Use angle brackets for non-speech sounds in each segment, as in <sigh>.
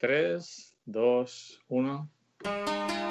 3, 2, 1.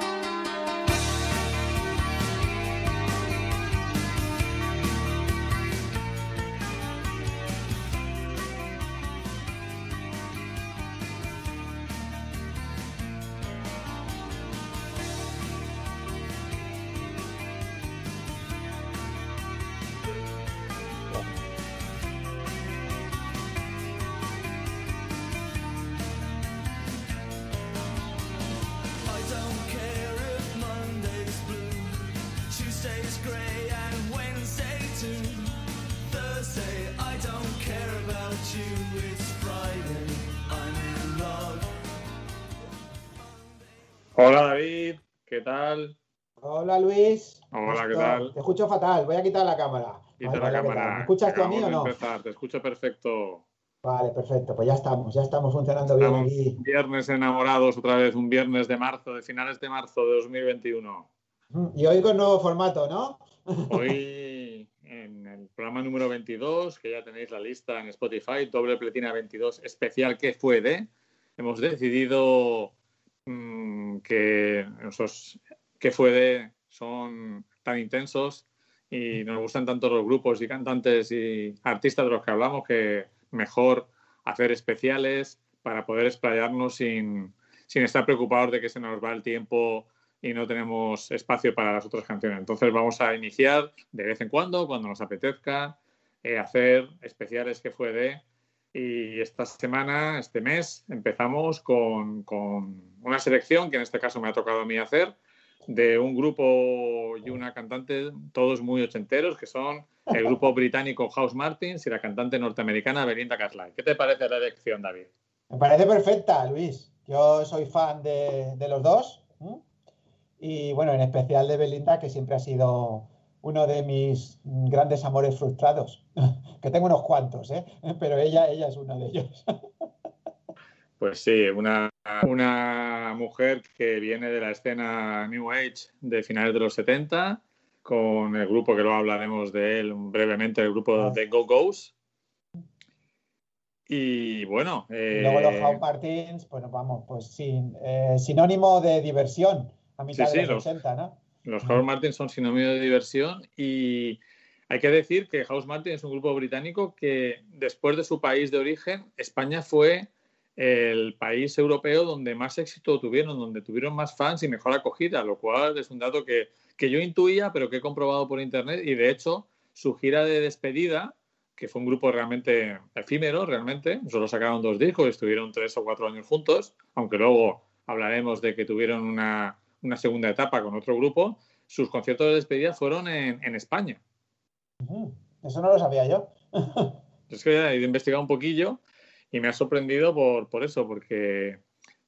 ¿Qué tal? Hola Luis. Hola, ¿qué tal? Te escucho fatal, voy a quitar la cámara. ¿Me escuchas tú a mí o no? empezar, te escucho perfecto. Vale, perfecto, pues ya estamos, ya estamos funcionando bien aquí. viernes enamorados otra vez, un viernes de marzo, de finales de marzo de 2021. Mm, Y hoy con nuevo formato, ¿no? <laughs> Hoy en el programa número 22, que ya tenéis la lista en Spotify, doble pletina 22 especial que fue de, hemos decidido mm, que esos que fue de son tan intensos y nos gustan tanto los grupos y cantantes y artistas de los que hablamos que mejor hacer especiales para poder explayarnos sin, sin estar preocupados de que se nos va el tiempo y no tenemos espacio para las otras canciones. Entonces vamos a iniciar de vez en cuando, cuando nos apetezca, eh, hacer especiales que fue de... Y esta semana, este mes, empezamos con, con una selección que en este caso me ha tocado a mí hacer, de un grupo y una cantante, todos muy ochenteros, que son el grupo <laughs> británico House Martins y la cantante norteamericana Belinda Carlisle. ¿Qué te parece la elección, David? Me parece perfecta, Luis. Yo soy fan de, de los dos. Y bueno, en especial de Belinda, que siempre ha sido uno de mis grandes amores frustrados. <laughs> Que tengo unos cuantos, ¿eh? Pero ella, ella es uno de ellos. Pues sí, una, una mujer que viene de la escena New Age de finales de los 70, con el grupo que luego hablaremos de él brevemente, el grupo Ah. de Go Go's. Y bueno, Y luego los eh, House Martins, bueno, vamos, pues sin, eh, sinónimo de diversión a mitad Sí, de sí, los los- 80, ¿no? Los House Martin son sinónimo de diversión y hay que decir que House Martin es un grupo británico que después de su país de origen, España fue el país europeo donde más éxito tuvieron, donde tuvieron más fans y mejor acogida, lo cual es un dato que, que yo intuía, pero que he comprobado por internet. Y de hecho su gira de despedida, que fue un grupo realmente efímero, realmente, solo sacaron dos discos, estuvieron tres o cuatro años juntos, aunque luego hablaremos de que tuvieron una, una segunda etapa con otro grupo, sus conciertos de despedida fueron en, en España. Eso no lo sabía yo. <laughs> Es que he investigado un poquillo y me ha sorprendido por, por eso, porque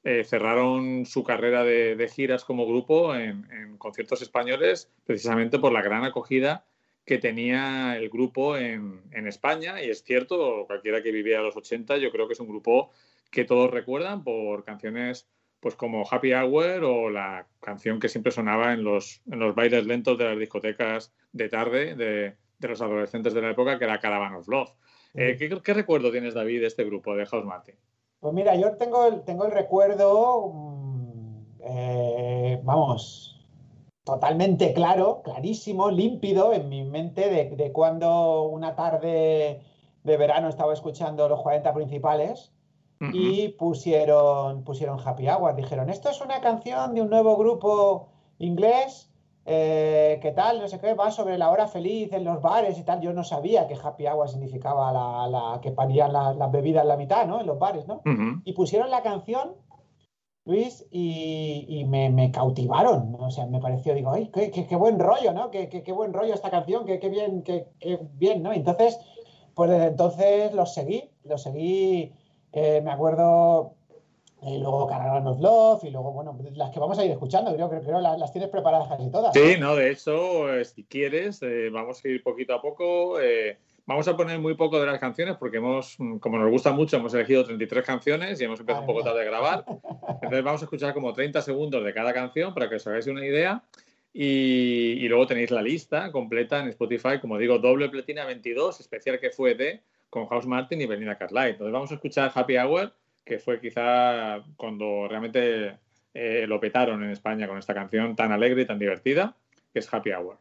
eh, cerraron su carrera de, de giras como grupo en, en conciertos españoles precisamente por la gran acogida que tenía el grupo en, en España. Y es cierto, cualquiera que vivía a los 80, yo creo que es un grupo que todos recuerdan por canciones pues como Happy Hour o la canción que siempre sonaba en los, en los bailes lentos de las discotecas de tarde de, de los adolescentes de la época, que era Caravan of Love. Eh, ¿qué, qué recuerdo tienes, David, de este grupo de House Martin? Pues mira, yo tengo el, tengo el recuerdo, mm, eh, vamos, totalmente claro, clarísimo, límpido en mi mente de, de cuando una tarde de verano estaba escuchando los 40 principales y pusieron, pusieron Happy Hour. Dijeron, esto es una canción de un nuevo grupo inglés, eh, ¿qué tal? No sé qué, va sobre la hora feliz en los bares y tal. Yo no sabía que Happy Hour significaba la, la- que parían la- las bebidas en la mitad, ¿no? En los bares, ¿no? Ujú. Y pusieron la canción, Luis, y, y me, me cautivaron. ¿no? O sea, me pareció, digo, ay, qué, qué- qué buen rollo, ¿no? Qué, qué- buen rollo esta canción, qué, qué bien, qué, qué bien, ¿no? Entonces, pues desde entonces los seguí, los seguí, eh, me acuerdo, eh, luego Caravan of Love, y luego, bueno, las que vamos a ir escuchando, creo que creo, las, las tienes preparadas casi todas. Sí, no, de hecho, eh, si quieres, eh, vamos a ir poquito a poco. eh, vamos a poner muy poco de las canciones porque hemos, mm, como nos gusta mucho, hemos elegido 33 canciones y hemos empezado un Madre poco tarde a grabar. <laughs> Entonces vamos a escuchar como 30 segundos de cada canción para que os hagáis una idea. Y, y luego tenéis la lista completa en Spotify, como digo, doble platina 22, especial que fue de con House Martin y Belinda Carlisle. Entonces vamos a escuchar Happy Hour, que fue quizá cuando realmente eh, lo petaron en España con esta canción tan alegre y tan divertida, que es Happy Hour.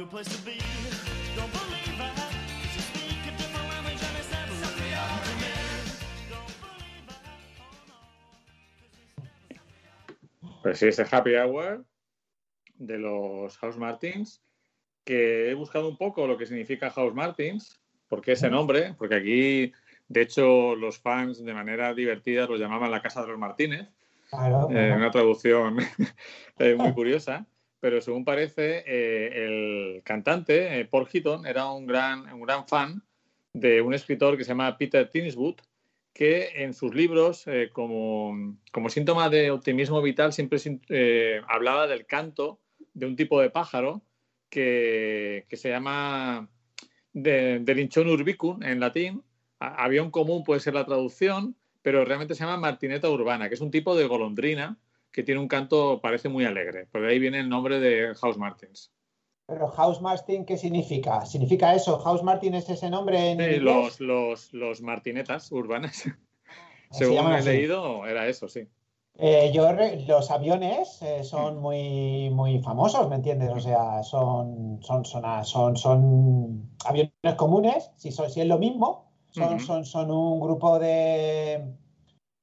Good place to be. Don't believe it. 'cause you speak a different language and it's never really on to me. Don't believe it. No. Pues sí, ese Happy Hour de los House Martins, que he buscado un poco lo que significa House Martins, por qué ese nombre, porque aquí, de hecho, los fans de manera divertida los llamaban la Casa de los Martínez, Claro, eh, claro. una traducción <laughs> eh, muy curiosa, pero según parece, eh, el cantante, eh, Paul Heaton, era un gran, un gran fan de un escritor que se llama Peter Tinswood, que en sus libros, eh, como, como síntoma de optimismo vital, siempre eh, hablaba del canto de un tipo de pájaro que, que se llama de, Delinchon urbicum en latín. Avión común puede ser la traducción, pero realmente se llama martineta urbana, que es un tipo de golondrina que tiene un canto, parece muy alegre. Por ahí viene el nombre de House Martins. Pero House Martin, ¿qué significa? ¿Significa eso? ¿House Martin es ese nombre en Sí, inglés? los, los, los martinetas urbanas, <laughs> Se según he así. leído, era eso, sí. Eh, yo re- los aviones eh, son muy, muy famosos, ¿me entiendes? O sea, son, son, son, son, son aviones comunes, si, son, si es lo mismo, son, son, son un grupo de,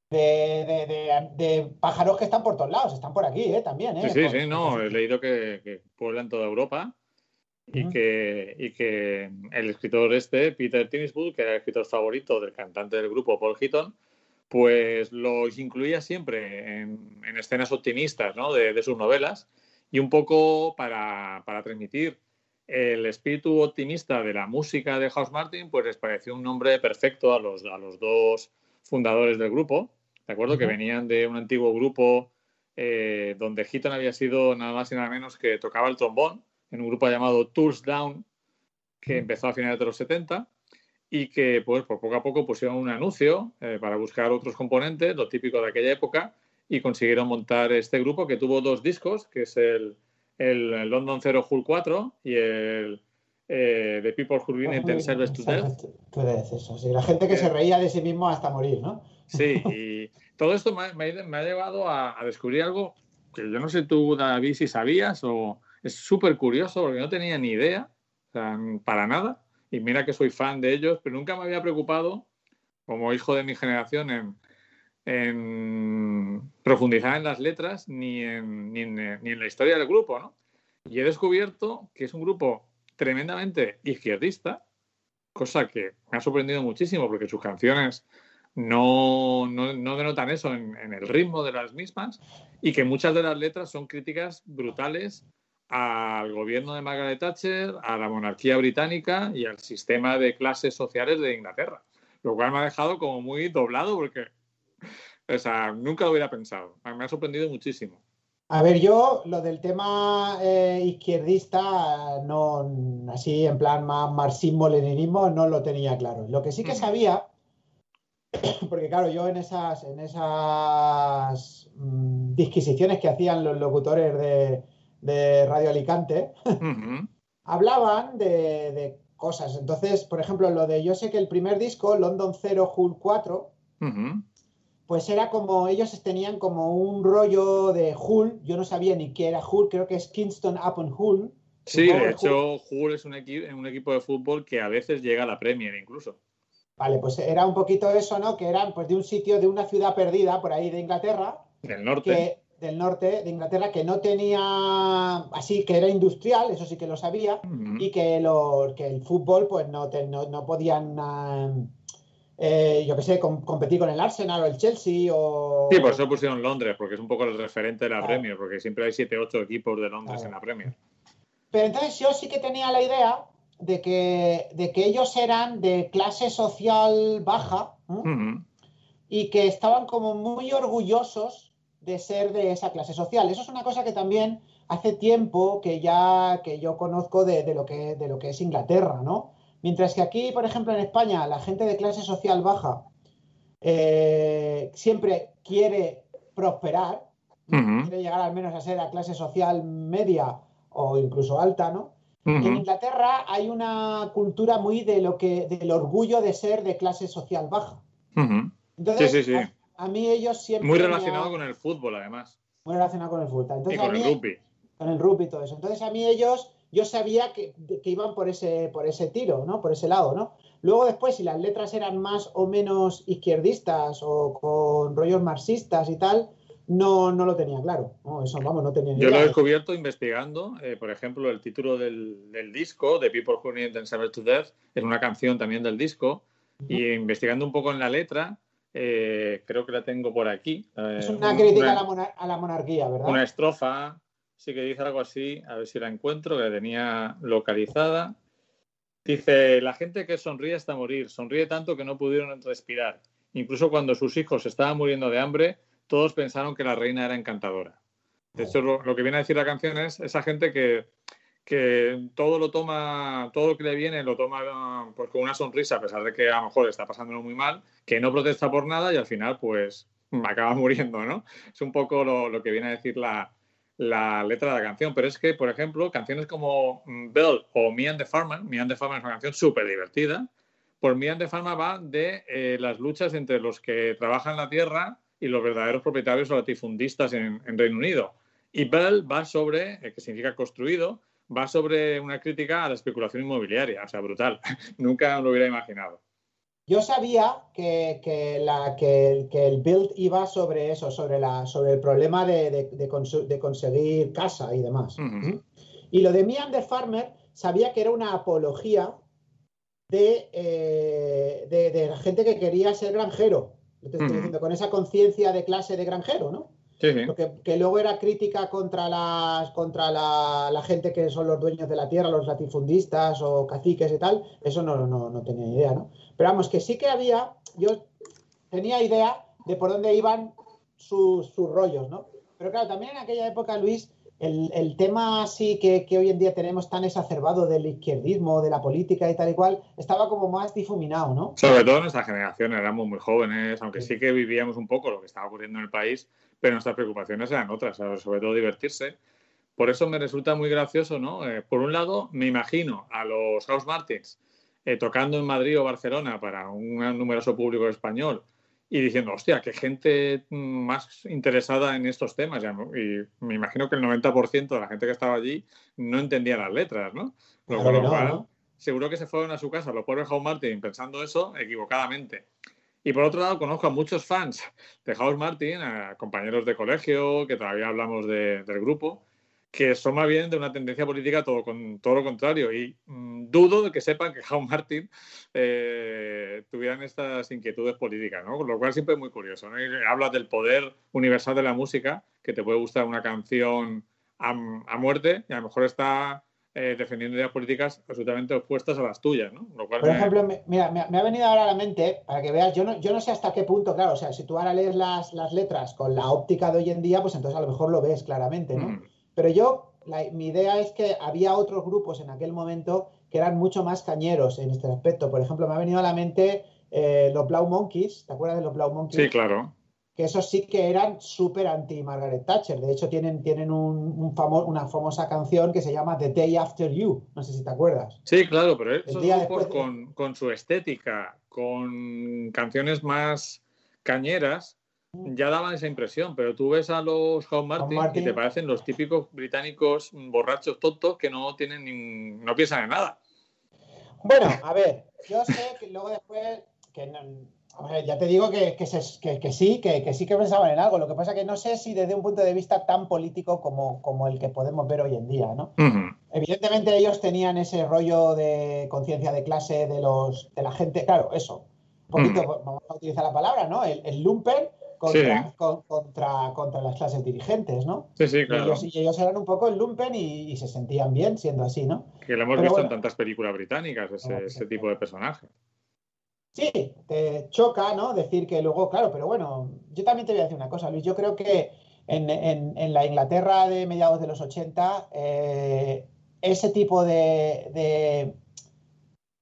de, de- de- pájaros que están por todos lados, están por aquí, ¿eh? También, ¿eh? Sí, sí, Por- sí, no, he leído que, que pueblan toda Europa y, Ujú. que, y que el escritor este, Peter Tinswood, que era el escritor favorito del cantante del grupo, Paul Heaton, pues los incluía siempre en, en escenas optimistas ¿no? de, de sus novelas y un poco para, para transmitir el espíritu optimista de la música de House Martin, pues les pareció un nombre perfecto a los, a los dos fundadores del grupo, ¿de acuerdo? Que venían de un antiguo grupo eh, donde Heaton había sido nada más y nada menos que tocaba el trombón en un grupo llamado Tools Down, que empezó a finales de los 70 y que pues por poco a poco pusieron un anuncio eh, para buscar otros componentes, lo típico de aquella época, y consiguieron montar este grupo que tuvo dos discos, que es el, el London Zero Hull 4 y el eh, The People Who Been in Service to Death. Tú eres eso, sí, la gente que Eh. se reía de sí mismo hasta morir, ¿no? Sí, y todo esto me, ha- me me ha llevado a, a descubrir algo que yo no sé tú, David, si sabías o es súper curioso porque no tenía ni idea, o sea, para nada. Y mira que soy fan de ellos, pero nunca me había preocupado, como hijo de mi generación, en, en profundizar en las letras ni en, ni, en, ni en la historia del grupo, ¿no? Y he descubierto que es un grupo tremendamente izquierdista, cosa que me ha sorprendido muchísimo porque sus canciones no, no, no denotan eso en, el ritmo de las mismas y que muchas de las letras son críticas brutales al gobierno de Margaret Thatcher, a la monarquía británica y al sistema de clases sociales de Inglaterra. Lo cual me ha dejado como muy doblado porque nunca lo hubiera pensado. Me ha sorprendido muchísimo. A ver, yo lo del tema eh, izquierdista, no, así en plan más marxismo-leninismo, no lo tenía claro. Lo que sí que sabía, <coughs> porque claro, yo en esas, en esas mmm, disquisiciones que hacían los locutores de, de Radio Alicante, uh <laughs> -huh. hablaban de, de, cosas. Entonces, por ejemplo, lo de yo sé que el primer disco, London Zero Hull 4, uh -huh. Pues era como ellos tenían como un rollo de Hull. Yo no sabía ni qué era Hull, creo que es Kingston upon Hull. Sí, de hecho, Hull, Hull es un, equi un, equipo de fútbol que a veces llega a la Premier incluso. Vale, pues era un poquito eso, ¿no? Que eran pues de un sitio, de una ciudad perdida por ahí de Inglaterra. Del norte. Que, del norte de Inglaterra, que no tenía, así que era industrial, eso sí que lo sabía, uh -huh. y que, lo, que el fútbol pues no, te, no, no podían... Uh, eh, yo qué sé, com competir con el Arsenal o el Chelsea o... Sí, por eso pusieron Londres, porque es un poco el referente de la claro. Premier, porque siempre hay 7 8 equipos de Londres claro. en la Premier. Pero entonces yo sí que tenía la idea de que, de que ellos eran de clase social baja ¿eh? Ujú. y que estaban como muy orgullosos de ser de esa clase social. Eso es una cosa que también hace tiempo que ya que yo conozco de, de lo, que, de lo que es Inglaterra, ¿no? Mientras que aquí, por ejemplo, en España, la gente de clase social baja eh, siempre quiere prosperar, Ujú. quiere llegar al menos a ser a clase social media o incluso alta, ¿no? Y en Ujú. Inglaterra hay una cultura muy de lo que, del orgullo de ser de clase social baja. Ujú. Entonces, Sí, sí, sí. A, a mí ellos siempre. Muy relacionado con el fútbol, además. Muy relacionado con el fútbol. Y Entonces, con a mí, el rugby. con el rugby y todo eso. Entonces, a mí ellos, yo sabía que, que iban por ese, por ese tiro, ¿no? Por ese lado, ¿no? Luego, después, si las letras eran más o menos izquierdistas o con rollos marxistas y tal, no, no lo tenía claro. No, eso, vamos, no tenía Yo lo he descubierto investigando, eh, por ejemplo, el título del, del disco, de People Who Need Themselves to Death, es una canción también del disco, y investigando un poco en la letra, eh, creo que la tengo por aquí. eh, Es una crítica una- a, la monar- a la monarquía, ¿verdad? una estrofa, sí que dice algo así, a ver si la encuentro, que la tenía localizada. Dice, la gente que sonríe hasta morir, sonríe tanto que no pudieron respirar. Incluso cuando sus hijos estaban muriendo de hambre, todos pensaron que la reina era encantadora. De hecho, lo, lo que viene a decir la canción es esa gente que, que todo lo toma, todo lo que le viene lo toma pues, con una sonrisa, a pesar de que a lo mejor está pasándolo muy mal, que no protesta por nada y al final, pues, acaba muriendo, ¿no? Es un poco lo, lo que viene a decir la, la letra de la canción. Pero es que, por ejemplo, canciones como mm, Bell o Me and the Farmer, Me and the Farmer es una canción súper divertida. Por Me and the Farmer va de eh, las luchas entre los que trabajan la tierra y los verdaderos propietarios o latifundistas en, en Reino Unido. Y Bell va sobre, eh, que significa construido, va sobre una crítica a la especulación inmobiliaria. O sea, brutal. <laughs> Nunca lo hubiera imaginado. Yo sabía que, que la, que, el- que el build iba sobre eso, sobre, la, sobre el problema de, de- de consu- de conseguir casa y demás. Y lo de Me and the Farmer, sabía que era una apología de, eh, de, de la gente que quería ser granjero. Lo te estoy diciendo, con esa conciencia de clase de granjero, ¿no? Sí, que, que luego era crítica contra, las, contra la, la gente que son los dueños de la tierra, los latifundistas o caciques y tal, eso no, no, no tenía idea, ¿no? Pero vamos, que sí que había, yo tenía idea de por dónde iban sus, sus rollos, ¿no? Pero claro, también en aquella época, Luis, el, el tema así que, que hoy en día tenemos tan exacerbado del izquierdismo, de la política y tal y cual, estaba como más difuminado, ¿no? Sobre todo nuestra generación, éramos muy jóvenes, aunque sí que vivíamos un poco lo que estaba ocurriendo en el país, pero nuestras preocupaciones eran otras, sobre todo divertirse. Por eso me resulta muy gracioso, ¿no? Eh, por un lado, me imagino a los House Martins eh, tocando en Madrid o Barcelona para un numeroso público español y diciendo, hostia, qué gente mm, más interesada en estos temas. Y me imagino que el 90% de la gente que estaba allí no entendía las letras, ¿no? seguro que se fueron a su casa los pobres House Martin pensando eso equivocadamente. Y por otro lado, conozco a muchos fans de House Martin, a compañeros de colegio, que todavía hablamos de- del grupo, que son más bien de una tendencia política todo, con, todo lo contrario. Y mm, dudo de que sepan que House Martin eh, tuvieran estas inquietudes políticas, ¿no? Lo cual siempre es muy curioso. hablas del poder universal de la música, que te puede gustar una canción a muerte y a lo mejor está eh, defendiendo ideas políticas absolutamente opuestas a las tuyas, ¿no? Lo cual Por ejemplo, me- mira, me, me ha venido ahora a la mente, para que veas, yo no, yo no sé hasta qué punto, claro, o sea, si tú ahora lees las, las letras con la óptica de hoy en día, pues entonces a lo mejor lo ves claramente, ¿no? Mm. Pero yo, la- mi idea es que había otros grupos en aquel momento que eran mucho más cañeros en este aspecto. Por ejemplo, me ha venido a la mente eh, los Blau Monkeys, ¿te acuerdas de los Blau Monkeys? Sí, claro. Que esos sí que eran súper anti-Margaret Thatcher. De hecho, tienen, tienen un, un famo- una famosa canción que se llama The Day After You. No sé si te acuerdas. Sí, claro, pero esos grupos con, con su estética, con canciones más cañeras, ya daban esa impresión. Pero tú ves a los Martin, Martin. y te parecen los típicos británicos borrachos tontos que no tienen ni- no piensan en nada. Bueno, a ver, yo sé que luego después, que no- ver, ya te digo que, que, se- que- que sí, que, que sí que pensaban en algo. Lo que pasa que no sé si desde un punto de vista tan político como, como el que podemos ver hoy en día, ¿no? Evidentemente ellos tenían ese rollo de conciencia de clase de los de la gente, claro, eso. Un poquito, vamos a utilizar la palabra, ¿no? El, el lumpen contra, Sí. con- contra, contra las clases dirigentes, ¿no? Sí, sí, Y claro. ellos, y ellos eran un poco el lumpen y, y se sentían bien siendo así, ¿no? Que lo hemos Pero visto bueno. en tantas películas británicas, ese, ese tipo de personaje. Sí, te choca, ¿no? Decir que luego, claro, pero bueno, yo también te voy a decir una cosa, Luis. Yo creo que en, en- en la Inglaterra de mediados de los 80, eh, ese tipo de, de,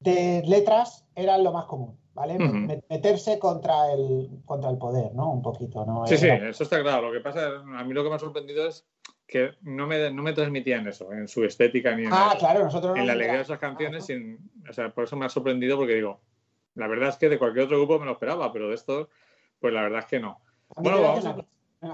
de letras eran lo más común, ¿vale? Me- Meterse contra el, contra el poder, ¿no? Un poquito, ¿no? Sí, sí, eso está claro. Lo que pasa, a mí lo que me ha sorprendido es que no me, no me transmitían eso en su estética ni en, Ah, el- claro, nosotros no en la alegría de esas canciones. Ah, sin- o sea, por eso me ha sorprendido porque digo, la verdad es que de cualquier otro grupo me lo esperaba, pero de estos, pues la verdad es que no. Bueno, vamos a-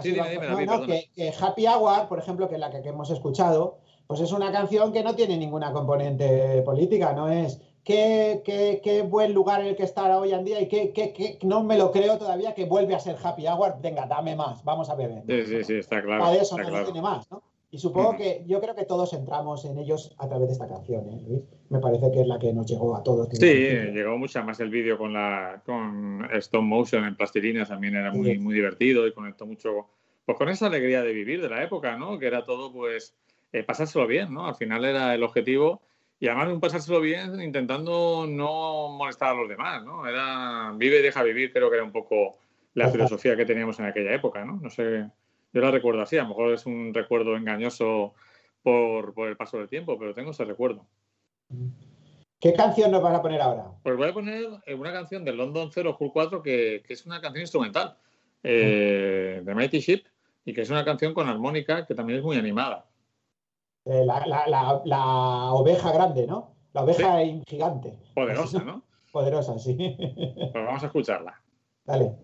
Sí, dime, dime, no, que, que Happy Hour, por ejemplo, que es la que, que hemos escuchado, pues es una canción que no tiene ninguna componente política, no es qué, qué- qué buen lugar en el que estar hoy en día y qué, qué- qué- no me lo creo todavía que vuelve a ser Happy Hour, venga, dame más, vamos a beber. Sí, sí, sí, está claro. De eso, está no, no claro. tiene más, ¿no? Y supongo que yo creo que todos entramos en ellos a través de esta canción, ¿eh, Luis? Me parece que es la que nos llegó a todos. Sí, llegó mucho más el vídeo con la con stop motion en plastilina también era muy, Sí. muy divertido y conectó mucho pues con esa alegría de vivir de la época, ¿no? Que era todo pues eh, pasárselo bien, ¿no? Al final era el objetivo y además un pasárselo bien intentando no molestar a los demás, ¿no? Era vive y deja vivir, creo que era un poco la Ajá. filosofía que teníamos en aquella época, ¿no? No sé, yo la recuerdo así, a lo mejor es un recuerdo engañoso por, por el paso del tiempo, pero tengo ese recuerdo. ¿Qué canción nos vas a poner ahora? Pues voy a poner eh, una canción del London 0 Cool 4 que, que es una canción instrumental eh, de Mighty Ship y que es una canción con armónica que también es muy animada. Eh, la, la- la- la oveja grande, ¿no? La oveja gigante. Poderosa, <laughs> ¿no? Poderosa, sí. Pues vamos a escucharla. Dale.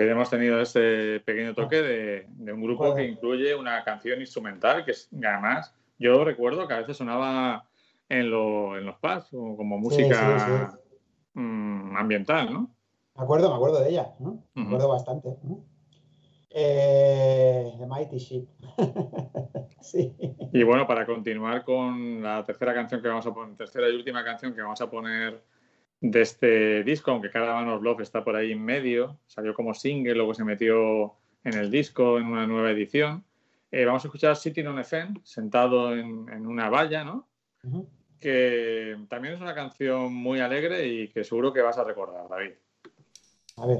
Hoy hemos tenido este pequeño toque de, de un grupo que incluye una canción instrumental que es, además yo recuerdo que a veces sonaba en, lo- en los pubs como música mm, ambiental, ¿no? Me acuerdo, me acuerdo de ella, ¿no? Me acuerdo bastante. ¿no? Eh, The Mighty Ship. <laughs> sí. Y bueno, para continuar con la tercera canción que vamos a poner, tercera y última canción que vamos a poner de este disco, aunque Caravan of Love está por ahí en medio, salió como single, luego se metió en el disco en una nueva edición. Eh, vamos a escuchar Sitting on a Fence, sentado en, en una valla, ¿no? Que también es una canción muy alegre y que seguro que vas a recordar, David. A ver.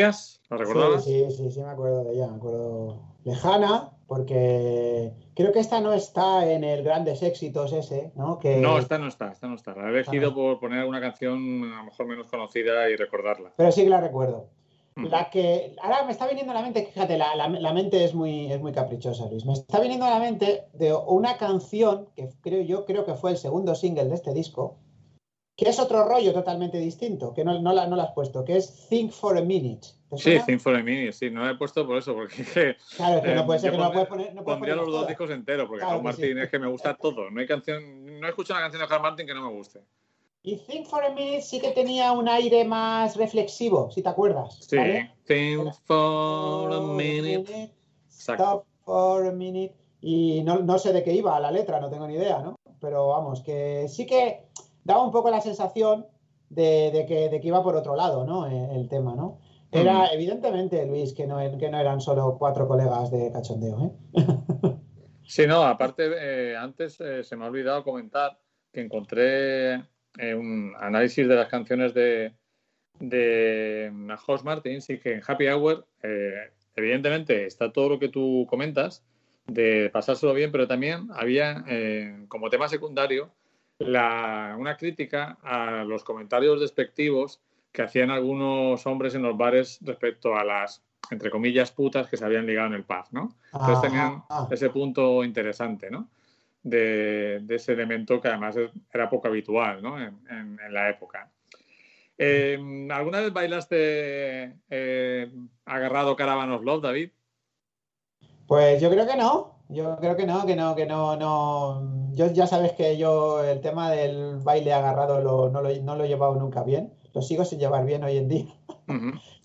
Conocías? ¿La recordabas? Sí, sí, sí, sí, me acuerdo de ella, me acuerdo lejana, porque creo que esta no está en el Grandes Éxitos ese, ¿no? Que, No, esta no está, esta no está. La he elegido Ah. por poner alguna canción a lo mejor menos conocida y recordarla. Pero sí que la recuerdo. La que ahora me está viniendo a la mente, fíjate, la, la- la mente es muy, es muy caprichosa, Luis. Me está viniendo a la mente de una canción que creo yo creo que fue el segundo single de este disco, que es otro rollo totalmente distinto, que no, no, la, no la has puesto, que es Think for a Minute. ¿Te Sí? Think for a Minute, sí, no la he puesto por eso, porque Claro, es que Eh, no puede ser que no la puedes poner. No puedes pondría los dos discos enteros, porque Claro Hal que sí. Martin es que me gusta todo. No hay canción, no he escuchado una canción de Hal Martin que no me guste. Y Think for a Minute sí que tenía un aire más reflexivo, si te acuerdas. Sí, ¿vale? Think for a minute. Stop Exacto. for a minute. Y no, no sé de qué iba la letra, no tengo ni idea, ¿no? Pero vamos, que sí que daba un poco la sensación de, de que, de que iba por otro lado, ¿no? El, el tema, ¿no? Era Mm. evidentemente, Luis, que no, que no eran solo cuatro colegas de cachondeo, ¿eh? <laughs> Sí, no, aparte, eh, antes eh, se me ha olvidado comentar que encontré eh, un análisis de las canciones de, de House Martin, sí que en Happy Hour, eh, evidentemente, está todo lo que tú comentas, de pasárselo bien, pero también había eh, como tema secundario la, una crítica a los comentarios despectivos que hacían algunos hombres en los bares respecto a las, entre comillas, putas que se habían ligado en el pub, ¿no? Entonces Ah, tenían ah, ese punto interesante, ¿no? De, de ese elemento que además era poco habitual, ¿no? En, en- en la época. Eh, ¿Alguna vez bailaste eh, agarrado Caravan of Love, David? Pues yo creo que no. Yo creo que no, que no, que no, no. Yo ya sabes que yo el tema del baile agarrado lo- no, lo, no lo he llevado nunca bien. Lo sigo sin llevar bien hoy en día.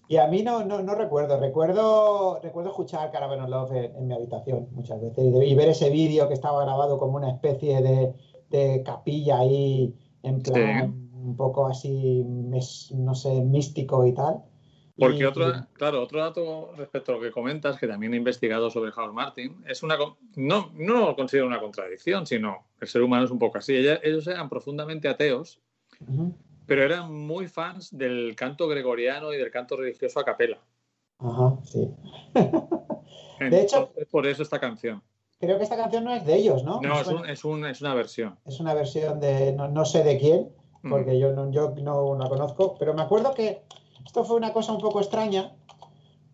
Y a mí no, no, no recuerdo. Recuerdo, recuerdo escuchar Caravan Love en, en mi habitación muchas veces y, de- y ver ese vídeo que estaba grabado como una especie de, de capilla ahí, en plan un poco así, mes- no sé, místico y tal. Porque otro, claro, otro dato respecto a lo que comentas, que también he investigado sobre House Martin, es una no, no lo considero una contradicción, sino el ser humano es un poco así. Ellos eran profundamente ateos, pero eran muy fans del canto gregoriano y del canto religioso a capela. Ajá, sí. <laughs> De hecho- por eso esta canción. Creo que esta canción no es de ellos, ¿no? No, es, un- es, un- es una versión. es una versión de no, no sé de quién, Mm. porque yo no, yo no la conozco, pero me acuerdo que esto fue una cosa un poco extraña,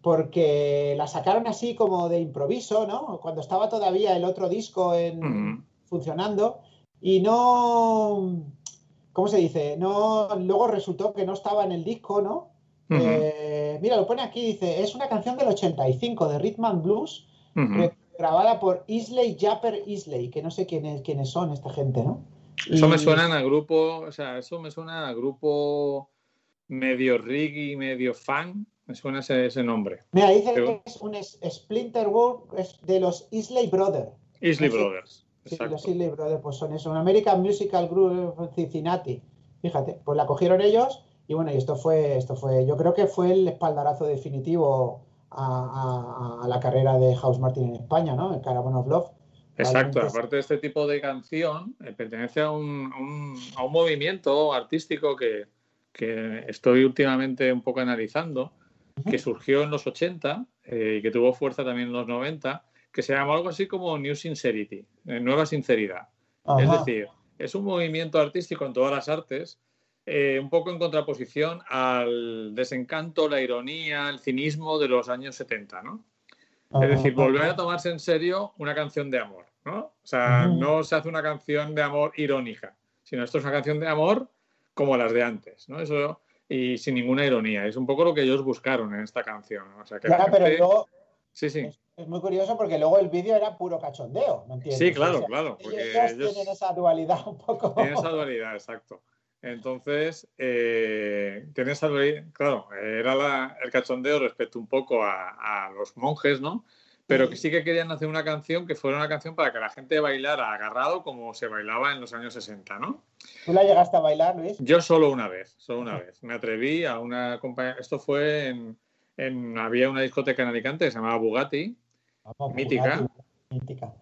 porque la sacaron así como de improviso, ¿no? Cuando estaba todavía el otro disco en, Ujú. funcionando, y no, ¿cómo se dice? No, luego resultó que no estaba en el disco, ¿no? Eh, mira, lo pone aquí, dice, es una canción del 85 de Rhythm and Blues, grabada por Isley Japper Isley, que no sé quiénes, quiénes son esta gente, ¿no? Eso me suena a grupo, o sea, eso me suena a grupo medio reggae, medio fan, me suena ese, ese nombre. Mira, dice Pero- que es un Splinter World es de los Isley Brothers. Isley Brothers. Sí, Exacto. los Isley Brothers, pues son eso, un American Musical Group Cincinnati. Fíjate, pues la cogieron ellos y bueno, y esto fue, esto fue, yo creo que fue el espaldarazo definitivo a, a- a la carrera de House Martin en España, ¿no? El Caravan of Love. Exacto, Realmente aparte de este tipo de canción, eh, pertenece a un, a un- a un movimiento artístico que, que estoy últimamente un poco analizando, que surgió en los 80 eh, y que tuvo fuerza también en los 90, que se llama algo así como New Sincerity, eh, nueva sinceridad. Es Ajá. decir, es un movimiento artístico en todas las artes, eh, un poco en contraposición al desencanto, la ironía, el cinismo de los años 70, ¿no? Es decir, Ajá. volver a tomarse en serio una canción de amor, ¿no? O sea, Ujú. no se hace una canción de amor irónica, sino esto es una canción de amor como las de antes, ¿no? Eso, y sin ninguna ironía. Es un poco lo que ellos buscaron en esta canción. ¿no? O sea, que la Ya, pero luego Sí, sí. es, es muy curioso porque luego el vídeo era puro cachondeo, ¿me entiendes? Sí, claro, O sea, claro. Porque ellos ellos tienen esa dualidad un poco. tienen esa dualidad, exacto. Entonces, eh, tiene esa dualidad, claro, era la- el cachondeo respecto un poco a, a los monjes, ¿no? Pero que sí que querían hacer una canción que fuera una canción para que la gente bailara agarrado como se bailaba en los años 60, ¿no? ¿Tú la llegaste a bailar, Luis? Yo solo una vez, solo una vez. Me atreví a una compañía. Esto fue en, en- Había una discoteca en Alicante que se llamaba Bugatti, Vamos, Mítica. Bugatti, Mítica.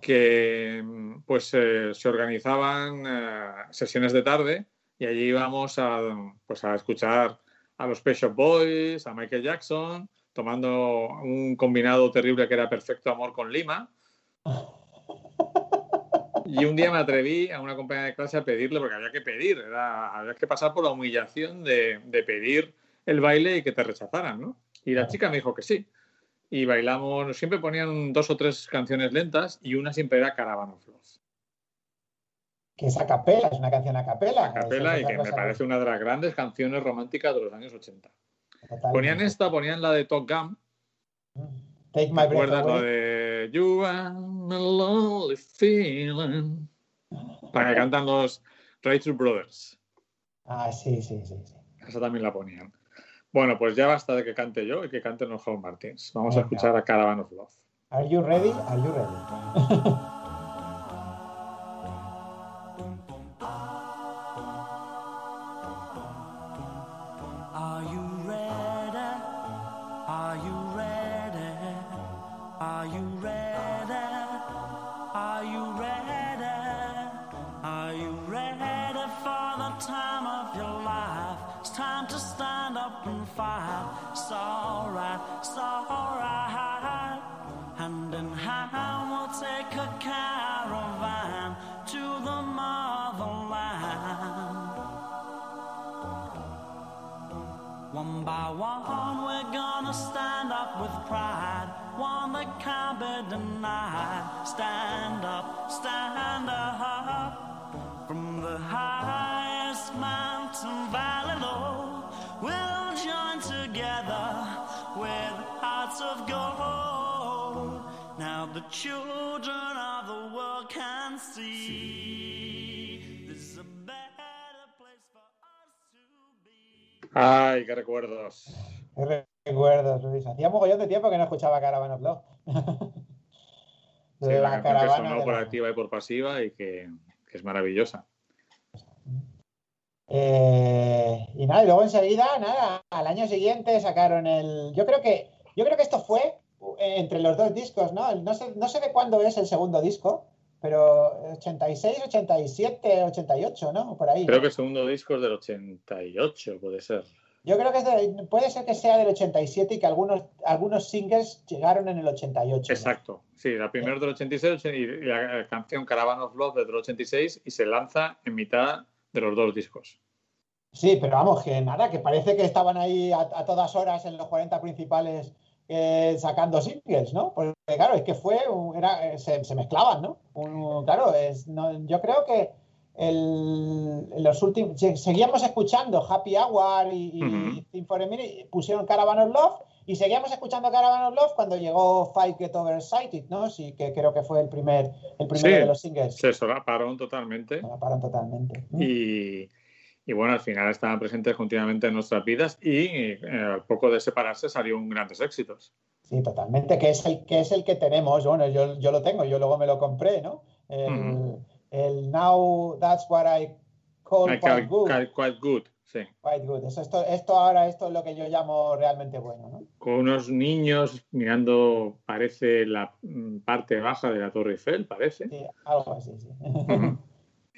que pues eh, se organizaban eh, sesiones de tarde y allí íbamos a, pues, a escuchar a los Pet Boys, a Michael Jackson, tomando un combinado terrible que era Perfecto Amor con Lima. Y un día me atreví a una compañera de clase a pedirle, porque había que pedir, era, había que pasar por la humillación de, de pedir el baile y que te rechazaran, ¿no? Y la chica me dijo que sí. Y bailamos, siempre ponían dos o tres canciones lentas y una siempre era Caravan of Love. Que es a capela, es una canción a capela. A capela y que me parece una de las grandes canciones románticas de los años 80. Totalmente. Ponían esta, ponían la de Top Gun. Take ¿Te my acuerdas away. de You are a lonely feeling? La que cantan los Rachel Brothers. Ah, sí, sí, sí. sí. Esa también la ponían. Bueno, pues ya basta de que cante yo y que canten los Home Martins. Vamos a escuchar a Caravan of Love. Are you ready? Are you ready? <laughs> Ay, qué recuerdos. Qué recuerdos, Luis. Hacía mogollón de tiempo que no escuchaba Caravan of Love. <laughs> Sí, la, que caravana sonó de por la- activa y por pasiva y que, que es maravillosa. Eh, y nada, y luego enseguida, nada, al año siguiente sacaron el. Yo creo que, yo creo que esto fue eh, entre los dos discos, ¿no? No sé, no sé de cuándo es el segundo disco, pero 86, 87, 88, ¿no? Por ahí. Creo que el segundo disco es del 88, puede ser. Yo creo que es de- puede ser que sea del 87 y que algunos, algunos singles llegaron en el 88. ¿no? Exacto. Sí, la primera es del 86 y la canción Caravan of Love es del 86 y se lanza en mitad de los dos discos. Sí, pero vamos, que nada, que parece que estaban ahí a, a todas horas en los 40 principales eh, sacando singles, ¿no? Porque claro, es que fue, era, eh, se, se mezclaban, ¿no? Un- claro, es, no, yo creo que el- los últimos, se- seguíamos escuchando Happy Hour y, y Ujú. Think for a Minute, pusieron Caravan of Love y seguíamos escuchando Caravan of Love cuando llegó Fight Get Overexcited, ¿no? Sí, que creo que fue el primer, el primero Sí. de los singles. Se solaparon totalmente Se pararon totalmente. y, y bueno, al final estaban presentes continuamente en nuestras vidas y eh, al poco de separarse salieron grandes éxitos. Sí, totalmente, que es el que es el que tenemos. Bueno, yo, yo lo tengo, yo luego me lo compré, ¿no? El, Now That's What I Call I Quite Good. quite good, sí. Quite good. Eso, esto, esto ahora esto es lo que yo llamo realmente bueno, ¿no? Con unos niños mirando, parece la mm, parte baja de la Torre Eiffel, parece. Sí, algo así, sí. <laughs>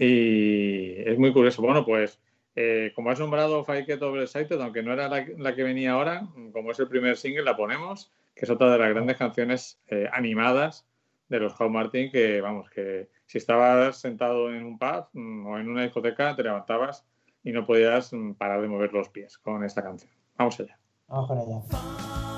Y es muy curioso. Bueno, pues eh, como has nombrado Fight Get Overexcited, aunque no era la, la que venía ahora, como es el primer single, la ponemos, que es otra de las grandes canciones eh, animadas de los Howard Martin, que vamos, que si estabas sentado en un pub mm, o en una discoteca, te levantabas y no podías mm, parar de mover los pies con esta canción. Vamos allá. Vamos con ella.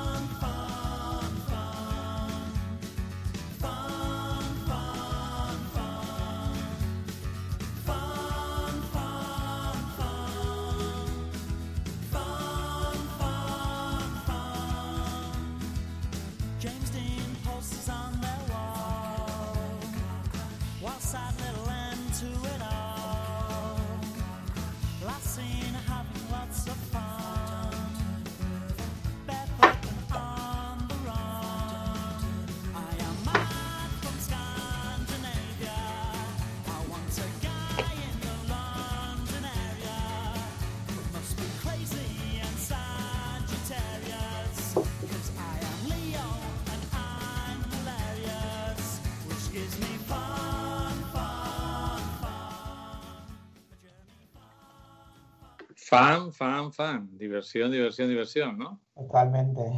Fan, fan, fan. Diversión, diversión, diversión, ¿no? Totalmente. <laughs>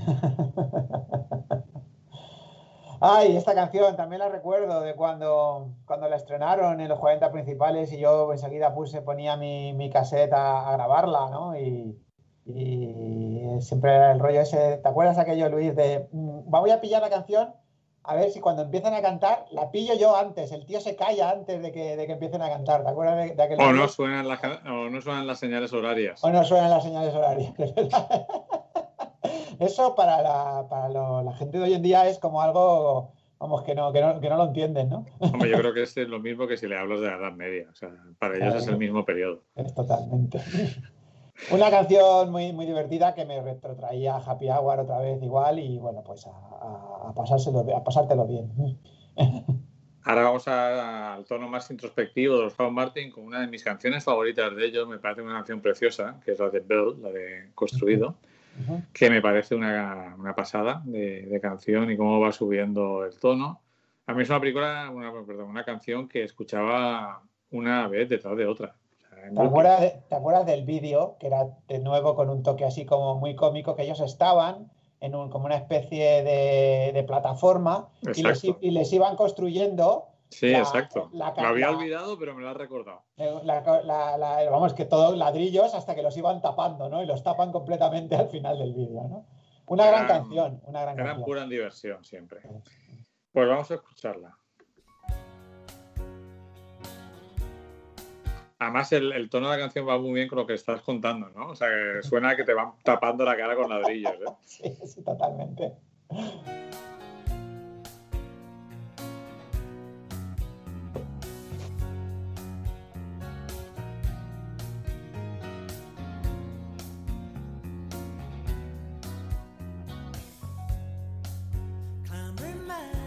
Ay, esta canción también la recuerdo de cuando, cuando la estrenaron en los 40 principales y yo enseguida puse, ponía mi, mi cassette a, a grabarla, ¿no? Y, Y siempre era el rollo ese, ¿te acuerdas aquello, Luis, de mm, voy a pillar la canción, a ver si cuando empiezan a cantar, la pillo yo antes, el tío se calla antes de que, de que empiecen a cantar, ¿te acuerdas de, de aquel O no suenan o no suenan las señales horarias. O no suenan las señales horarias. <laughs> Eso para, la, para lo- la gente de hoy en día es como algo, vamos, que no, que no, que no lo entienden, ¿no? Hombre, yo creo que <laughs> es lo mismo que si le hablas de la Edad Media. O sea, para ellos es el mismo periodo. Es totalmente. Una canción muy, muy divertida que me retrotraía a Happy Hour otra vez igual y bueno, pues a, a- a pasárselo, a pasártelo bien. <laughs> Ahora vamos a- al tono más introspectivo de los Paul Martin con una de mis canciones favoritas de ellos. Me parece una canción preciosa, que es la de Bell, la de Construido, que me parece una, una pasada de, de canción y cómo va subiendo el tono. A mí es una película, una, perdón, una canción que escuchaba una vez detrás de otra. ¿Te acuerdas, de- te acuerdas del vídeo, que era de nuevo con un toque así como muy cómico, que ellos estaban en un, como una especie de, de plataforma y les, y iban construyendo Sí, la- exacto. la Lo había la- olvidado, pero me lo has recordado. La- la- la- vamos, que todos ladrillos hasta que los iban tapando, ¿no? Y los tapan completamente al final del vídeo, ¿no? Una gran canción, una gran Eran canción. pura diversión siempre. Pues vamos a escucharla. Además, el, el tono de la canción va muy bien con lo que estás contando, ¿no? O sea, que suena que te van tapando la cara con ladrillos, ¿eh? <laughs> Sí, sí, totalmente. Man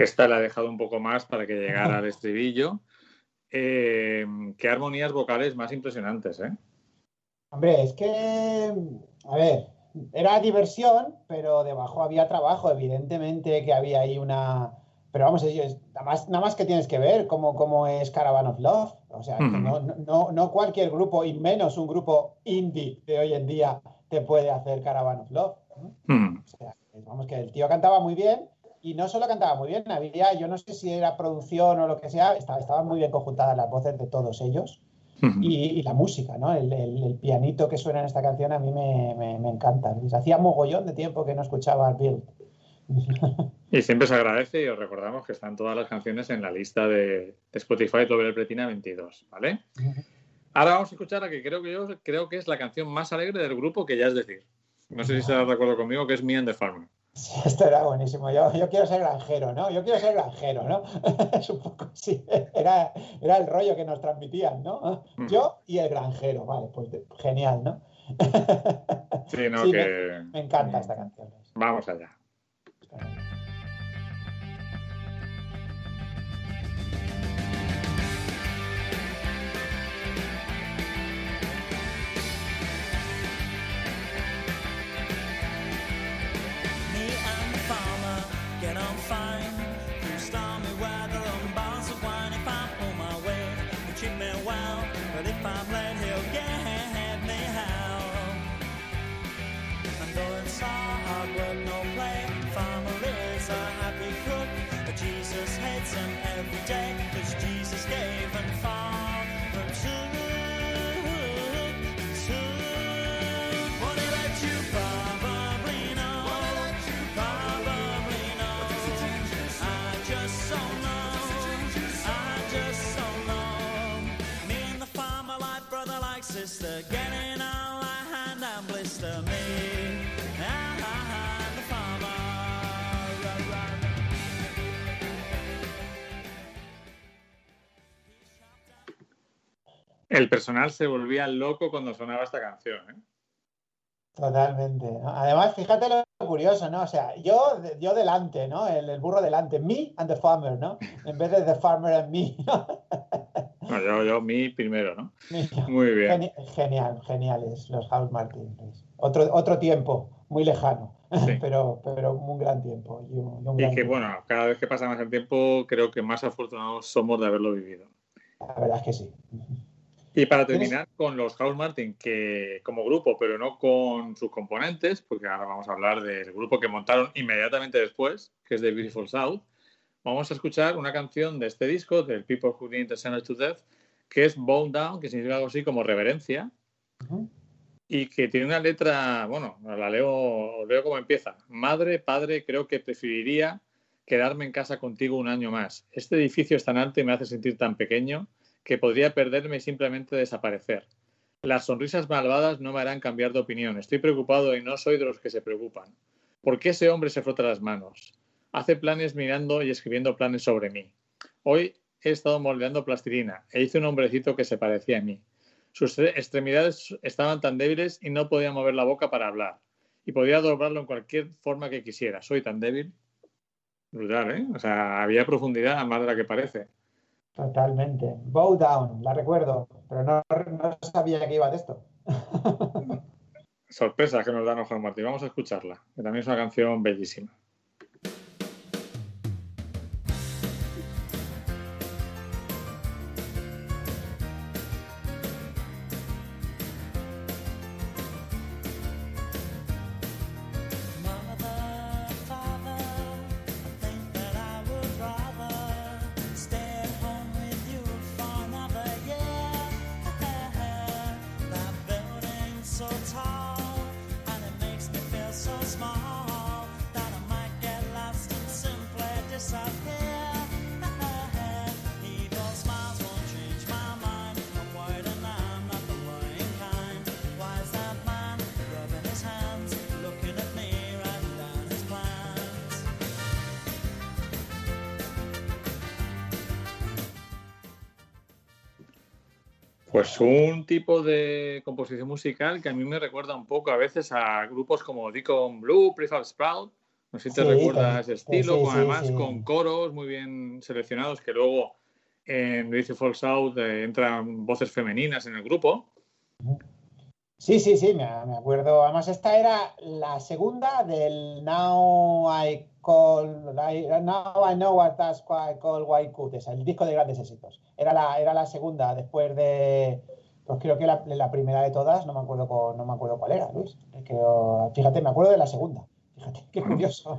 Esta la he dejado un poco más para que llegara al estribillo. Eh, qué armonías vocales más impresionantes, ¿eh? Hombre, es que, a ver, era diversión, pero debajo había trabajo, evidentemente que había ahí una... Pero vamos, ellos, nada más, nada más que tienes que ver cómo, cómo es Caravan of Love. O sea, no, no, no cualquier grupo, y menos un grupo indie de hoy en día, te puede hacer Caravan of Love. ¿no? O sea, vamos, que el tío cantaba muy bien y no solo cantaba muy bien, había, yo no sé si era producción o lo que sea, estaba- estaban muy bien conjuntadas las voces de todos ellos Hmm. y, y la música, ¿no? El, el- el pianito que suena en esta canción a mí me, me- me encanta. Hacía mogollón de tiempo que no escuchaba a Bill. <laughs> Y siempre se agradece y os recordamos que están todas las canciones en la lista de, de Spotify Doble Pletina 22, ¿vale? Ahora vamos a escuchar la que creo que yo creo que es la canción más alegre del grupo, que ya es decir. No sé si estás de acuerdo conmigo, que es Me and the Farmer. <laughs> Sí, esto era buenísimo. Yo, yo quiero ser granjero, ¿no? Yo quiero ser granjero, ¿no? <laughs> es un poco. Era, era el rollo que nos transmitían, ¿no? Mm. Yo y el granjero. Vale, pues de- genial, ¿no? Sí, <laughs> no, Sí, que... Me encanta esta canción. Vamos allá. Get El personal se volvía loco cuando sonaba esta canción. ¿eh? Totalmente. Además, fíjate lo curioso, ¿no? O sea, yo, yo delante, ¿no? El, el burro delante, me and the farmer, ¿no? En vez de the farmer and me. No, <laughs> yo, yo, mi primero, ¿no? Me. Muy bien. Geni- Genial, geniales los House Martin. Luis. Otro, otro tiempo, muy lejano, Sí. <laughs> pero, pero un gran tiempo. Y, un, Y que, tiempo. bueno, cada vez que pasa más el tiempo, creo que más afortunados somos de haberlo vivido. La verdad es que sí. Y para ¿Tienes- terminar con los House Martin, que como grupo, pero no con sus componentes, porque ahora vamos a hablar del grupo que montaron inmediatamente después, que es The Beautiful South, vamos a escuchar una canción de este disco, del People Who Didn't Send to Death, que es Bow Down, que significa algo así como reverencia, Ujú. y que tiene una letra, bueno, la leo, leo como empieza. Madre, padre, creo que preferiría quedarme en casa contigo un año más. Este edificio es tan alto y me hace sentir tan pequeño que podría perderme y simplemente desaparecer. Las sonrisas malvadas no me harán cambiar de opinión. Estoy preocupado y no soy de los que se preocupan. ¿Por qué ese hombre se frota las manos? Hace planes mirando y escribiendo planes sobre mí. Hoy he estado moldeando plastilina e hice un hombrecito que se parecía a mí. Sus extremidades estaban tan débiles y no podía mover la boca para hablar. Y podía doblarlo en cualquier forma que quisiera. Soy tan débil. Brutal, ¿eh? O sea, había profundidad más de la que parece. Totalmente. Bow Down, la recuerdo, pero no, no sabía que iba de esto. Sorpresa que nos da Juan Martín. Vamos a escucharla, que también es una canción bellísima. Un tipo de composición musical que a mí me recuerda un poco a veces a grupos como Deacon Blue, Prefab Sprout. No sé si te Sí, recuerda sí, ese estilo, sí, con, sí, además con coros muy bien seleccionados que luego en Beautiful South eh, entran voces femeninas en el grupo. Sí, sí, sí, me, me acuerdo. Además, esta era la segunda del Now I Call, Now I Know What That's Why I Call White Cuties, el disco de grandes éxitos. Era la, era la segunda después de, pues creo que la, la primera de todas, no me acuerdo, cu- no me acuerdo cuál era, Luis. Creo- fíjate, me acuerdo de la segunda. Fíjate, qué curioso.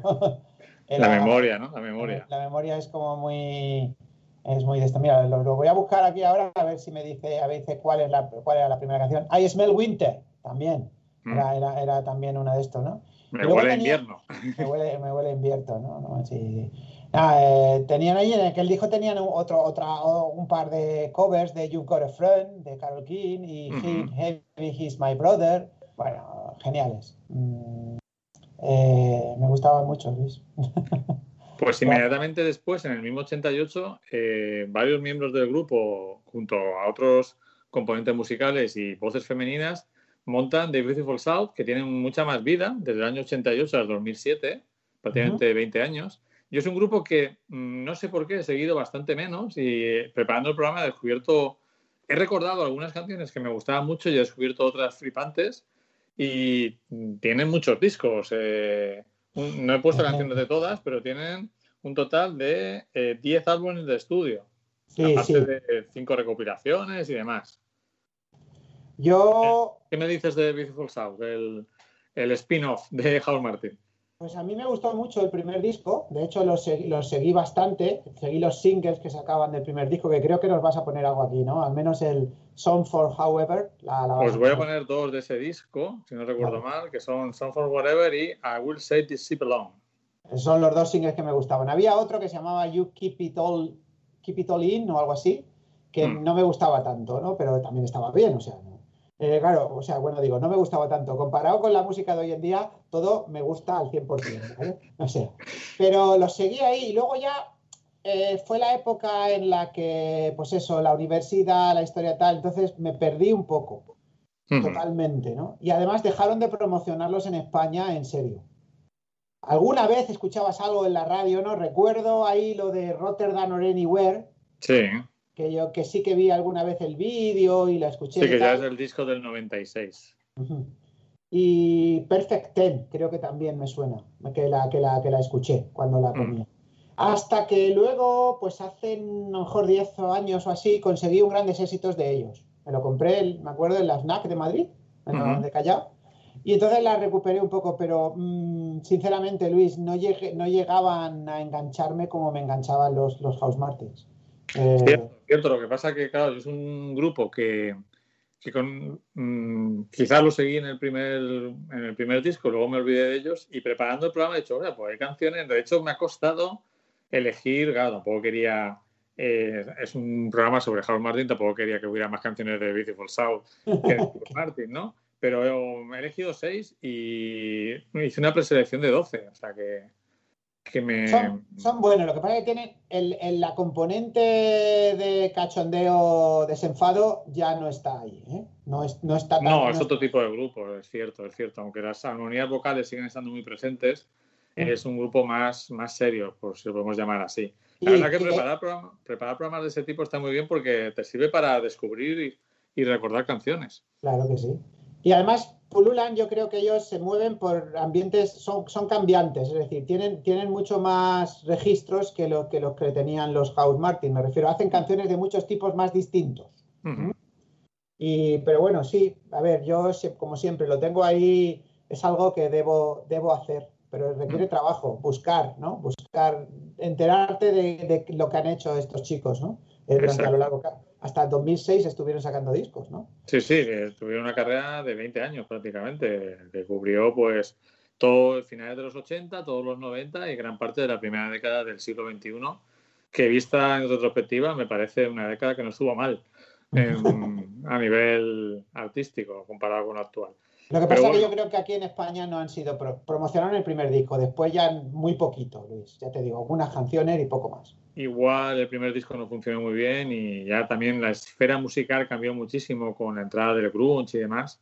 La memoria, ¿no? La memoria. La memoria es como muy. Es muy de esto. Mira, lo, lo voy a buscar aquí ahora a ver si me dice, a ver dice cuál es la cuál era la primera canción. I Smell Winter, también. Mm. Era, era, era también una de estos, ¿no? Me huele a invierno. Me huele, me huele invierno, ¿no? No, sí. Ah, eh, tenían ahí en aquel disco tenían un- otro, otra, un par de covers de You Got a Friend, de Carol King, y Ujú. He- Heavy He's My Brother. Bueno, geniales. Mm, eh, me gustaban mucho, Luis. <laughs> Pues inmediatamente después, en el mismo 88, eh, varios miembros del grupo, junto a otros componentes musicales y voces femeninas, montan The Beautiful South, que tienen mucha más vida, desde el año 88 al 2007, prácticamente 20 años. Y es un grupo que mm, no sé por qué he seguido bastante menos y eh, preparando el programa he descubierto, he recordado algunas canciones que me gustaban mucho y he descubierto otras flipantes y mm, tienen muchos discos. eh, no he puesto Ajá. canciones de todas, pero tienen un total de eh, 10 álbumes de estudio, Sí, aparte sí. de 5 recopilaciones y demás. Yo, ¿Qué me dices de Beautiful South, el, el spin-off de House Martin? Pues a mí me gustó mucho el primer disco. De hecho, lo seguí, lo seguí bastante. Seguí los singles que sacaban del primer disco, que creo que nos vas a poner algo aquí, ¿no? Al menos el Song for However. La, la Os voy a poner dos de ese disco, si no recuerdo mal, que son Song for Whatever y I Will Say This Ship Alone. Son los dos singles que me gustaban. Había otro que se llamaba You Keep It All, Keep It All In o algo así, que Mm. no me gustaba tanto, ¿no? Pero también estaba bien, o sea. Eh, claro, o sea, bueno, digo, no me gustaba tanto. Comparado con la música de hoy en día, todo me gusta al 100%, ¿vale? O sea, pero lo seguí ahí y luego ya eh, fue la época en la que, pues eso, la universidad, la historia tal, entonces me perdí un poco, totalmente, ¿no? Y además dejaron de promocionarlos en España en serio. ¿Alguna vez escuchabas algo en la radio, no? Recuerdo ahí lo de Rotterdam or Anywhere, Sí, que yo que sí que vi alguna vez el vídeo y la escuché. sí, que ya es el disco del 96. Ujú. Y Perfect Ten, creo que también me suena, que la, que la, que la escuché cuando la Mm. ponía. Hasta que luego, pues hace a lo mejor 10 años o así, conseguí un grandes éxitos de ellos. Me lo compré, me acuerdo, en la FNAC de Madrid, en la Ujú. de Callao. Y entonces la recuperé un poco, pero mm, sinceramente, Luis, no, llegué- no llegaban a engancharme como me enganchaban los, los House Martins. Cierto, cierto. Lo que pasa que, claro, es un grupo que, que con, mm, quizás lo seguí en el primer en el primer disco, luego me olvidé de ellos y preparando el programa he dicho, "Oye, pues hay canciones, de hecho me ha costado elegir, claro, tampoco quería, eh, es un programa sobre House Martin, tampoco quería que hubiera más canciones de Beautiful South que de <laughs> Martin, ¿no? Pero he elegido seis y hice una preselección de 12, o sea que, que me... Son, son buenos, lo que pasa es que tienen el, el- la componente de cachondeo desenfado ya no está ahí, ¿eh? No, es, no está tan- No, es otro tipo de grupo, es cierto, es cierto. Aunque las armonías vocales siguen estando muy presentes, Mm. es un grupo más, más serio, por si lo podemos llamar así. La verdad que preparar, programa- preparar programas de ese tipo está muy bien porque te sirve para descubrir y, y recordar canciones. Claro que sí. Y además, Pululan, yo creo que ellos se mueven por ambientes, son, son cambiantes, es decir, tienen, tienen mucho más registros que lo que los que tenían los House Martin. Me refiero, hacen canciones de muchos tipos más distintos. Y, pero bueno, sí, a ver, yo como siempre lo tengo ahí, es algo que debo, debo hacer, pero requiere trabajo, buscar, ¿no? Buscar, enterarte de, de lo que han hecho estos chicos, ¿no? Eh, durante a lo largo, hasta el 2006 estuvieron sacando discos, ¿no? Sí, sí, tuvieron una carrera de 20 años prácticamente, que cubrió pues todo el finales de los 80, todos los 90 y gran parte de la primera década del siglo XXI, que vista en retrospectiva me parece una década que no estuvo mal <laughs> a nivel artístico comparado con lo actual. Lo que pasa es que bueno. yo creo que aquí en España no han sido, pro- promocionaron el primer disco, después ya muy poquito, Luis, ya te digo, algunas canciones y poco más. Igual el primer disco no funcionó muy bien y ya también la esfera musical cambió muchísimo con la entrada del grunge y demás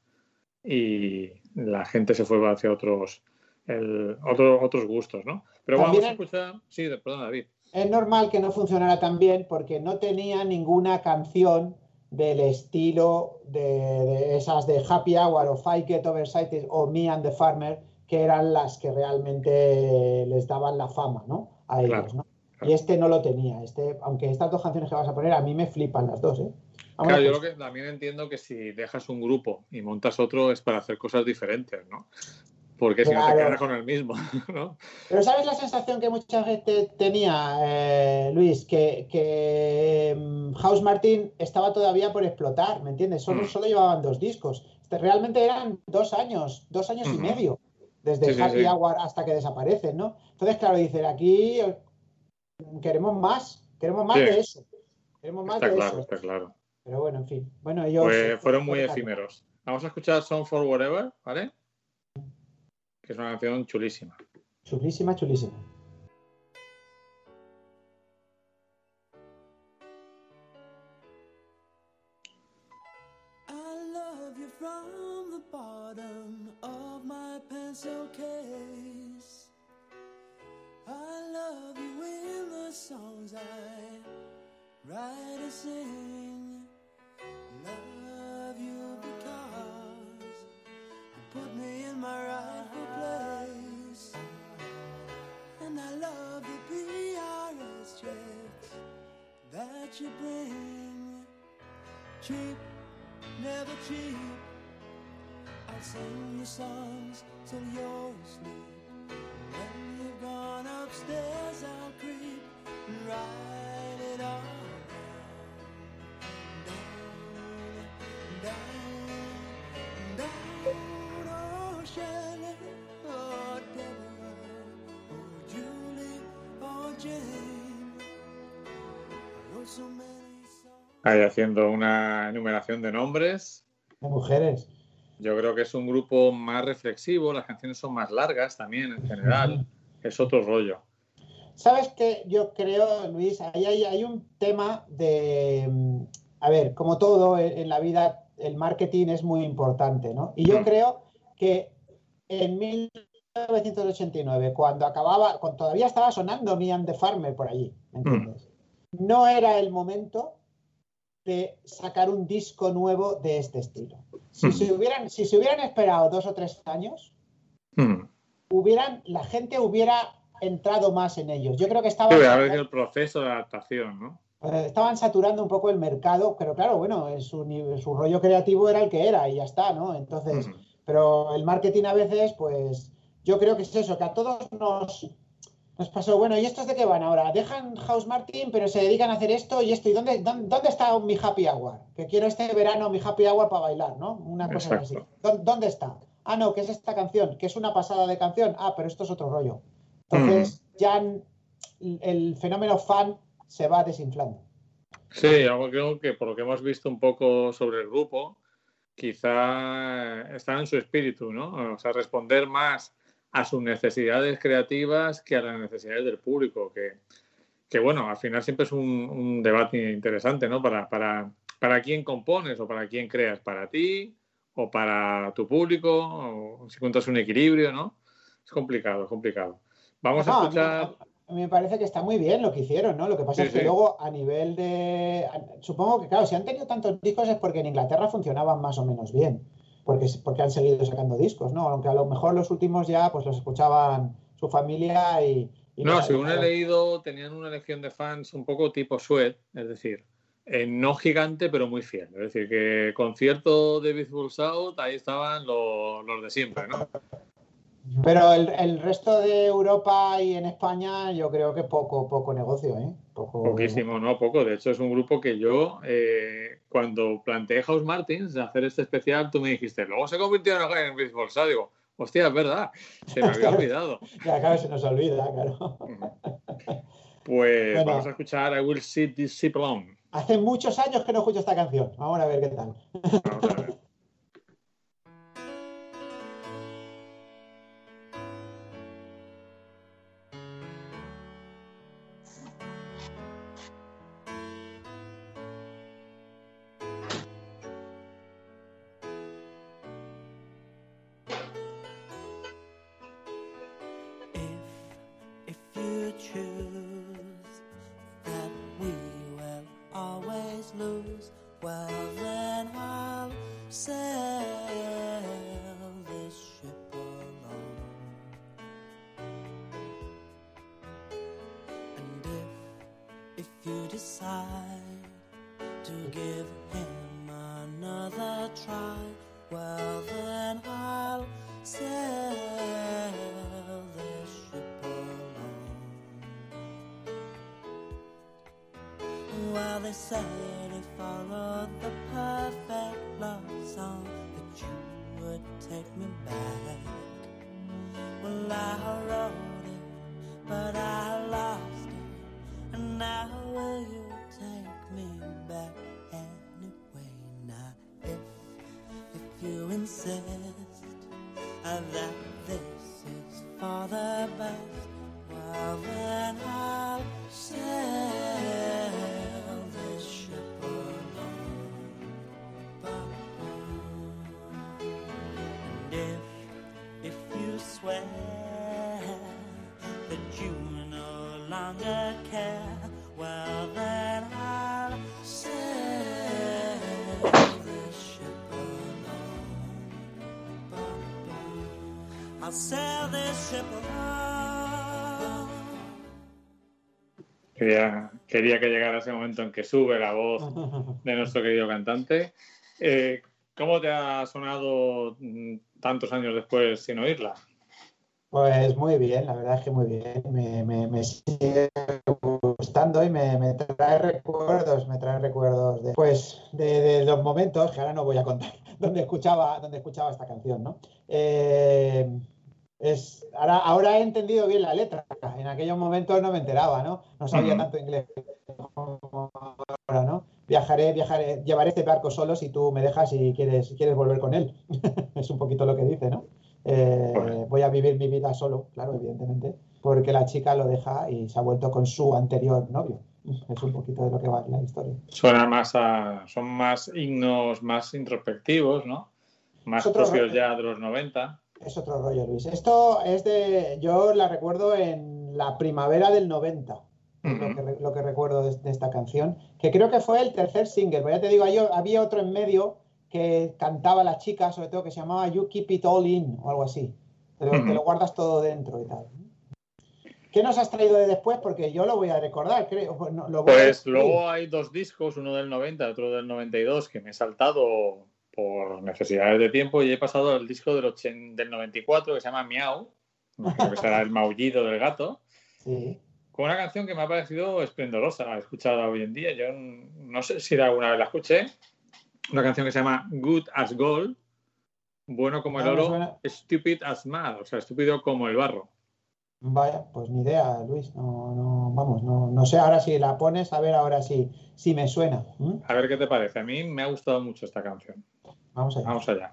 y la gente se fue hacia otros el- otro- otros gustos, ¿no? Pero vamos También a hay- escuchar, sí, perdón David. Es normal que no funcionara tan bien porque no tenía ninguna canción del estilo de, de esas de Happy Hour o Fight Get Oversighted o Me and the Farmer, que eran las que realmente les daban la fama, ¿no? A ellos, Claro, ¿no? claro. Y este no lo tenía. Este, aunque estas dos canciones que vas a poner, a mí me flipan las dos, ¿eh? Vamos Claro, yo lo que también entiendo que si dejas un grupo y montas otro es para hacer cosas diferentes, ¿no? Porque si no te quedas con el mismo, <laughs> ¿no? Pero ¿sabes la sensación que mucha gente tenía, eh, Luis? Que, que, mm, House Martin estaba todavía por explotar, ¿me entiendes? Solo, Mm. solo llevaban dos discos. Este, Realmente eran dos años, dos años y medio, desde Sí, Happy sí. Hour hasta que desaparecen, ¿no? Entonces, claro, dicen, aquí queremos más, queremos más de eso. Queremos más Está de claro, eso. está claro. Pero bueno, en fin. Bueno, ellos... Pues fueron muy efímeros. Vamos a escuchar Song for Whatever, ¿vale? Que es una canción chulísima. Chulísima, chulísima. I love you from the bottom of my pencil case. I love you in the songs I write and sing. That you bring. Cheap never cheap. I'll sing you songs till you're asleep. When you've gone upstairs, I'll creep and write it all down, down, down. Oh, Shelley, oh, Deborah, oh, Julie, oh, Jane. Ahí haciendo una enumeración de nombres. De mujeres. Yo creo que es un grupo más reflexivo, las canciones son más largas también en general. Es otro rollo. ¿Sabes qué? Yo creo, Luis, ahí hay, hay un tema de, mm, a ver, como todo en, la vida, el marketing es muy importante, ¿no? Y yo Mm. creo que en 1989, cuando acababa, cuando todavía estaba sonando Me and the Farmer por allí, ¿me entiendes? No era el momento de sacar un disco nuevo de este estilo. Si Mm. se hubieran, si se hubieran esperado dos o tres años, Hmm. hubieran, la gente hubiera entrado más en ellos. Yo creo que Sí, estaban, a ver el proceso de adaptación, ¿no? eh, estaban saturando un poco el mercado, pero claro, bueno, su rollo creativo era el que era y ya está, ¿no? Entonces, Hmm. pero el marketing a veces, pues, yo creo que es eso, que a todos nos, nos pasó, bueno, ¿y estos de qué van ahora? Dejan House Martin, pero se dedican a hacer esto y esto. ¿Y dónde, dónde, dónde está mi happy hour? Que quiero este verano mi happy hour para bailar, ¿no? Una cosa así. Exacto. ¿Dó- ¿Dónde está? Ah, no, que es esta canción, que es una pasada de canción. Ah, pero esto es otro rollo. Entonces, ya n- el fenómeno fan se va desinflando. Sí, yo creo que por lo que hemos visto un poco sobre el grupo, quizá está en su espíritu, ¿no? O sea, responder más a sus necesidades creativas que a las necesidades del público, que, que bueno, al final siempre es un, un debate interesante, ¿no? Para, para, para quién compones o para quién creas, para ti o para tu público, o si encuentras un equilibrio, ¿no? Es complicado, es complicado. Vamos a No, a mí- escuchar... A mí me parece que está muy bien lo que hicieron, ¿no? Lo que pasa Sí, es que sí. luego a nivel de... Supongo que, claro, si han tenido tantos discos es porque en Inglaterra funcionaban más o menos bien, porque, porque han seguido sacando discos, ¿no? Aunque a lo mejor los últimos ya pues los escuchaban su familia y... y No, según he leído, tenían una legión de fans un poco tipo Sued, es decir, eh, no gigante, pero muy fiel. Es decir, que concierto de Beautiful South, ahí estaban los, los de siempre, ¿no? Pero el, el resto de Europa y en España yo creo que poco, poco negocio, ¿eh? Poco... Poquísimo, no, poco. De hecho, es un grupo que yo, eh, cuando planteé House Martins, hacer este especial, tú me dijiste, luego se convirtió en South. Digo, hostia, es verdad, se me había <laughs> olvidado. Ya, claro, se nos olvida, claro. Pues Bueno. vamos a escuchar I Will Sit This Ship Alone. Hace muchos años que no escucho esta canción. Vamos a ver qué tal. Vamos a ver. Quería, que llegara ese momento en que sube la voz de nuestro querido cantante. Eh, ¿Cómo te ha sonado mm, tantos años después sin oírla? Pues muy bien, la verdad es que muy bien. Me, sigue gustando y me, trae recuerdos, me trae recuerdos de, pues, de, de los momentos, que ahora no voy a contar, <laughs> donde escuchaba, donde escuchaba esta canción, ¿no? Eh, es, ahora, ahora he entendido bien la letra. En aquellos momentos no me enteraba, ¿no? No sabía tanto inglés como ahora, ¿no? Viajaré, viajaré, llevaré este barco solo si tú me dejas y quieres, quieres volver con él. <laughs> es un poquito lo que dice, ¿no? Eh, voy a vivir mi vida solo, claro, evidentemente. porque la chica lo deja y se ha vuelto con su anterior novio. <laughs> Es un poquito de lo que va la historia. Suena más a, son más himnos más introspectivos, ¿no? Más propios ya de los 90. Es otro rollo, Luis. Esto es de. Yo la recuerdo en la primavera del 90. es lo, que, lo que recuerdo de, de esta canción. Que creo que fue el tercer single. Pero ya te digo, hay- había otro en medio que cantaba la chica, sobre todo, que se llamaba You Keep It All In o algo así. Te lo, te lo guardas todo dentro y tal. ¿Qué nos has traído de después? Porque yo lo voy a recordar, creo. No, lo voy a Pues luego hay dos discos, uno del 90, otro del 92, que me he saltado por necesidades de tiempo y he pasado al disco del, ochen- del 94 que se llama Miau, que será el maullido del gato, Sí. con una canción que me ha parecido esplendorosa, escuchada hoy en día. Yo no sé si alguna vez la escuché, una canción que se llama Good as Gold, bueno como el No, me oro, stupid as mud, o sea, estúpido como el barro. Vaya, pues ni idea, Luis. No, no, vamos, no, no sé ahora si la pones, a ver ahora si, si me suena. A ver qué te parece. A mí me ha gustado mucho esta canción. Vamos allá. Vamos allá.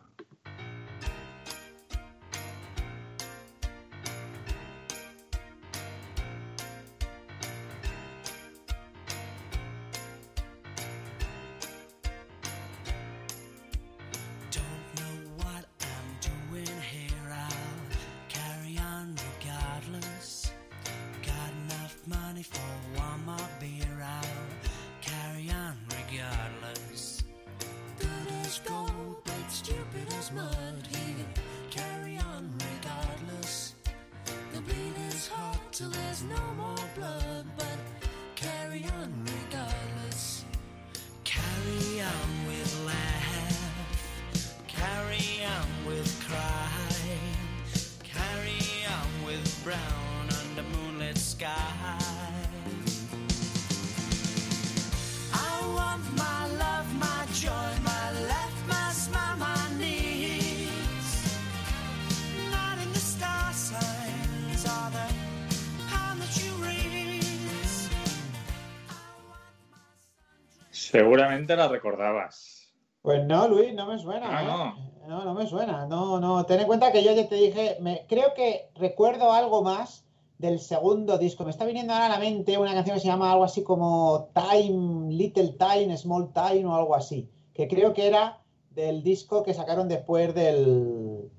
Seguramente la recordabas. Pues no, Luis, no me suena. Ah, ¿eh? no. no, no me suena. No, no. Ten en cuenta que yo ya te dije, me, creo que recuerdo algo más del segundo disco. Me está viniendo ahora a la mente una canción que se llama algo así como Time, Little Time, Small Time o algo así. Que creo que era del disco que sacaron después del,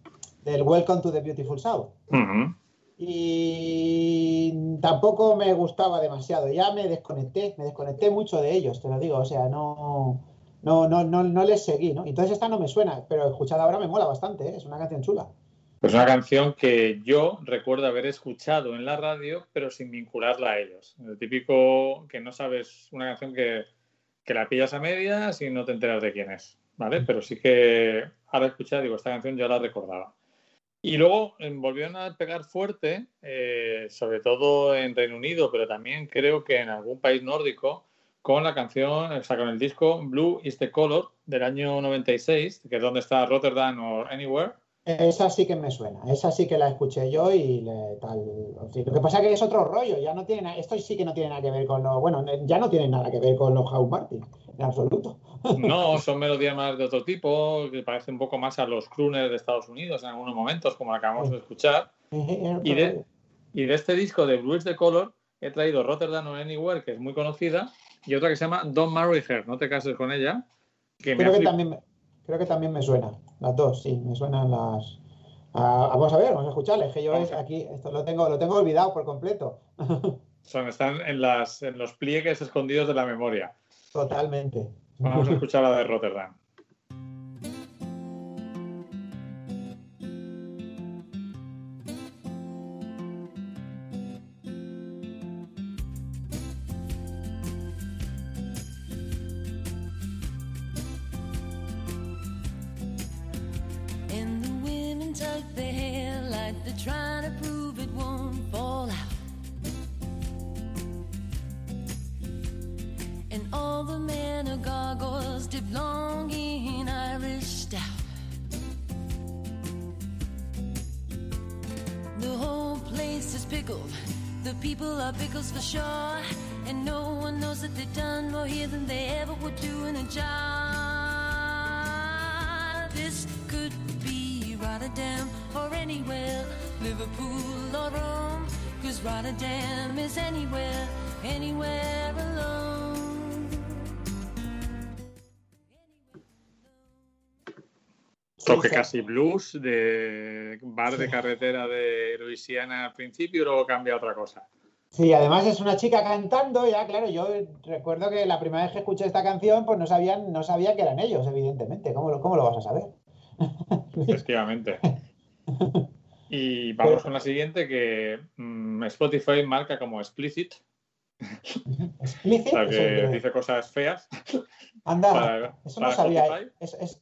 del Welcome to the Beautiful South. Y tampoco me gustaba demasiado. Ya me desconecté, me desconecté mucho de ellos, te lo digo. O sea, no, no, no, no, no les seguí, ¿no? Entonces esta no me suena, pero escuchada ahora me mola bastante, ¿eh? es una canción chula. Pues una canción que yo recuerdo haber escuchado en la radio, pero sin vincularla a ellos. El típico que no sabes una canción que, que la pillas a medias y no te enteras de quién es, ¿vale? Pero sí que ahora escuchar, digo, esta canción yo la recordaba. Y luego eh, volvieron a pegar fuerte, eh, sobre todo en Reino Unido, pero también creo que en algún país nórdico, con la canción, o sea, con el disco Blue is the Color del año 96, que es donde está Rotterdam o Anywhere. Esa sí que me suena, esa sí que la escuché yo y le- tal. Lo que pasa es que es otro rollo, ya no tiene esto sí que no tiene nada que ver con los, bueno, ya no tiene nada que ver con los House Martin, en absoluto. No, <laughs> son melodías más de otro tipo, que parecen un poco más a los crooners de Estados Unidos en algunos momentos, como la acabamos de escuchar. Y de, y de este disco de Blues de Color he traído Rotterdam or Anywhere, que es muy conocida, y otra que se llama Don't Marry Her, no te cases con ella, que me Creo ha que, también, creo que también me suena, las dos, sí, me suenan las... Ah, vamos a ver, vamos a escucharles, que yo es- aquí esto lo tengo, lo tengo olvidado por completo. <laughs> son, están en, las, en los pliegues escondidos de la memoria. Totalmente. Vamos a escuchar la de Rotterdam. Toque casi blues de bar de carretera de Luisiana al principio y luego cambia a otra cosa. Sí, además es una chica cantando, ya claro, yo recuerdo que la primera vez que escuché esta canción, pues no sabían, no sabía que eran ellos, evidentemente. ¿Cómo, lo- cómo lo vas a saber? <laughs> Efectivamente. Y vamos con la siguiente que mm, Spotify marca como explicit, Explicit, o sea que dice cosas feas. Anda, <laughs> para- eso no sabía. Es, es-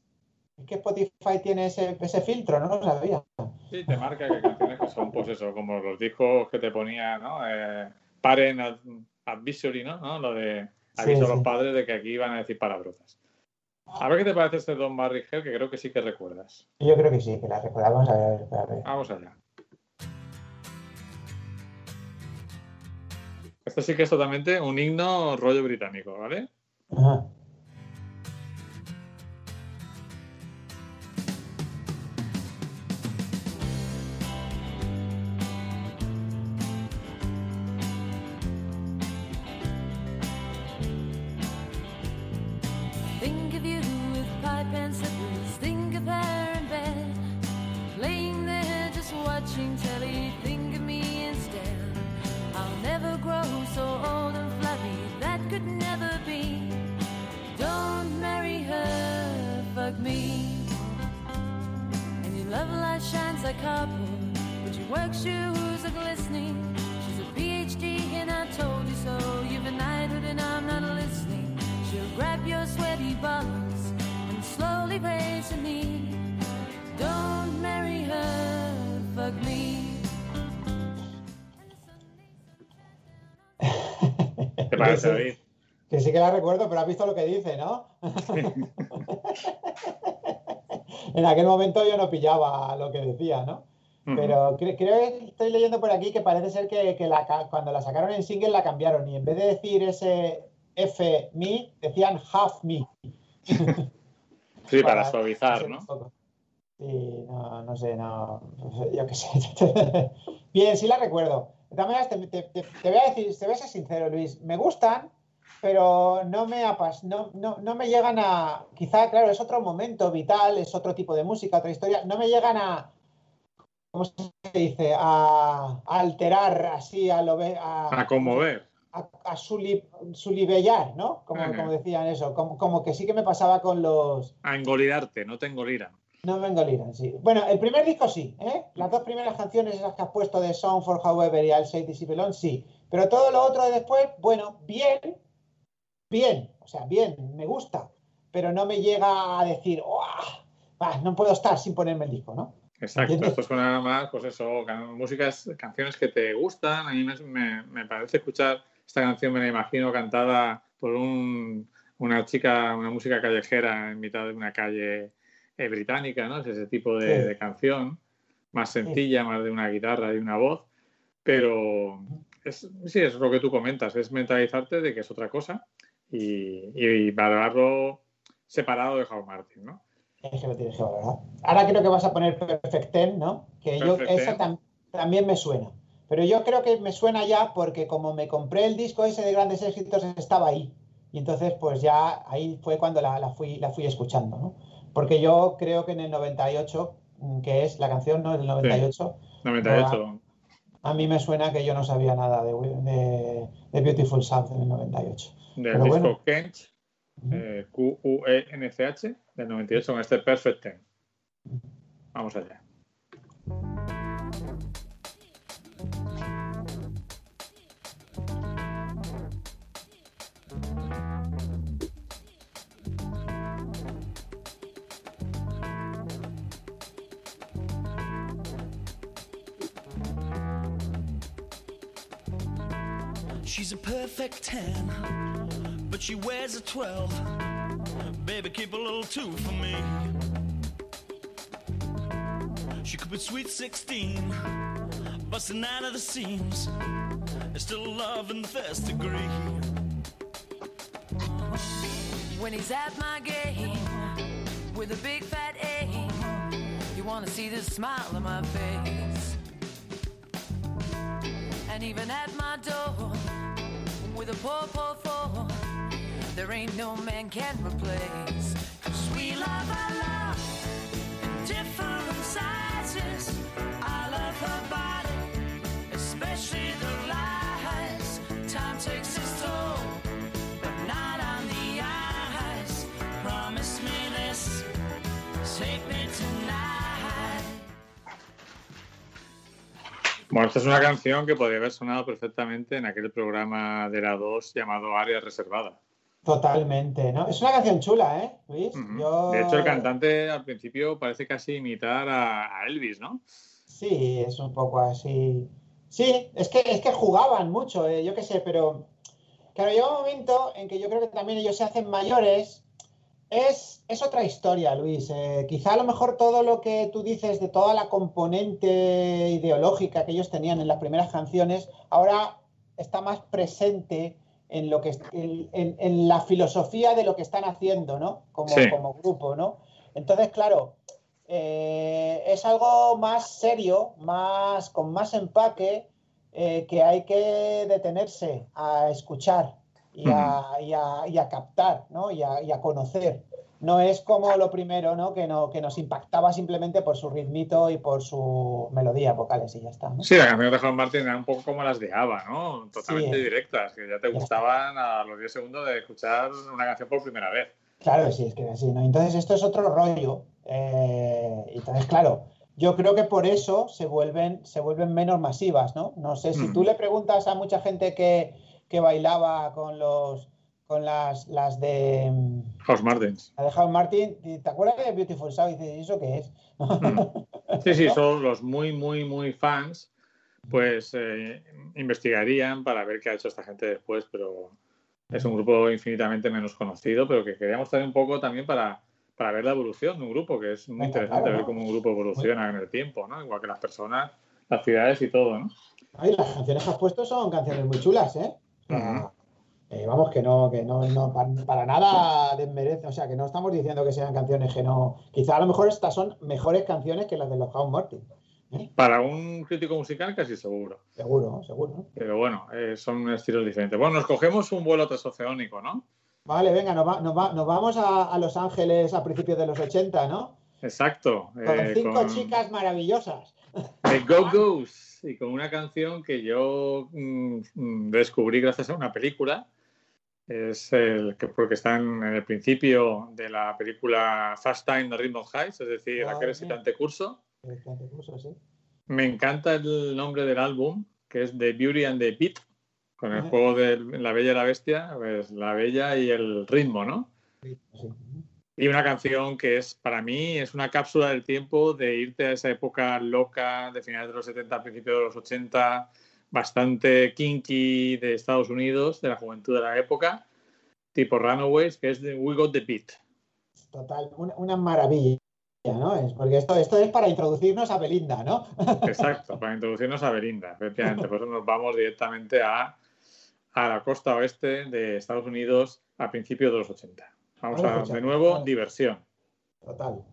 es que Spotify tiene ese, ese filtro, no lo sabía. Sí, te marca que canciones que son, pues eso, como los discos que te ponía, ¿no? Eh, paren ad- advisory, ¿no? ¿no? Lo de aviso Sí, a los padres de que aquí van a decir palabrotas. A ver qué te parece este Don Barry Hell, que creo que sí que recuerdas. Yo creo que sí, que la recordamos. A ver, a ver. Vamos allá. Esto sí que es totalmente un himno rollo británico, ¿vale? Ajá. Sí, David? Que sí que la recuerdo, pero has visto lo que dice, ¿no? <laughs> en aquel momento yo no pillaba lo que decía, ¿no? Pero cre- creo que estoy leyendo por aquí que parece ser que, que la cuando la sacaron en single la cambiaron y en vez de decir ese F me, decían half me. <laughs> Sí, para suavizar, hacer ¿no? Sí, no, no sé, no, yo qué sé. <laughs> Bien, sí la recuerdo. De todas maneras, te, te- te- te voy a decir, te voy a ser sincero, Luis, me gustan, pero no me apas, no, no, no me llegan a, quizá, claro, es otro momento vital, es otro tipo de música, otra historia, no me llegan a, ¿cómo se dice? A, a alterar así, a lo a, A conmover. a, a suli- sulibellar, ¿no? Como, como decían eso, como, como que sí que me pasaba con los, A engolirarte, no te engoliran. No me engoliran, sí. Bueno, el primer disco sí, ¿eh? Las dos primeras canciones, esas que has puesto de Song for However y I'll Say This Alone, sí. Pero todo lo otro de después, bueno, bien, bien, o sea, bien, me gusta, pero no me llega a decir. Ah, no puedo estar sin ponerme el disco, ¿no? Exacto, ¿Entiendes? esto suena más, pues eso, can- músicas, canciones que te gustan. A mí me, me- me parece escuchar esta canción, me la imagino cantada por un- una chica, una música callejera en mitad de una calle eh, británica, ¿no? Es ese tipo de, Sí. de canción, más sencilla, más de una guitarra y una voz, pero es, sí, es lo que tú comentas, es mentalizarte de que es otra cosa y, y valorarlo separado de How Martin, ¿no? Es que lo tienes que valorar. Ahora creo que vas a poner Perfect Ten, ¿no? Que yo, esa tam- también me suena. Pero yo creo que me suena ya porque como me compré el disco ese de grandes éxitos, estaba ahí. Y entonces, pues ya ahí fue cuando la, la fui, la fui escuchando, ¿no? Porque yo creo que en el 98, mm, que es la canción, ¿no? Del 98, 98. a mí me suena que yo no sabía nada de, de- de Beautiful South en el 98. del Pero disco bueno. Kench, eh, Q-U-E-N-C-H, del 98, con este Perfect Ten. Vamos allá. Perfect 10, but she wears a 12. Baby, keep a little 2 for me. She could be sweet 16, busting out of the seams. There's still love in the first degree. When he's at my game with a big fat A, you wanna see the smile on my face. And even at my door, with a poor, poor four, there ain't no man can replace. Cause we love our love Bueno, esta es una canción que podría haber sonado perfectamente en aquel programa de la 2 llamado Área Reservada. Totalmente, ¿no? Es una canción chula, ¿eh, Luis? Yo- De hecho, el cantante al principio parece casi imitar a, a Elvis, ¿no? Sí, es un poco así. Sí, es que, es que jugaban mucho, eh, yo qué sé, pero claro, llega un momento en que yo creo que también ellos se hacen mayores. Es, es otra historia, Luis. Eh, quizá a lo mejor todo lo que tú dices de toda la componente ideológica que ellos tenían en las primeras canciones, ahora está más presente en lo que en, en- en la filosofía de lo que están haciendo, ¿no? Como, Sí. como grupo, ¿no? Entonces, claro, eh, es algo más serio, más, con más empaque, eh, que hay que detenerse a escuchar y a, y a- y a captar, ¿no? Y a, y a conocer. No es como lo primero, ¿no? Que, no, que nos impactaba simplemente por su ritmito y por su melodía vocales y ya está. ¿no? Sí, las canciones de Juan Martín eran un poco como las de ABBA, ¿no? Totalmente Sí. directas, que ya te gustaban a los 10 segundos de escuchar una canción por primera vez. Claro sí, es que sí, ¿no? Entonces esto es otro rollo. eh, entonces, claro, yo creo que por eso se vuelven, se vuelven menos masivas, ¿no? No sé, si tú Ujú. le preguntas a mucha gente que, que bailaba con los con las, las de mm, House Martins. la de Hal Martin, ¿te acuerdas de Beautiful South? Y dices, ¿y eso qué es? Mm. <laughs> Sí, sí, son los muy, muy, muy fans, pues eh, investigarían para ver qué ha hecho esta gente después, pero es un grupo infinitamente menos conocido, pero que queríamos traer un poco también para, para ver la evolución de un grupo, que es muy interesante claro, ver cómo un grupo evoluciona en el tiempo, ¿no? Igual que las personas, las ciudades y todo, ¿no? Ay, las canciones que has puesto son canciones muy chulas, ¿eh? Sea, eh, vamos, que no, que no, no pa- para, nada desmerece, o sea, que no estamos diciendo que sean canciones que no. Quizá a lo mejor estas son mejores canciones que las de los House Martin. ¿eh? Para un crítico musical casi seguro. Seguro, seguro. Pero bueno, eh, son estilos diferentes. Bueno, nos cogemos un vuelo transoceánico, ¿no? Vale, venga, nos, va- nos va- nos vamos a, a Los Ángeles a principios de los 80, ¿no? Exacto. Con eh, cinco con- chicas maravillosas. The Go Go's y con una canción que yo mm, descubrí gracias a una película. Es el que porque está en, el principio de la película Fast Time de Rhythm of Heights, es decir, Ah, aquel excitante curso. Curso, sí. Me encanta el nombre del álbum, que es The Beauty and the Beat, con el Ajá. juego de La Bella y la Bestia, pues la bella y el ritmo, ¿no? Sí. Y una canción que es, para mí, es una cápsula del tiempo de irte a esa época loca de finales de los 70, principios de los 80, bastante kinky de Estados Unidos, de la juventud de la época, tipo Runaways, que es de We Got the Beat. Total, una, una maravilla, ¿no? Es porque esto, esto es para introducirnos a Belinda, ¿no? <laughs> Exacto, para introducirnos a Belinda, efectivamente. Por eso nos vamos directamente a, a la costa oeste de Estados Unidos a principios de los 80. Vamos Vamos a a, de nuevo, diversión. Total.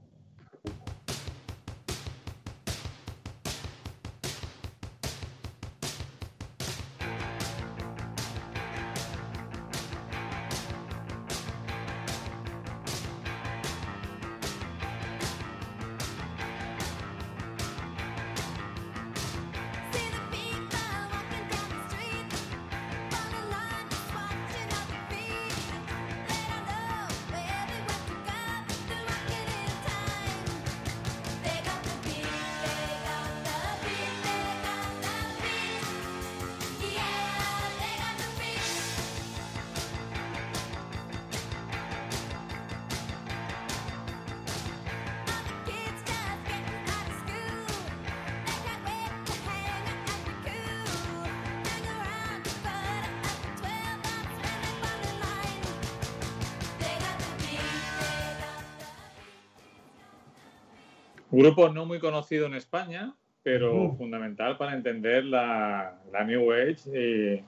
Grupo no muy conocido en España, pero Ujú. fundamental para entender la, la New Age y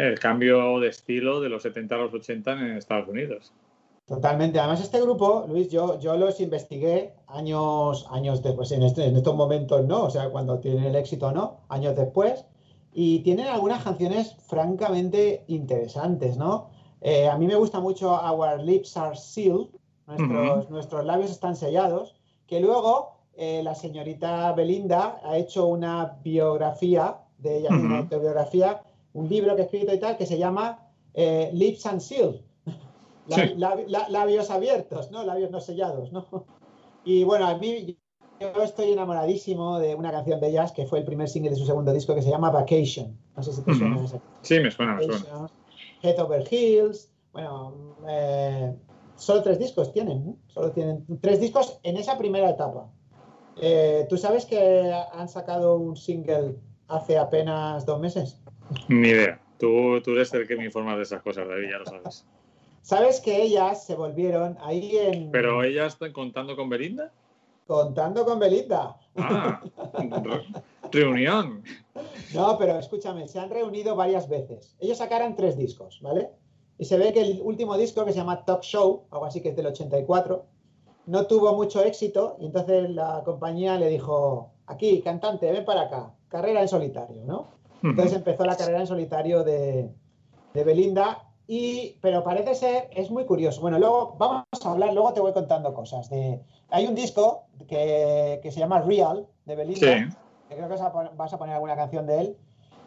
el cambio de estilo de los 70 a los 80 en Estados Unidos. Totalmente. Además, este grupo, Luis, yo, yo los investigué años, años después, en, este- en estos momentos no, o sea, cuando tienen el éxito no, años después. y tienen algunas canciones francamente interesantes, ¿no? Eh, a mí me gusta mucho Our Lips Are Sealed, nuestros, nuestros labios están sellados, que luego eh, la señorita Belinda ha hecho una biografía de ella, una autobiografía, un libro que ha escrito y tal, que se llama eh, Lips and <laughs> Sí. lab- la- labios abiertos, ¿no? Labios no sellados, ¿no? <laughs> Y bueno, a mí yo estoy enamoradísimo de una canción de ellas que fue el primer single de su segundo disco que se llama Vacation. No sé si te suena esa. Sí, me suena, me suena. Head Over Heels. Bueno, eh, solo tres discos tienen, ¿no? Solo tienen tres discos en esa primera etapa. Eh, ¿Tú sabes que han sacado un single hace apenas dos meses? Ni idea. Tú, tú eres el que me informa de esas cosas, David, ya lo sabes. ¿Sabes que ellas se volvieron ahí en Pero ella está contando con Belinda. contando con Belinda? Ah, re- reunión. No, pero escúchame, se han reunido varias veces. Ellos sacaron tres discos, ¿vale? Y se ve que el último disco, que se llama Talk Show, algo así que es del 84, no tuvo mucho éxito y entonces la compañía le dijo, aquí, cantante, ven para acá, carrera en solitario, ¿no? Entonces empezó la carrera en solitario de, de Belinda, y, pero parece ser, es muy curioso. Bueno, luego vamos a hablar, luego te voy contando cosas. De, hay un disco que, que se llama Real, de Belinda, Sí. que creo que vas a poner, vas a poner alguna canción de él,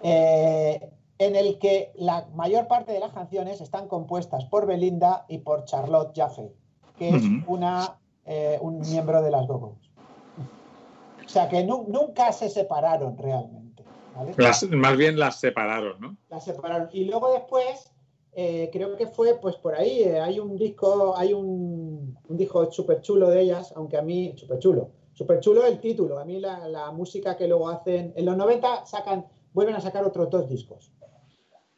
eh, en el que la mayor parte de las canciones están compuestas por Belinda y por Charlotte Jaffe, que es una, eh, un miembro de las Go-Go's. O sea que nu- nunca se separaron realmente. ¿vale? Las- más bien las separaron, ¿no? las separaron. Y luego después, eh, creo que fue pues por ahí, eh, hay un disco, hay un, un disco súper chulo de ellas, aunque a mí, súper chulo, súper chulo el título, a mí la, la música que luego hacen, en los 90 sacan, vuelven a sacar otros dos discos,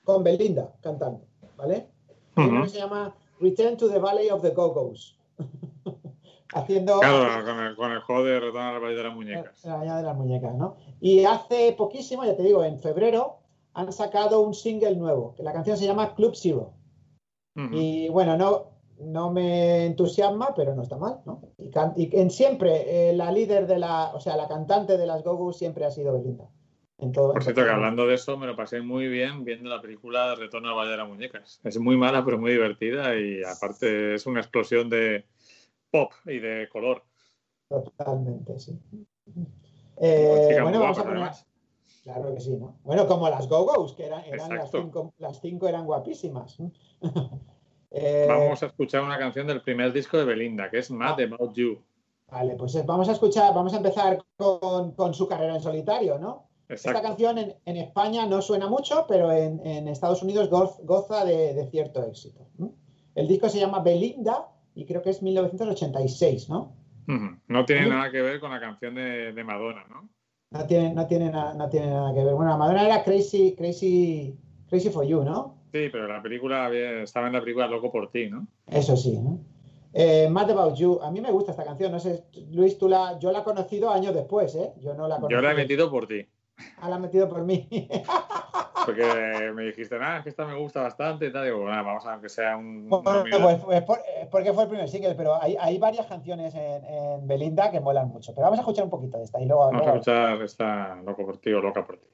con Belinda cantando, ¿vale? Uno que se llama Return to the Valley of the Go-Go's. <laughs> Haciendo Claro, con el, con el juego de retorno a la pared de las muñecas. la baña de las muñecas, ¿no? Y hace poquísimo, ya te digo, en febrero, han sacado un single nuevo, que la canción se llama Club Zero. Y bueno, no, no me entusiasma, pero no está mal, ¿no? Y, can- y en siempre, eh, la líder de la, o sea, la cantante de las Go siempre ha sido Belinda. En todo, Por en cierto, que hablando de eso, me lo pasé muy bien viendo la película Retorno a la Valle de las Muñecas. Es muy mala, pero muy divertida y aparte es una explosión de pop y de color. Totalmente, sí. Eh, bueno, vamos a poner. además. Claro que sí, ¿no? Bueno, como las Go-Go's, que eran, eran las, cinco, las cinco eran guapísimas. <laughs> Eh, Vamos a escuchar una canción del primer disco de Belinda, que es Mad About You. Vale, pues vamos a escuchar, vamos a empezar con, con su carrera en solitario, ¿no? Esta canción en, en España no suena mucho, pero en, en Estados Unidos goz- goza de, de cierto éxito. El disco se llama Belinda y creo que es 1986, ¿no? No tiene nada que ver con la canción de, de Madonna, ¿no? No tiene, no, tiene na- no tiene nada que ver. Bueno, la Madonna era Crazy, Crazy, Crazy for You, ¿no? Sí, pero la película estaba en la película Loco por ti, ¿no? Eso sí, ¿no? Eh, Mad About You. A mí me gusta esta canción. No sé, Luis, tú la, yo la he conocido años después, ¿eh? Yo no la conocí. Yo la he metido por ti, Ah, la he metido por mí. <laughs> porque me dijiste, nada, es que esta me gusta bastante y tal. Digo, nada, vamos a que sea un... Pues, pues, por- eh, porque fue el primer single, pero hay, hay varias canciones en, en Belinda que molan mucho. Pero vamos a escuchar un poquito de esta y luego. Vamos a escuchar esta Loco por ti o Loca por ti.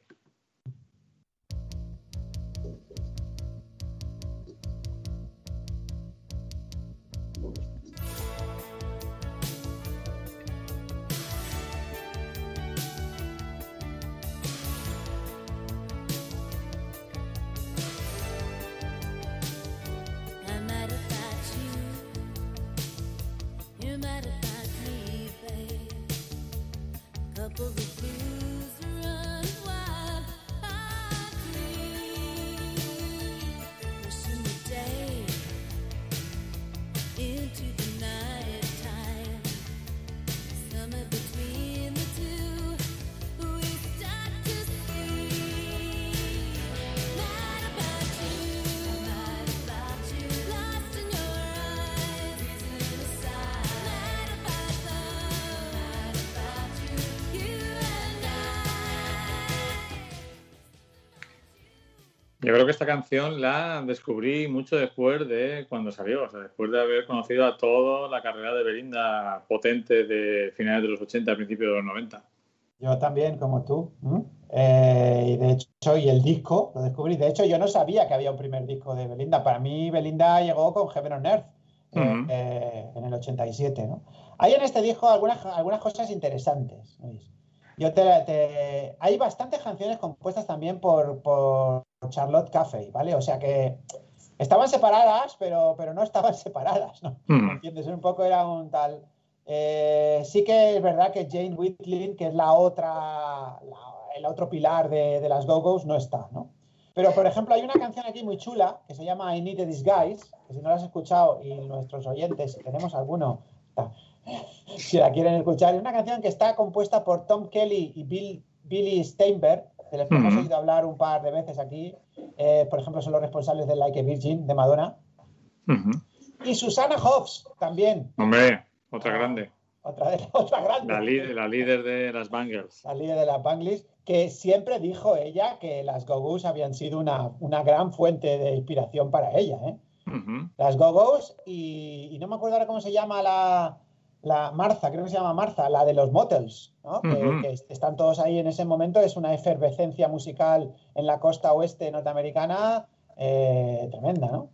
Que esta canción la descubrí mucho después de cuando salió, o sea, después de haber conocido a toda la carrera de Belinda potente de finales de los 80, principios de los 90. Yo también, como tú. Eh, y de hecho, y el disco lo descubrí. De hecho, yo no sabía que había un primer disco de Belinda. Para mí, Belinda llegó con Heaven on Earth eh, eh, en el 87, ¿no? Hay en este disco algunas, algunas cosas interesantes. Luis. Yo te, te- hay bastantes canciones compuestas también por, por Charlotte Caffey, ¿vale? O sea que estaban separadas, pero, pero no estaban <laughs> separadas, ¿no? Mm. ¿Entiendes? Un poco era un tal. Eh, sí que es verdad que Jane Whitlin, que es la otra, la- el otro pilar de, de las Go-Go's, no está, ¿no? Pero, por ejemplo, hay una canción aquí muy chula que se llama I Need a Disguise, que si no la has escuchado y nuestros oyentes, si tenemos alguno, ta- si la quieren escuchar, es una canción que está compuesta por Tom Kelly y Bill, Billy Steinberg, de los que hemos Ujú. oído hablar un par de veces aquí. Eh, por ejemplo, son los responsables de Like a Virgin de Madonna. Ujú. Y Susana Hobbs también, Hombre, otra grande. otra, de, otra grande. La, li- la líder de las Bangles. la líder de la Bangles, que siempre dijo ella que las Go-Go's habían sido una, una gran fuente de inspiración para ella. ¿eh? Ujú. Las Go-Go's y, y no me acuerdo ahora cómo se llama la, la Martha, creo que se llama Martha, la de los Motels, ¿no? que, están todos ahí en ese momento. Es una efervescencia musical en la costa oeste norteamericana eh, tremenda. ¿no?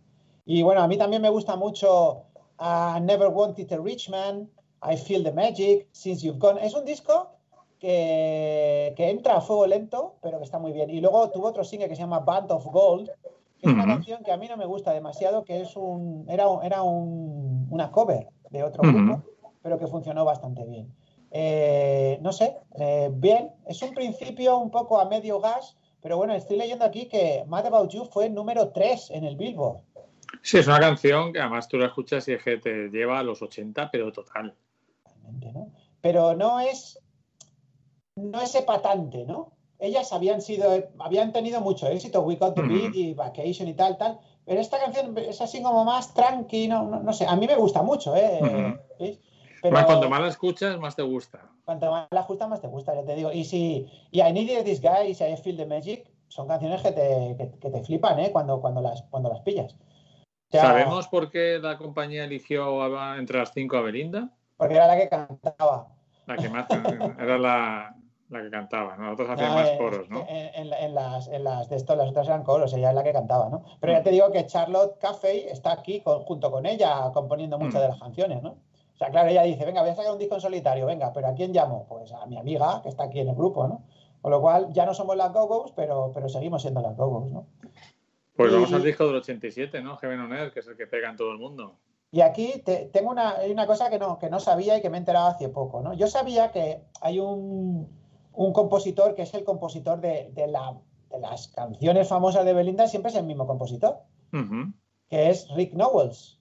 Y bueno, a mí también me gusta mucho uh, Never Wanted a Rich Man, I Feel the Magic, Since You've Gone. Es un disco que, que entra a fuego lento, pero que está muy bien. Y luego tuvo otro single que se llama Band of Gold, que es una canción que a mí no me gusta demasiado, que es un, era, era un- una cover de otro grupo, pero que funcionó bastante bien. Eh, no sé, eh, bien, es un principio un poco a medio gas, pero bueno, estoy leyendo aquí que Mad About You fue número 3 en el Billboard. Sí, es una canción que además tú la escuchas y es que te lleva a los 80, pero total. ¿no? Pero no es, no es epatante, ¿no? Ellas habían sido, habían tenido mucho éxito, We Got Ujú. Beat y Vacation y tal, tal. Pero esta canción es así como más tranqui, no, no, no sé. A mí me gusta mucho, ¿eh? ¿Veis? Pero Más cuanto más la escuchas, más te gusta. cuanto más la justa, más te gusta, ya te digo. Y si y I Need This Guy y si I Feel the Magic son canciones que te, que, que te flipan, ¿eh? Cuando, cuando, las, cuando las pillas. O sea, ¿Sabemos por qué la compañía eligió a- entre las cinco a Belinda? Porque era la que cantaba. La que más <laughs> era la, la que cantaba, ¿no? Nosotros hacíamos No, más eh, coros, ¿no? En, en- en las, en las de esto, las otras eran coros, ella es la que cantaba, ¿no? Pero ya te digo que Charlotte Caffey está aquí con- junto con ella componiendo muchas Mm. de las canciones, ¿no? O sea, claro, ella dice, venga, voy a sacar un disco en solitario, venga, pero ¿a quién llamo? Pues a mi amiga que está aquí en el grupo, ¿no? Con lo cual ya no somos las Go-Go's, pero, pero seguimos siendo las Go-Go's, ¿no? Pues y- vamos al disco del 87, ¿no? Heaven on Earth, que es el que pega en todo el mundo. Y aquí te- tengo una, hay una cosa que no, que no sabía y que me he enterado hace poco, ¿no? Yo sabía que hay un, un compositor que es el compositor de, de la- de las canciones famosas de Belinda, siempre es el mismo compositor, que es Rick Nowels.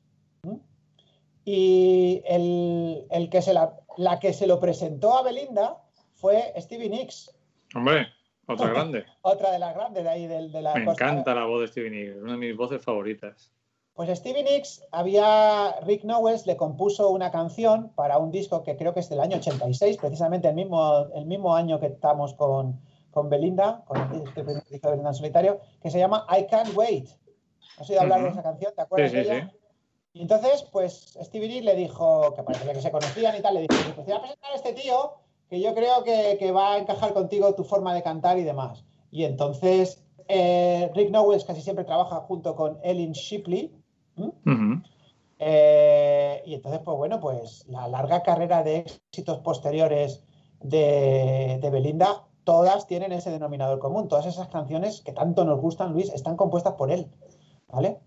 Y el, el que se la, la que se lo presentó a Belinda fue Stevie Nicks, Hombre, otra <laughs> grande. otra de las grandes de ahí del- de, la Me costa- encanta la voz de Stevie Nicks, es una de mis voces favoritas. Pues Stevie Nicks había, Rick Nowels le compuso una canción para un disco que creo que es del año 86, precisamente el mismo, el mismo año que estamos con, con Belinda, con el disco el disco de Belinda en solitario, que se llama I Can't Wait. ¿Has oído hablar de Ujú. esa canción? ¿Te Sí, acuerdas sí, de ella? sí. Y entonces, pues Stevie Nicks le dijo, que parecía que se conocían y tal, le dijo, pues te voy a presentar a este tío que yo creo que, que va a encajar contigo tu forma de cantar y demás. Y entonces eh, Rick Nowels casi siempre trabaja junto con Ellen Shipley. Eh, y entonces, pues bueno, pues la larga carrera de éxitos posteriores de, de Belinda, todas tienen ese denominador común. Todas esas canciones que tanto nos gustan, Luis, están compuestas por él. ¿Vale?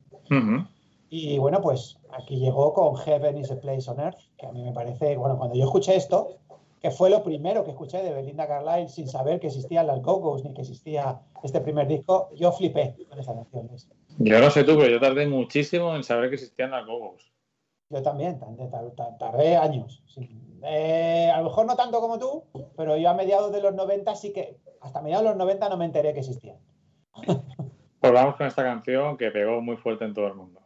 Y bueno, pues aquí llegó con Heaven is a Place on Earth, que a mí me parece, bueno, cuando yo escuché esto, que fue lo primero que escuché de Belinda Carlisle sin saber que existían las Go-Go's ni que existía este primer disco, yo flipé con esa canción. Yo no sé tú, pero yo tardé muchísimo en saber que existían las Gogos. Yo también, tardé, tar- tar- tardé años. sí. Eh, a lo mejor no tanto como tú, pero yo a mediados de los 90 sí que, hasta mediados de los 90 no me enteré que existían. Pues vamos con esta canción que pegó muy fuerte en todo el mundo.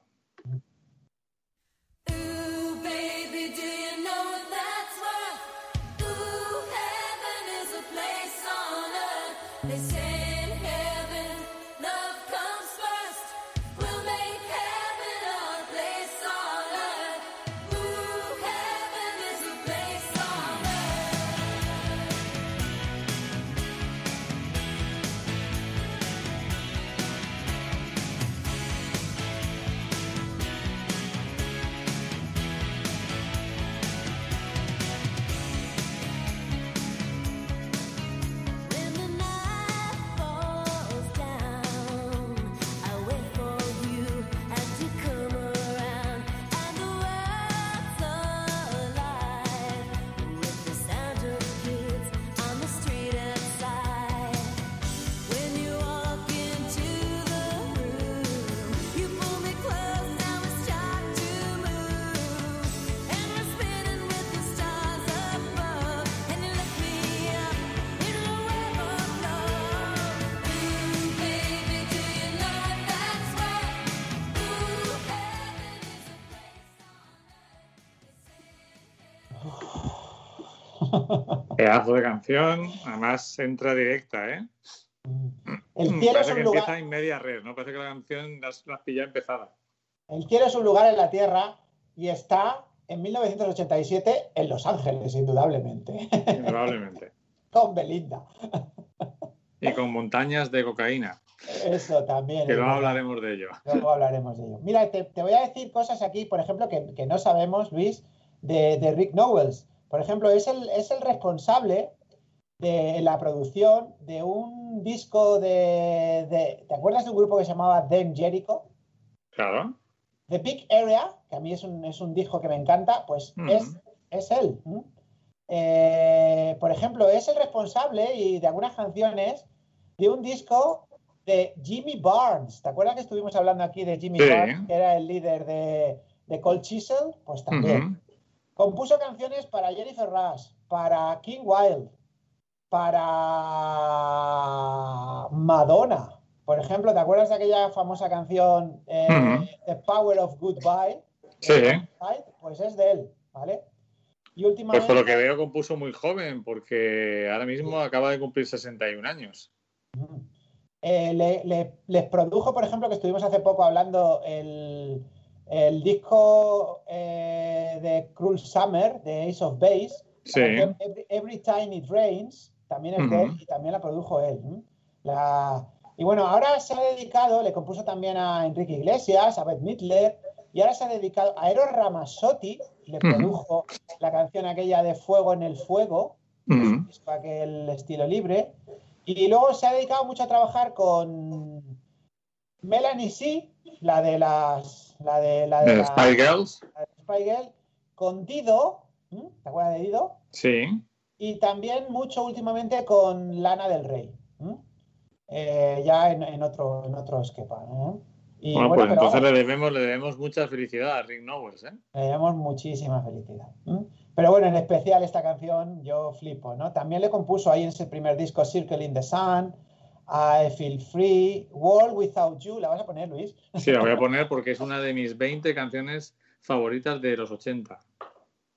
Pedazo de canción, además entra directa, ¿eh? El cielo es Parece un que lugar. empieza en media red, ¿no? Parece que la canción la has, la has pillado empezada. El cielo es un lugar en la Tierra y está en 1987 en Los Ángeles, indudablemente, Probablemente. <laughs> con Belinda. Y con montañas de cocaína, Eso también. que es luego hablaremos de ello. Luego hablaremos de ello. Mira, te, te voy a decir cosas aquí, por ejemplo, que, que no sabemos, Luis, de, de Rick Knowles. Por ejemplo, es el, es el responsable de la producción de un disco de, de- ¿Te acuerdas de un grupo que se llamaba Then Jericho? Claro. The Big Area, que a mí es un, es un disco que me encanta, pues Mm. es, es él. Eh, por ejemplo, es el responsable y de algunas canciones de un disco de Jimmy Barnes. ¿Te acuerdas que estuvimos hablando aquí de Jimmy Sí. Barnes, que era el líder de, de Cold Chisel? Pues también. Compuso canciones para Jennifer Rush, para King Wild, para Madonna. Por ejemplo, ¿te acuerdas de aquella famosa canción eh. The Power of Goodbye? Sí. Pues es de él, ¿vale? Y Pues últimamente... por lo que veo compuso muy joven, porque ahora mismo acaba de cumplir 61 años. Eh, le- le- les produjo, por ejemplo, que estuvimos hace poco hablando el, el disco eh, de Cruel Summer de Ace of Base. Sí. Every, Every Time It Rains, también es de él y también la produjo él. y bueno, ahora se ha dedicado, le compuso también a Enrique Iglesias, a Beth Midler, y ahora se ha dedicado a Eros Ramazzotti, le produjo la canción aquella de Fuego en el Fuego, Ujú. disco aquel estilo libre. Y luego se ha dedicado mucho a trabajar con Melanie C, la de las. La de la de De la- Spy Girls. la de Spy Girl, con Dido. ¿te acuerdas de Dido? Sí. Y también mucho últimamente con Lana del Rey. Eh, ya en, en otro, en otro esquema. Y Bueno, bueno, pues entonces le debemos, le debemos mucha felicidad a Rick Knowles, ¿eh? le damos muchísima felicidad. Pero bueno, en especial esta canción yo flipo, ¿no? También le compuso ahí en ese primer disco Circle in the Sun, I Feel Free, World Without You. ¿La vas a poner, Luis? Sí, la voy a <laughs> poner porque es una de mis 20 canciones favoritas de los 80.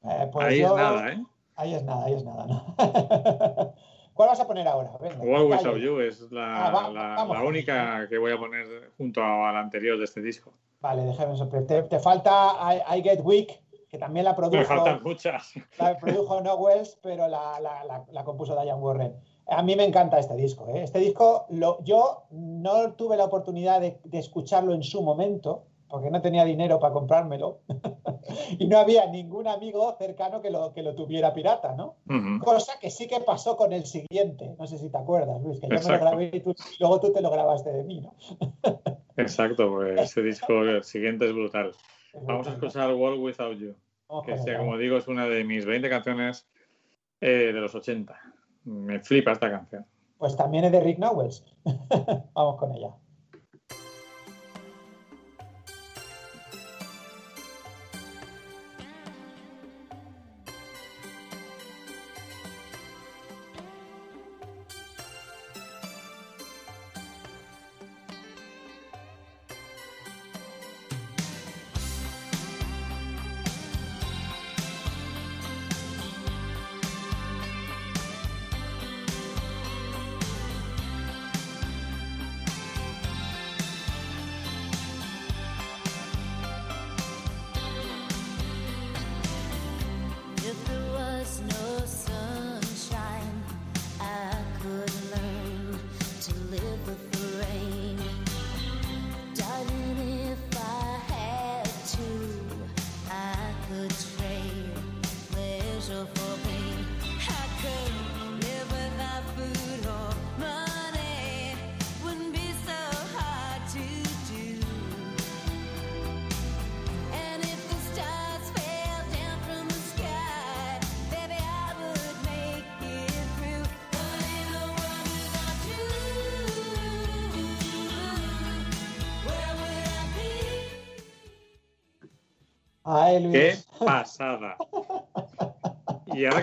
Eh, pues Ahí yo- es nada, ¿eh? Ahí es nada, ahí es nada, ¿no? <laughs> ¿Cuál vas a poner ahora? Venga, World dale. Without You es la, Ah, va- la- vamos. la única que voy a poner junto a la anterior de este disco. Vale, déjame sorprender. Te, te falta I, I Get Weak, que también la produjo, Me faltan muchas. la produjo Knowles, pero la, la- la- la compuso Diane Warren. A mí me encanta este disco. ¿eh? Este disco, lo, yo no tuve la oportunidad de, de escucharlo en su momento, porque no tenía dinero para comprármelo, <laughs> y no había ningún amigo cercano que lo, que lo tuviera pirata, ¿no? Ujú. Cosa que sí que pasó con el siguiente. No sé si te acuerdas, Luis, que yo me Exacto. lo grabé y tú- luego tú te lo grabaste de mí, ¿no? <laughs> Exacto, pues ese disco el siguiente es brutal. Vamos a escuchar World Without You, que como digo es una de mis 20 canciones eh, de los 80. Me flipa esta canción. Pues también es de Rick Knowles. <laughs> Vamos con ella.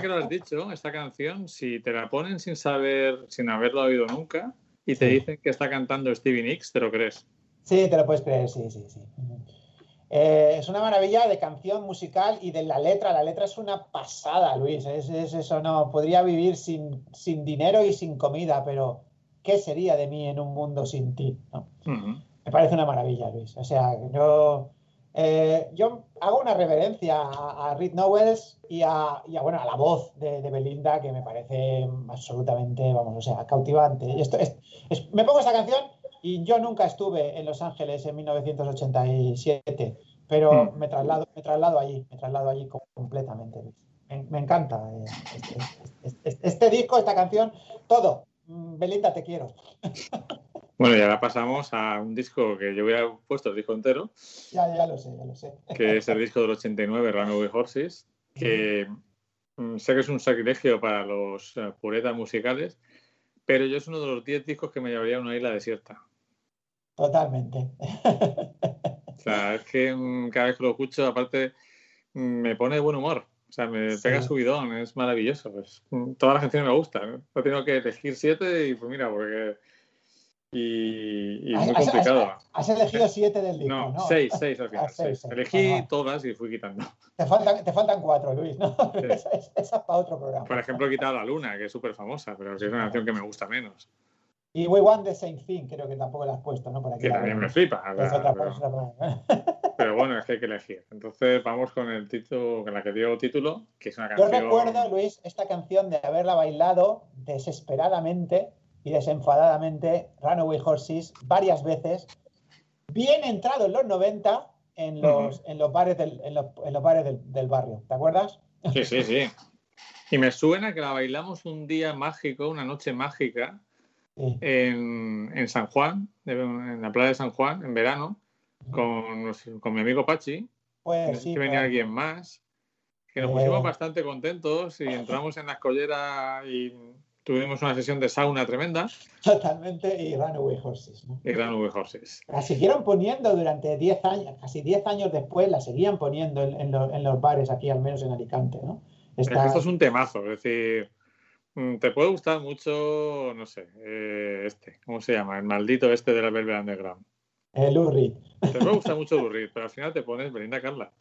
Que lo has dicho, esta canción, si te la ponen sin saber, sin haberlo oído nunca, y te Sí. dicen que está cantando Stevie Nicks, ¿te lo crees? Sí, te lo puedes creer, sí, sí, sí. Eh, es una maravilla de canción musical y de la letra. La letra es una pasada, Luis. Es, es eso, no. Podría vivir sin, sin dinero y sin comida, pero ¿qué sería de mí en un mundo sin ti? Me parece una maravilla, Luis. O sea, yo, eh, yo hago una reverencia a, a Reed Knowles y a, y a, bueno, a la voz de, de Belinda, que me parece absolutamente, vamos, o sea, cautivante. Esto es, es- me pongo esta canción y yo nunca estuve en Los Ángeles en 1987, pero Mm. me traslado, me traslado allí, me traslado allí completamente. Me, me encanta eh, este, este- este- este disco, esta canción, todo. Mm, Belinda, te quiero. <laughs> Bueno, y ahora pasamos a un disco que yo hubiera puesto el disco entero, Ya, ya lo sé, ya lo sé. que es el disco del 89, Runaway Horses, que mm, sé que es un sacrilegio para los eh, puretas musicales, pero yo es uno de los 10 discos que me llevaría a una isla desierta. Totalmente. O sea, es que mm, cada vez que lo escucho, aparte, mm, me pone de buen humor. O sea, me Sí. pega subidón, es maravilloso. Pues, mm, todas las canciones me gustan. ¿eh? He tenido que elegir siete y pues mira, porque... Y, y Has- muy complicado. has- Has elegido siete del disco, No, ¿no? seis, seis al final. Ah, seis, seis. seis. Elegí todas y fui quitando. Te faltan, te faltan cuatro, Luis, ¿no? <laughs> Esa, es- esa es para otro programa. Por ejemplo, he quitado La Luna, que es súper famosa, pero es una canción que me gusta menos. Y We Want the Same Thing, creo que tampoco la has puesto, ¿no? Por aquí Que la también me flipa. sea, otra pero, otra- <laughs> pero bueno, es que hay que elegir. Entonces vamos con el título, con la que dio título, que es una Yo canción... recuerdo, Luis, esta canción de haberla bailado desesperadamente y desenfadadamente, Runaway Horses, varias veces, bien entrado en los 90 en los, en los bares, del, en los, en los bares del, del barrio. ¿Te acuerdas? Sí, sí, sí. Y me suena que la bailamos un día mágico, una noche mágica, Sí. en, en San Juan, en la playa de San Juan, en verano, con, con mi amigo Pachi, Pues sí. venía claro. alguien más, que nos Eh. pusimos bastante contentos y entramos en la escollera y tuvimos una sesión de sauna tremenda Totalmente, y Runaway Horses. ¿no? y V Horses. La siguieron poniendo durante 10 años, casi 10 años después, la seguían poniendo en, en lo- en los bares aquí, al menos en Alicante, ¿no? Esta- Esto es un temazo, es decir, mm, te puede gustar mucho, no sé, eh, este, ¿cómo se llama? El maldito este de la Velvet Underground. el Lou Reed. Te puede gustar mucho Durrit, pero al final te pones Belinda Carla.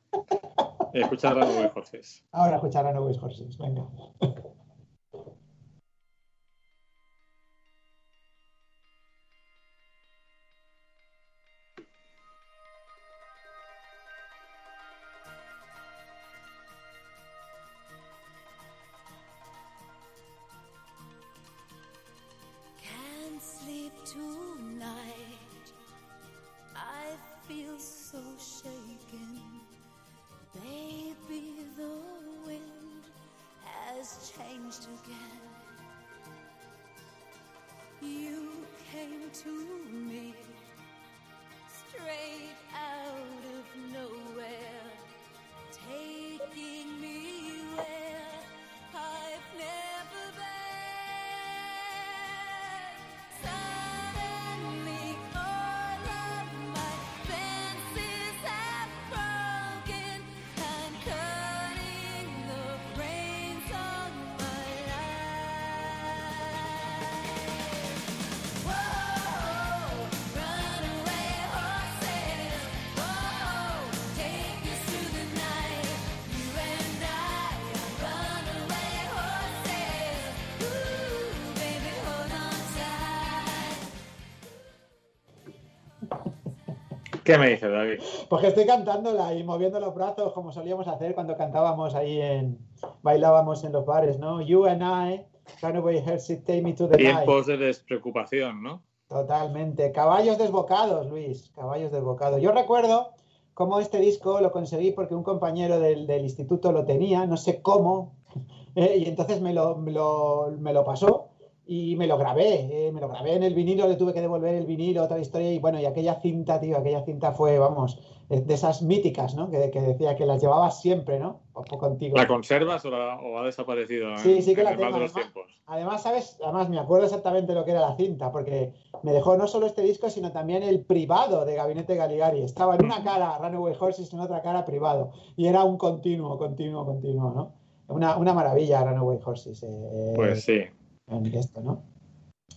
Y escuchar a V Horses. Ahora escuchar a Runaway Horses, venga. ¿Qué me dices, David? Porque estoy cantándola y moviendo los brazos como solíamos hacer cuando cantábamos ahí en. bailábamos en los bares, ¿no? You and I, Runaway Horses, take me to the night. Tiempos de despreocupación, ¿no? Totalmente. Caballos desbocados, Luis. Caballos desbocados. Yo recuerdo cómo este disco lo conseguí porque un compañero del, del instituto lo tenía, no sé cómo, <laughs> eh, y entonces me lo, me lo- me lo pasó y me lo grabé. eh, me lo grabé en el vinilo, le tuve que devolver el vinilo, otra historia. Y bueno, y aquella cinta, tío, aquella cinta fue, vamos, de esas míticas, ¿no? Que, que decía que las llevabas siempre, ¿no? O o contigo. ¿La conservas o, la- o ha desaparecido Sí, sí que en la tengo, de los además. tiempos? Además, ¿sabes? Además, me acuerdo exactamente lo que era la cinta, porque me dejó no solo este disco, sino también el privado de Gabinete Galigari. Estaba en una cara Runaway Horses en otra cara privado. Y era un continuo, continuo, continuo, ¿no? Una, una maravilla Runaway Horses eh, Pues sí, en esto, ¿no?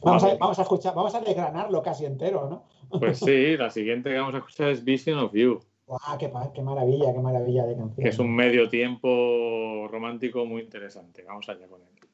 Vamos a, Vamos. vamos a escuchar, vamos a desgranarlo casi entero, ¿no? pues sí, la siguiente que vamos a escuchar es Vision of You. Guau, qué, qué maravilla, qué maravilla de canción. es un medio tiempo romántico muy interesante. Vamos allá con él.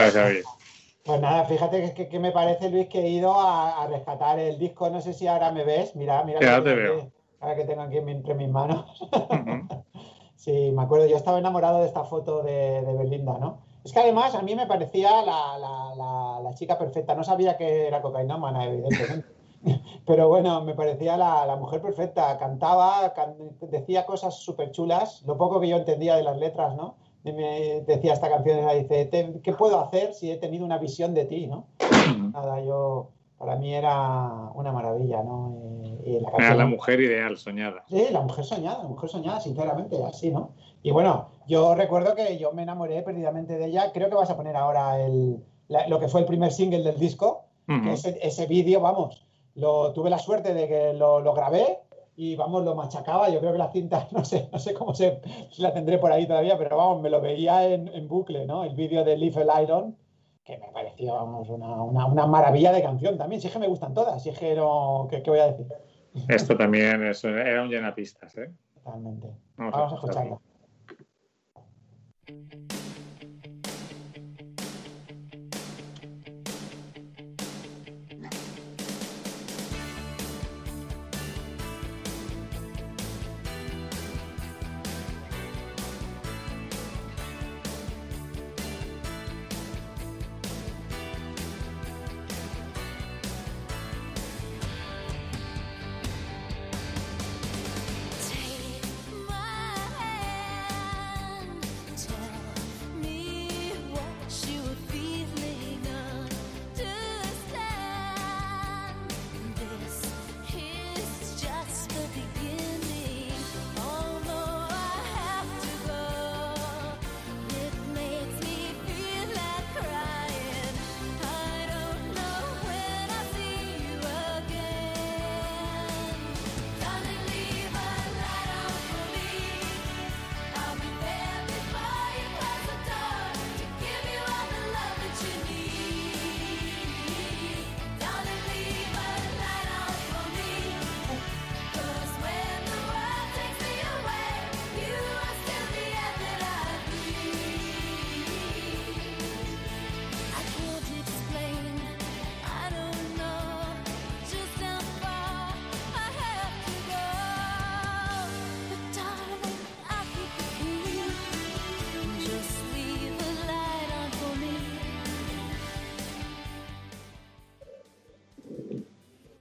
Parece, David? Pues nada, fíjate que, que- me parece, Luis, que he ido a, a rescatar el disco. No sé si ahora me ves. Mira, mira. Ya te veo. aquí- ahora que tengo aquí entre mis manos. <laughs> Sí, me acuerdo, yo estaba enamorado de esta foto de, de Belinda, ¿no? Es que además a mí me parecía la, la- la- la chica perfecta. No sabía que era cocainómana, evidentemente. <laughs> Pero bueno, me parecía la, la mujer perfecta. Cantaba, can- decía cosas súper chulas. Lo poco que yo entendía de las letras, ¿no? Me decía esta canción, dice, "Te- ¿qué puedo hacer si he tenido una visión de ti, ¿no? Nada, yo, para mí era una maravilla, ¿no? Y, y la Era la mujer ideal, soñada. Sí, la mujer soñada, la mujer soñada, sinceramente, así, ¿no? Y bueno, yo recuerdo que yo me enamoré perdidamente de ella. Creo que vas a poner ahora el, la- lo que fue el primer single del disco, que ese, ese vídeo, vamos, lo, tuve la suerte de que lo, lo grabé y, vamos, lo machacaba. Yo creo que la cinta, <laughs> no sé, no sé cómo se, si la tendré por ahí todavía, pero vamos, me lo veía en, en bucle, ¿no? El vídeo de Leave el Iron, que me pareció, vamos, una, una, una maravilla de canción también. Si es que me gustan todas, si es que no, ¿qué, qué voy a decir? Esto también es- era un llenapistas, ¿eh? Totalmente. Vamos Vamos a a escucharla.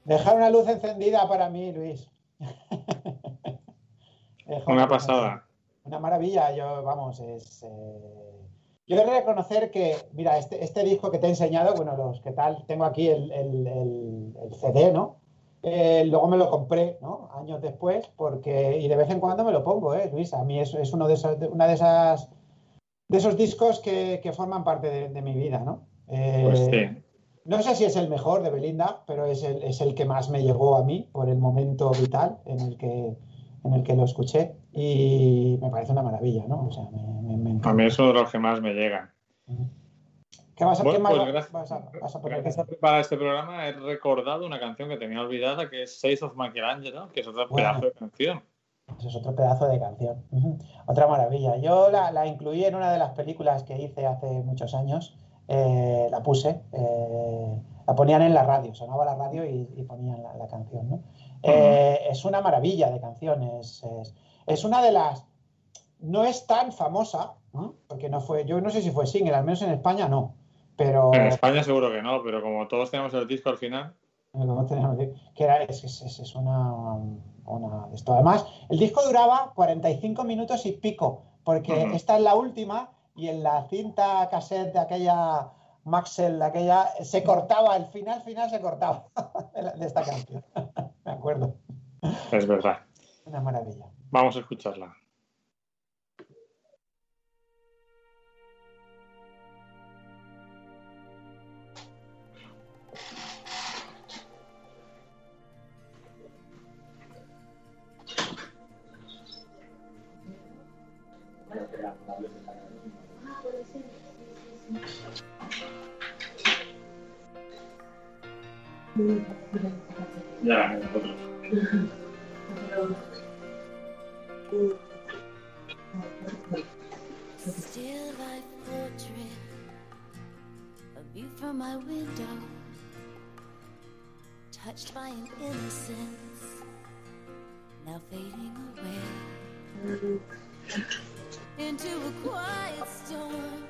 Dejar una luz encendida para mí, Luis. <laughs> Una pasada. Una maravilla, yo, vamos, es... eh, Yo he de reconocer que, mira, este, este disco que te he enseñado, bueno, los que tal, tengo aquí el, el- el- el CD, ¿no? Eh, luego me lo compré, ¿no? Años después, porque, y de vez en cuando me lo pongo, ¿eh, Luis? A mí es, es uno de esos, de- una de esas, de esos discos que, que forman parte de, de mi vida, ¿no? Eh, Pues sí. No sé si es el mejor de Belinda, pero es el, es el que más me llegó a mí por el momento vital en el que, en el que lo escuché. Y me parece una maravilla, ¿no? O sea, me, me- me encanta. A mí es uno de los que más me llegan. ¿Qué vas a, Bueno, qué más pues gracias- vas a, vas a poner? Gracias para este programa he recordado una canción que tenía olvidada, que es Seis of Michelangelo, que es otro Bueno. pedazo de canción. Eso es otro pedazo de canción. Otra maravilla. Yo la, la incluí en una de las películas que hice hace muchos años. Eh, la puse. eh, la ponían en la radio. Sonaba la radio y, y ponían la, la canción. ¿no? Eh, Es una maravilla de canciones. Es, es una de las. No es tan famosa, ¿no? porque no fue. Yo no sé si fue single, al menos en España no. Pero. En España seguro que no, pero como todos tenemos el disco al final, Como tenemos que era, es, es- es- una, una de esto. Además, el disco duraba 45 minutos y pico, porque Ujú. esta es la última y en la cinta cassette de aquella Maxell, de aquella, se cortaba, el final final se cortaba <laughs> de esta canción. <laughs> Me acuerdo. es verdad. Una maravilla. Vamos a escucharla. Still life portrait of you from my window, touched by an innocence now fading away. Into a quiet storm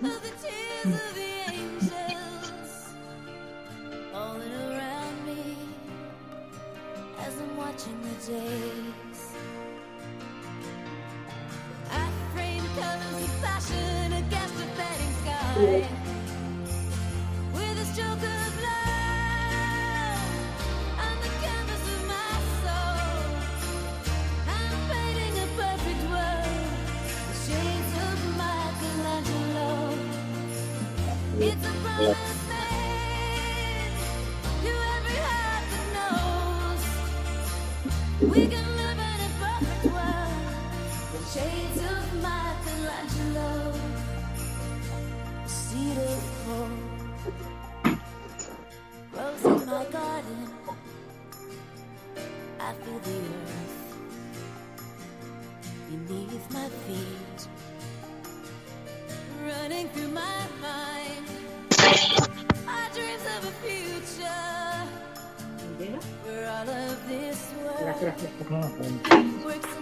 of the tears of days. I frame colors of passion against a fading sky we can this world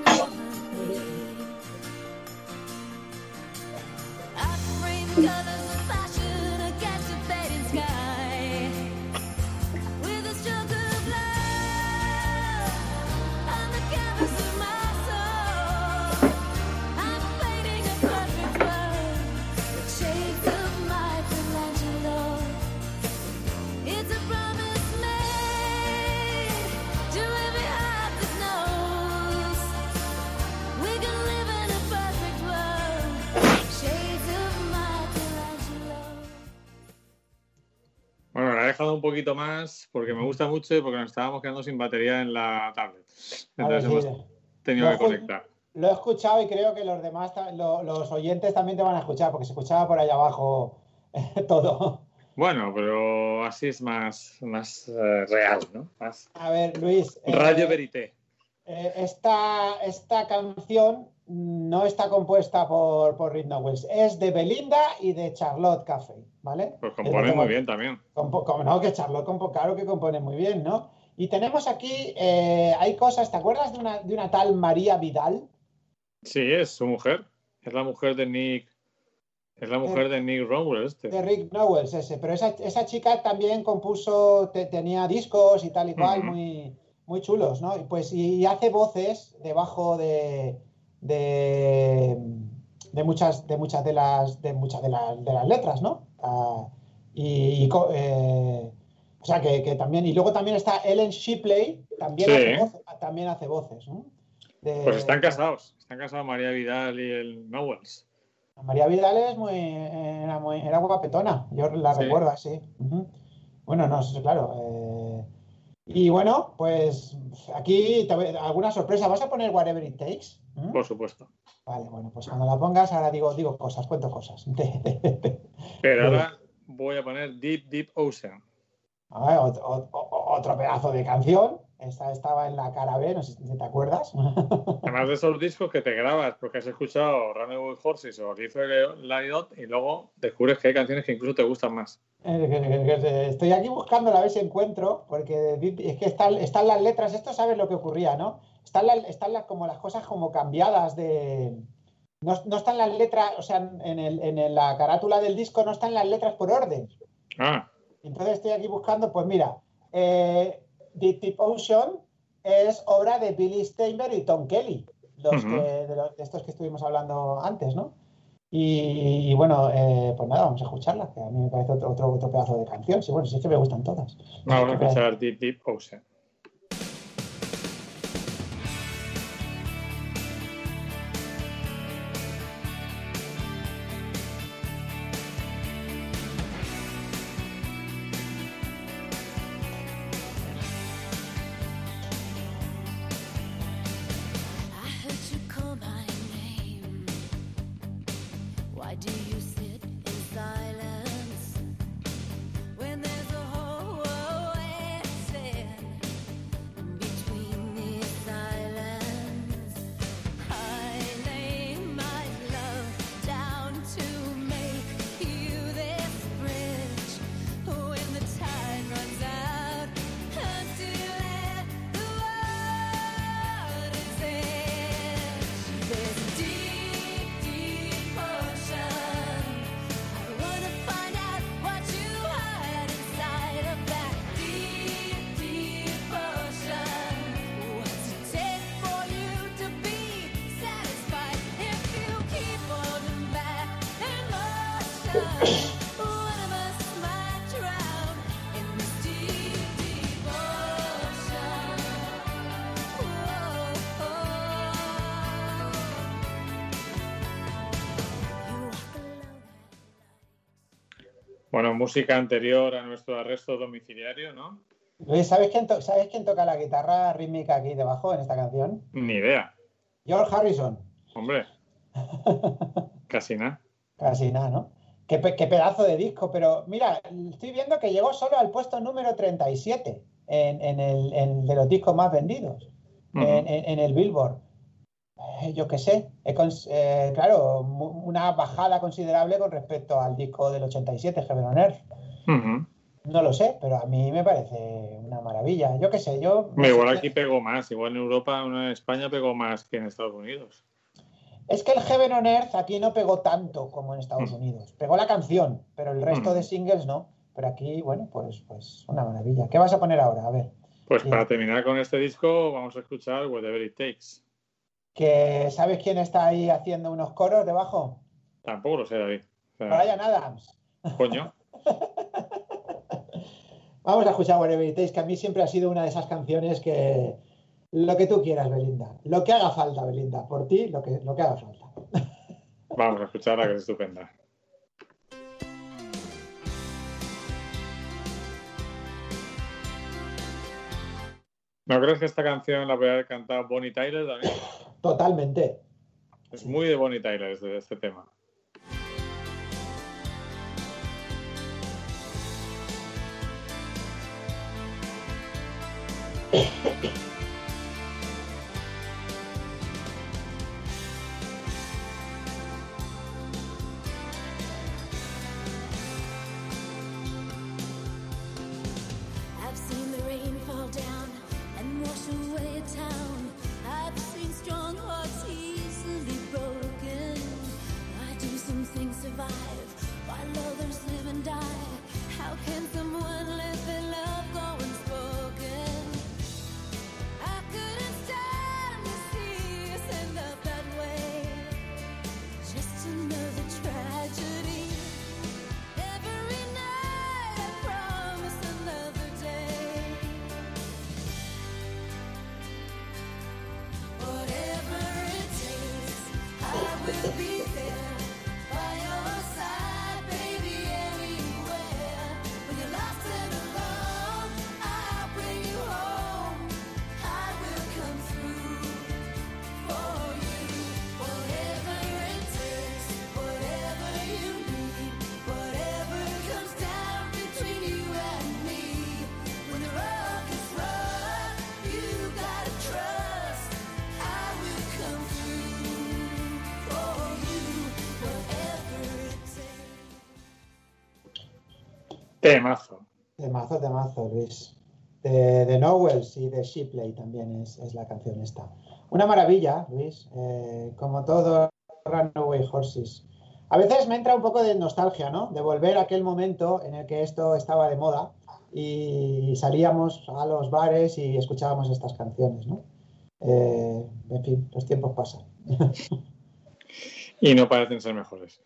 poquito más porque me gusta mucho y porque nos estábamos quedando sin batería en la tablet. Entonces hemos tenido que conectar. Lo he escuchado y creo que los demás, lo- los oyentes también te van a escuchar, porque se escuchaba por allá abajo <laughs> todo. Bueno, pero así es más, más eh, real, ¿no? Más A ver, Luis. eh, Radio Verité. eh, esta, esta canción no está compuesta por, por Reed Knowles, es de Belinda y de Charlotte Caffey, ¿vale? Pues compone muy bien también. compo- como no, que Charlotte, compo- claro que compone muy bien, ¿no? Y tenemos aquí, eh, hay cosas, ¿te acuerdas de una, de una tal María Vidal? Sí, es su mujer. Es la mujer de Nick. Es la mujer de Nick Rowell, este. De Rick Knowles ese, pero esa, esa chica también compuso, te- tenía discos y tal y cual, muy, muy chulos, ¿no? Y pues y, hace voces debajo de, de, de muchas, de muchas de las, de muchas de las, de las letras, ¿no? Ah, y, eh, o sea que, que también, y luego también está Ellen Shipley, también, Sí. hace, voces, también hace voces, ¿no? De- Pues están casados. Están casados María Vidal y el Knowles. María Vidal es muy, era, muy, era guapetona, yo la Sí. recuerdo así. Ujú. Bueno, no, claro. eh, y bueno, pues aquí te alguna sorpresa. ¿Vas a poner Whatever It Takes? ¿Mm? Por supuesto. Vale, bueno, pues cuando la pongas, ahora digo, digo cosas, cuento cosas. <laughs> Pero ahora voy a poner Deep, Deep Ocean. A ver, otro pedazo de canción. Esta estaba en la cara B, no sé si te acuerdas. <laughs> Además de esos discos que te grabas porque has escuchado Runaway Horses o Light Out y luego descubres que hay canciones que incluso te gustan más. Eh, Estoy aquí buscando a ver si encuentro, porque es que están, están las letras, esto sabes lo que ocurría, ¿no? Están, las- están las- como las cosas como cambiadas de... No, no están las letras, o sea, en, el- en la carátula del disco no están las letras por orden. Ah, Entonces estoy aquí buscando, pues mira, eh, Deep Deep Ocean es obra de Billy Steinberg y Tom Kelly, los que- de, los- de estos que estuvimos hablando antes, ¿no? Y, y bueno, eh, pues nada, vamos a escucharla, que a mí me parece otro, otro, otro pedazo de canción. Sí, bueno, sí es que me gustan todas. vamos a escuchar Deep, Deep Ocean. Música anterior a nuestro arresto domiciliario, ¿no? Luis, ¿sabes quién, to- ¿sabes quién toca la guitarra rítmica aquí debajo en esta canción? Ni idea. George Harrison. Hombre, <laughs> casi nada. Casi nada, ¿no? Qué, pe- qué pedazo de disco, pero mira, estoy viendo que llegó solo al puesto número 37 en, en el, en de los discos más vendidos en el Billboard. Eh, yo qué sé, eh, claro, una bajada considerable con respecto al disco del 87, Heaven on Earth. No lo sé, pero a mí me parece una maravilla. Yo qué sé, yo... Igual aquí pegó más, igual en Europa, en España pegó más que en Estados Unidos. Es que el Heaven on Earth aquí no pegó tanto como en Estados Mm. Unidos. Pegó la canción, pero el resto Mm. de singles no. Pero aquí, bueno, pues, pues una maravilla. ¿Qué vas a poner ahora? A ver, Pues para terminar con este disco, vamos a escuchar Whatever It Takes. Que ¿sabes quién está ahí haciendo unos coros debajo? Tampoco lo sé, David. O sea, Brian Adams. coño. <laughs> Vamos a escuchar Whatever It Takes, que a mí siempre ha sido una de esas canciones que... Lo que tú quieras, Belinda. Lo que haga falta, Belinda. Por ti, lo que, lo que haga falta. <laughs> Vamos a escucharla, que es estupenda. ¿No crees que esta canción la voy a haber cantado Bonnie Tyler también? Totalmente. Es muy de Bonnie Tyler este, este tema. <coughs> Temazo. Temazo, temazo, Luis. De, de Nowells y de Shipley también es, es la canción esta. Una maravilla, Luis. eh, como todo Runaway Horses. A veces me entra un poco de nostalgia, ¿no? De volver a aquel momento en el que esto estaba de moda y salíamos a los bares y escuchábamos estas canciones, ¿no? Eh, en fin, los tiempos pasan. <laughs> Y no parecen ser mejores.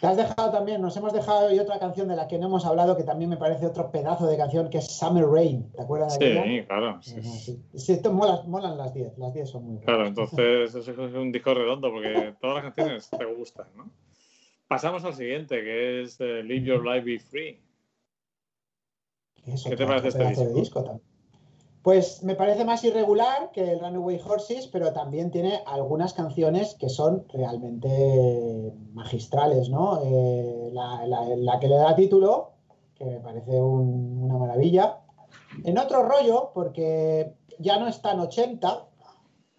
Te has dejado también, nos hemos dejado hoy otra canción de la que no hemos hablado, que también me parece otro pedazo de canción, que es Summer Rain. ¿Te acuerdas de aquella? Sí, claro. sí, sí. sí. Esto mola- molan las 10, las 10 son muy buenas. Claro, <laughs> entonces es un disco redondo porque todas las canciones te gustan, ¿no? Pasamos al siguiente, que es eh, Live Your Life Be Free. ¿Qué te parece este de disco? Pues me parece más irregular que el Runaway Horses, pero también tiene algunas canciones que son realmente magistrales, ¿no? Eh, la, la- la que le da título, que me parece un- una maravilla. En otro rollo, porque ya no es tan 80,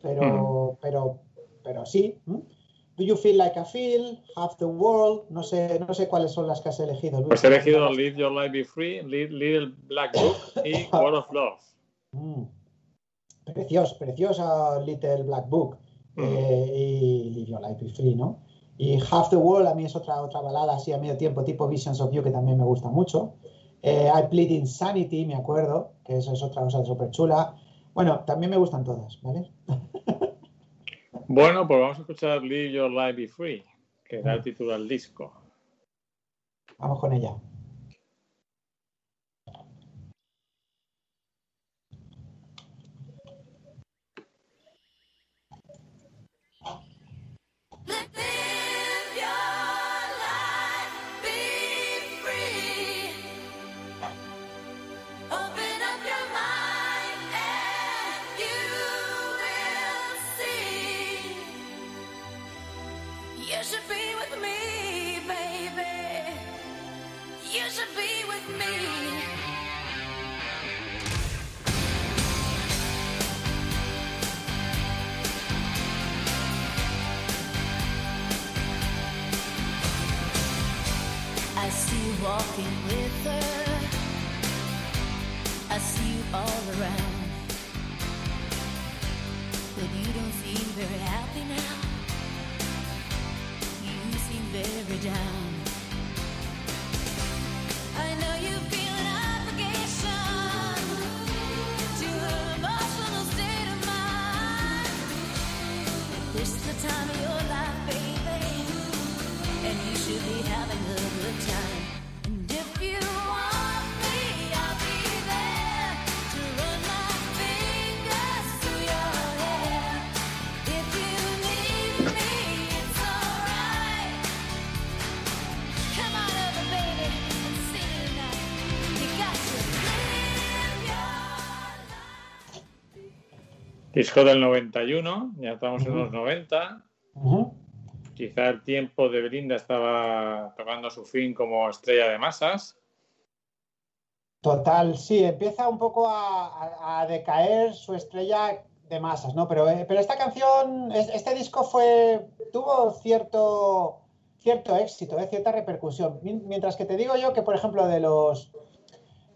pero, pero, pero sí. Do You Feel Like I Feel, Half the World, no sé, no sé cuáles son las que has elegido. Luis. Pues he elegido Live Your Life Be Free, Li- Little Black Book y <laughs> World of Love. Mm. Precioso, preciosa Little Black Book Mm. eh, y Live Your Life Be Free, ¿no? Y Half the World a mí es otra, otra balada así a medio tiempo, tipo Visions of You, que también me gusta mucho. Eh, I Plead Insanity, me acuerdo, que eso es otra cosa súper chula. Bueno, también me gustan todas, ¿vale? Bueno, pues vamos a escuchar Live Your Life Be Free, que da el título al disco. Vamos con ella. Disco del 91, ya estamos en los 90. Ujú. Quizá el tiempo de Belinda estaba tocando su fin como estrella de masas. Total, sí, empieza un poco a, a- a decaer su estrella de masas, ¿no? Pero, eh, pero esta canción, es- este disco fue, tuvo cierto, cierto éxito, eh, cierta repercusión. Mien- Mientras que te digo yo que, por ejemplo, de los,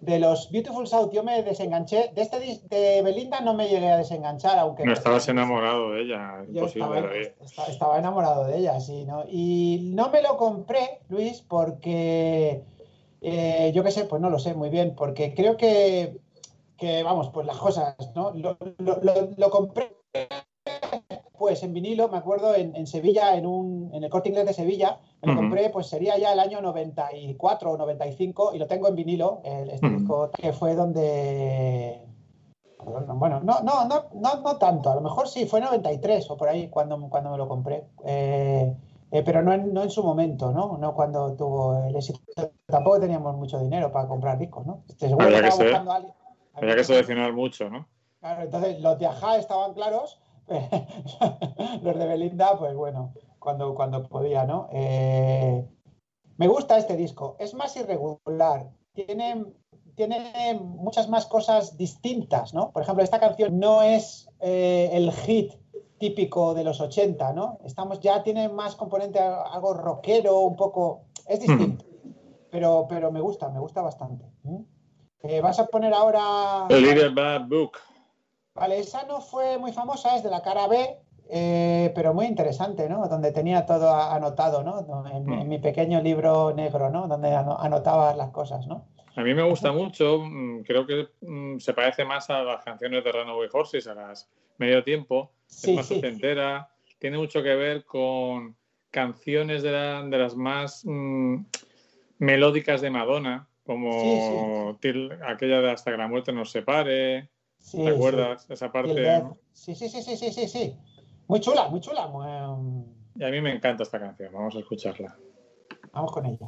de los Beautiful South yo me desenganché, de este de Belinda no me llegué a desenganchar, aunque... No estabas enamorado de ella, Yo imposible. estaba, enamorado de ella, sí, ¿no? Y no me lo compré, Luis, porque eh, yo qué sé, pues no lo sé muy bien, porque creo que, que, vamos, pues las cosas, ¿no? Lo, lo- lo- lo compré pues en vinilo, me acuerdo, en, en Sevilla, en, un, en el corte inglés de Sevilla, me lo compré, pues sería ya el año 94 o 95, y lo tengo en vinilo, el, este disco que fue donde... Bueno, no, no, no, no, no tanto, a lo mejor sí, fue 93 o por ahí cuando, cuando me lo compré, Eh, eh, pero no en, no en su momento, ¿no? No cuando tuvo el éxito. Tampoco teníamos mucho dinero para comprar discos, ¿no? Este, seguro Había que estaba ser- buscando a alguien- Había que seleccionar mucho, ¿no? Claro, entonces los de Ajá estaban claros, <laughs> los de Belinda, pues bueno, cuando, cuando podía, ¿no? Eh, me gusta este disco, es más irregular, tiene, tiene muchas más cosas distintas, ¿no? Por ejemplo, esta canción no es eh, el hit típico de los 80, ¿no? Estamos ya tiene más componente algo rockero, un poco, es distinto. pero, pero me gusta, me gusta bastante. ¿Mm? Eh, ¿Vas a poner ahora... The Little Bad Book. Vale, esa no fue muy famosa, es de la cara B, eh, pero muy interesante, ¿no? Donde tenía todo anotado, ¿no? En, en mi pequeño libro negro, ¿no? Donde ano- anotaba las cosas, ¿no? A mí me gusta mucho, mm, creo que mm, se parece más a las canciones de Runaway Horses, a las medio tiempo, Sí, es más sí. tiene mucho que ver con canciones de, la- de las más mm, melódicas de Madonna, como Sí, aquella de Hasta que la muerte nos separe, Sí, ¿te acuerdas? Esa sí. El parte. Sí, sí, sí, sí, sí, sí, sí. Muy chula, muy chula. muy, um, y a mí me encanta esta canción, vamos a escucharla. Vamos con ella.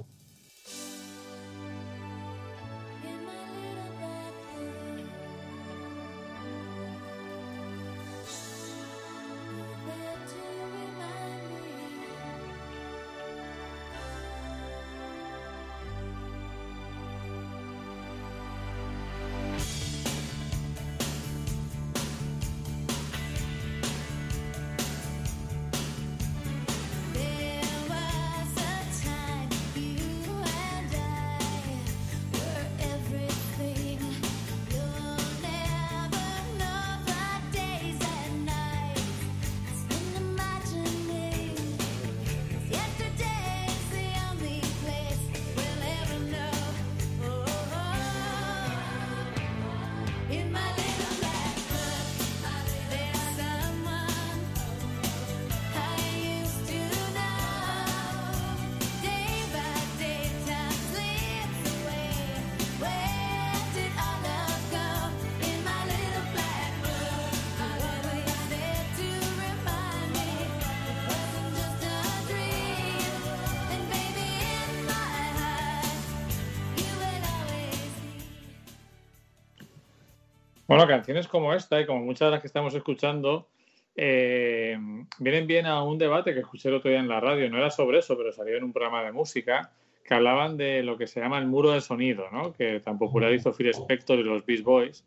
Bueno, canciones como esta y como muchas de las que estamos escuchando eh, vienen bien a un debate que escuché el otro día en la radio. No era sobre eso, pero salió en un programa de música que hablaban de lo que se llama el muro de sonido, ¿no? que tan popular hizo Phil Spector y los Beast Boys.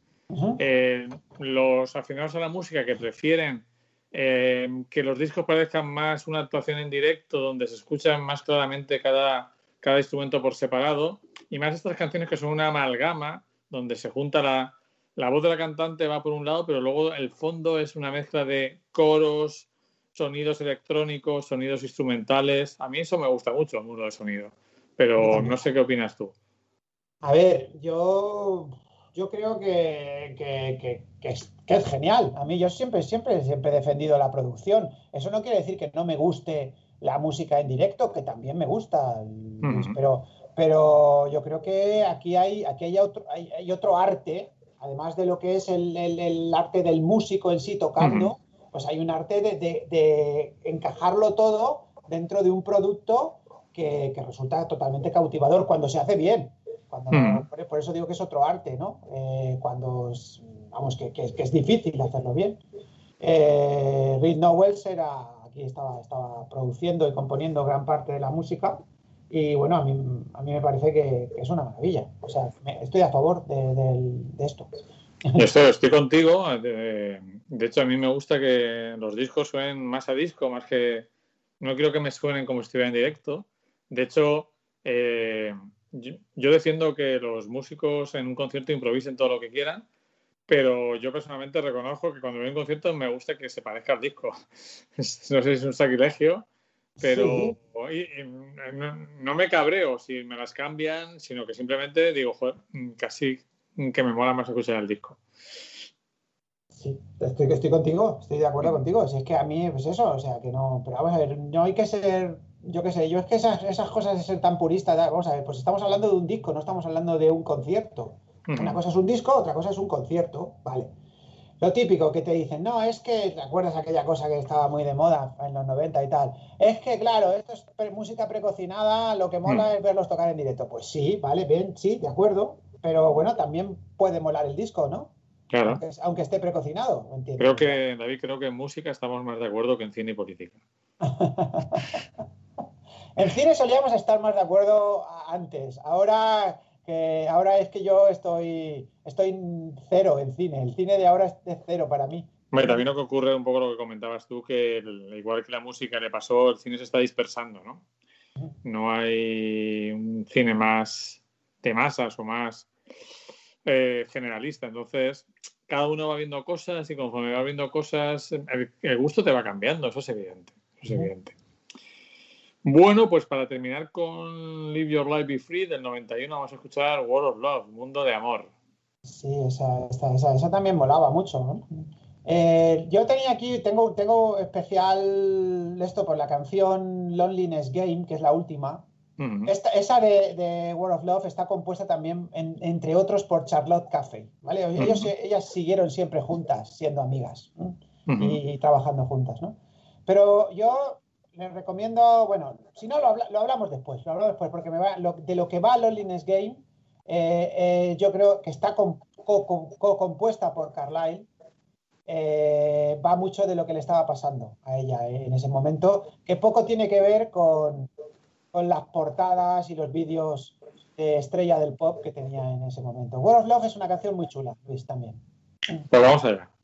Eh, los aficionados a la música que prefieren eh, que los discos parezcan más una actuación en directo, donde se escuchan más claramente cada, cada instrumento por separado, y más estas canciones que son una amalgama, donde se junta la, la voz de la cantante va por un lado, pero luego el fondo es una mezcla de coros, sonidos electrónicos, sonidos instrumentales. A mí eso me gusta mucho, el muro de sonido. Pero no sé qué opinas tú. A ver, yo, yo creo que, que- que- que es, que es genial. A mí yo siempre, siempre, siempre he defendido la producción. Eso no quiere decir que no me guste la música en directo, que también me gusta, pero, pero yo creo que aquí hay, aquí hay otro, hay, hay otro arte, además de lo que es el, el- el arte del músico en sí tocando, pues hay un arte de, de- de encajarlo todo dentro de un producto que, que resulta totalmente cautivador cuando se hace bien. Cuando, por, por eso digo que es otro arte, ¿no? Eh, cuando, es- vamos, que, que es- que es difícil hacerlo bien. Eh, Reed Knowles era, aquí estaba, estaba produciendo y componiendo gran parte de la música y bueno, a mí, a mí me parece que, es una maravilla. O sea, estoy a favor de, del- de esto. Estoy, estoy contigo. De, de hecho, a mí me gusta que los discos suenen más a disco, más que. No quiero que me suenen como si estuviera en directo. De hecho, eh, yo, yo defiendo que los músicos en un concierto improvisen todo lo que quieran, pero yo personalmente reconozco que cuando veo un concierto me gusta que se parezca al disco. <laughs> No sé si es un sacrilegio, pero Sí. y- y no, no me cabreo si me las cambian, sino que simplemente digo, joder, casi que me mola más escuchar el disco. Sí, estoy, estoy contigo, estoy de acuerdo contigo. Si es que a mí, pues eso, o sea, que no, pero vamos a ver, no hay que ser, yo qué sé, yo es que esas, esas cosas de ser tan purista, vamos a ver, pues estamos hablando de un disco, no estamos hablando de un concierto. Una cosa es un disco, otra cosa es un concierto, vale. Lo típico que te dicen, no, es que, ¿te acuerdas aquella cosa que estaba muy de moda en los 90 y tal? Es que, claro, esto es pre- música precocinada, lo que mola Mm. es verlos tocar en directo. Pues sí, vale, bien, sí, de acuerdo, pero bueno, también puede molar el disco, ¿no? Claro. Aunque, aunque esté precocinado, ¿entiendes? Creo que, David, creo que en música estamos más de acuerdo que en cine y política. <laughs> En cine solíamos estar más de acuerdo antes. Ahora que ahora es que yo estoy estoy cero en cine. El cine de ahora es de cero para mí. Hombre, también lo que ocurre un poco lo que comentabas tú, que el- igual que la música le pasó, el cine se está dispersando, ¿no? No hay un cine más de masas o más eh, generalista. Entonces, cada uno va viendo cosas y conforme va viendo cosas, el, el gusto te va cambiando. Eso es evidente. Eso es evidente. Bueno, pues para terminar con Live Your Life Be Free del 91 vamos a escuchar World of Love, Mundo de Amor. Sí, esa, esa, esa, esa también molaba mucho, ¿no? Eh, yo tenía aquí, tengo, tengo especial esto por la canción Loneliness Game, que es la última. Esta- esa de, de World of Love está compuesta también, en- entre otros, por Charlotte Caffey, ¿vale? Ellos, ellas siguieron siempre juntas, siendo amigas ¿no? Ujú. y, trabajando juntas, ¿no? Pero yo les recomiendo, bueno, si no, lo, habla- lo hablamos después, lo hablamos después, porque me va, de lo que va Loneliness Game, eh, eh, yo creo que está com- co- co- co-compuesta por Carlyle, eh, va mucho de lo que le estaba pasando a ella eh, en ese momento, que poco tiene que ver con, con las portadas y los vídeos de estrella del pop que tenía en ese momento. World of Love es una canción muy chula, Luis, también. Pues vamos allá. Underneath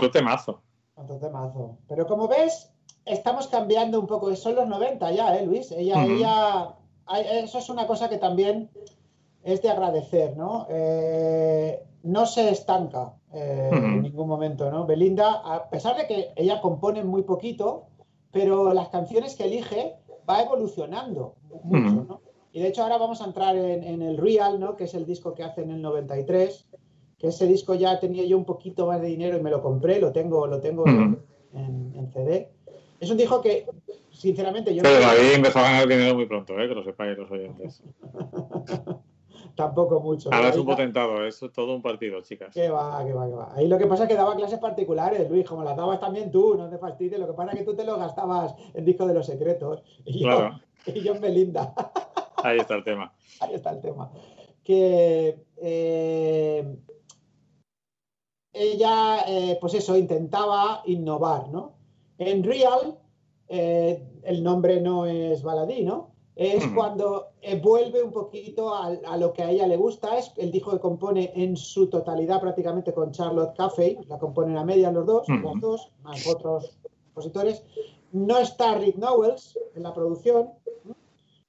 Otro temazo. Otro temazo. Pero como ves, estamos cambiando un poco. Son los 90 ya, ¿eh, Luis? Ella, Ujú. ella, ay, eso es una cosa que también es de agradecer, ¿no? Eh, no se estanca eh, en ningún momento, ¿no? Belinda, a pesar de que ella compone muy poquito, pero las canciones que elige va evolucionando mucho. ¿no? Y de hecho ahora vamos a entrar en, en el Real, ¿no? Que es el disco que hace en el 93, que ese disco ya tenía yo un poquito más de dinero y me lo compré, lo tengo, lo tengo en, en CD. Es un disco que, sinceramente, yo Pero no- David empezó a ganar dinero muy pronto, ¿eh? que lo sepáis los oyentes. <laughs> tampoco mucho. Ahora es un potentado, es todo un partido, chicas. Que va, que va, que va. Ahí lo que pasa es que daba clases particulares, Luis, como las dabas también tú, no te fastidies. Lo que pasa es que tú te lo gastabas en disco de los secretos y yo, Claro, <laughs> y yo en Belinda. ahí está el tema. <laughs> Ahí está el tema. Que eh, ella, eh, pues eso, intentaba innovar, ¿no? En Real, eh, el nombre no es baladí, ¿no? Es cuando eh, vuelve un poquito a, a lo que a ella le gusta. Es el disco que compone en su totalidad prácticamente con Charlotte Caffey. La componen a media los dos, las dos, más otros compositores. No está Rick Knowles en la producción.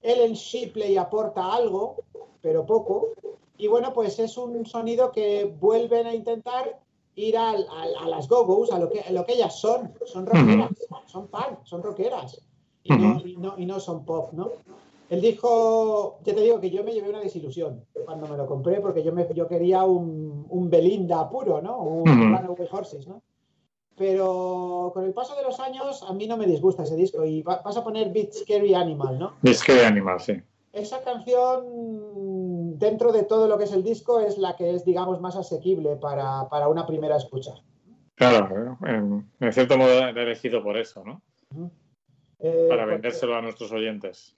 Ellen Shipley aporta algo, pero poco. Y bueno, pues es un sonido que vuelven a intentar ir al- al- a, las go-go's, a lo que, a lo que ellas son. Son rockeras, son punk, son rockeras. Y no, Ujú. y, no, y no son pop, ¿no? El disco, ya te digo que yo me llevé una desilusión cuando me lo compré, porque yo, me, yo quería un, un Belinda puro, ¿no? Un Ujú. Runaway Horses, ¿no? Pero con el paso de los años a mí no me disgusta ese disco y va- vas a poner Beat Scary Animal, ¿no? Que de animal, sí. Esa canción, dentro de todo lo que es el disco, es la que es, digamos, más asequible para, para una primera escucha. Claro, en, en cierto modo era elegido por eso, ¿no? Eh, Para porque- vendérselo a nuestros oyentes.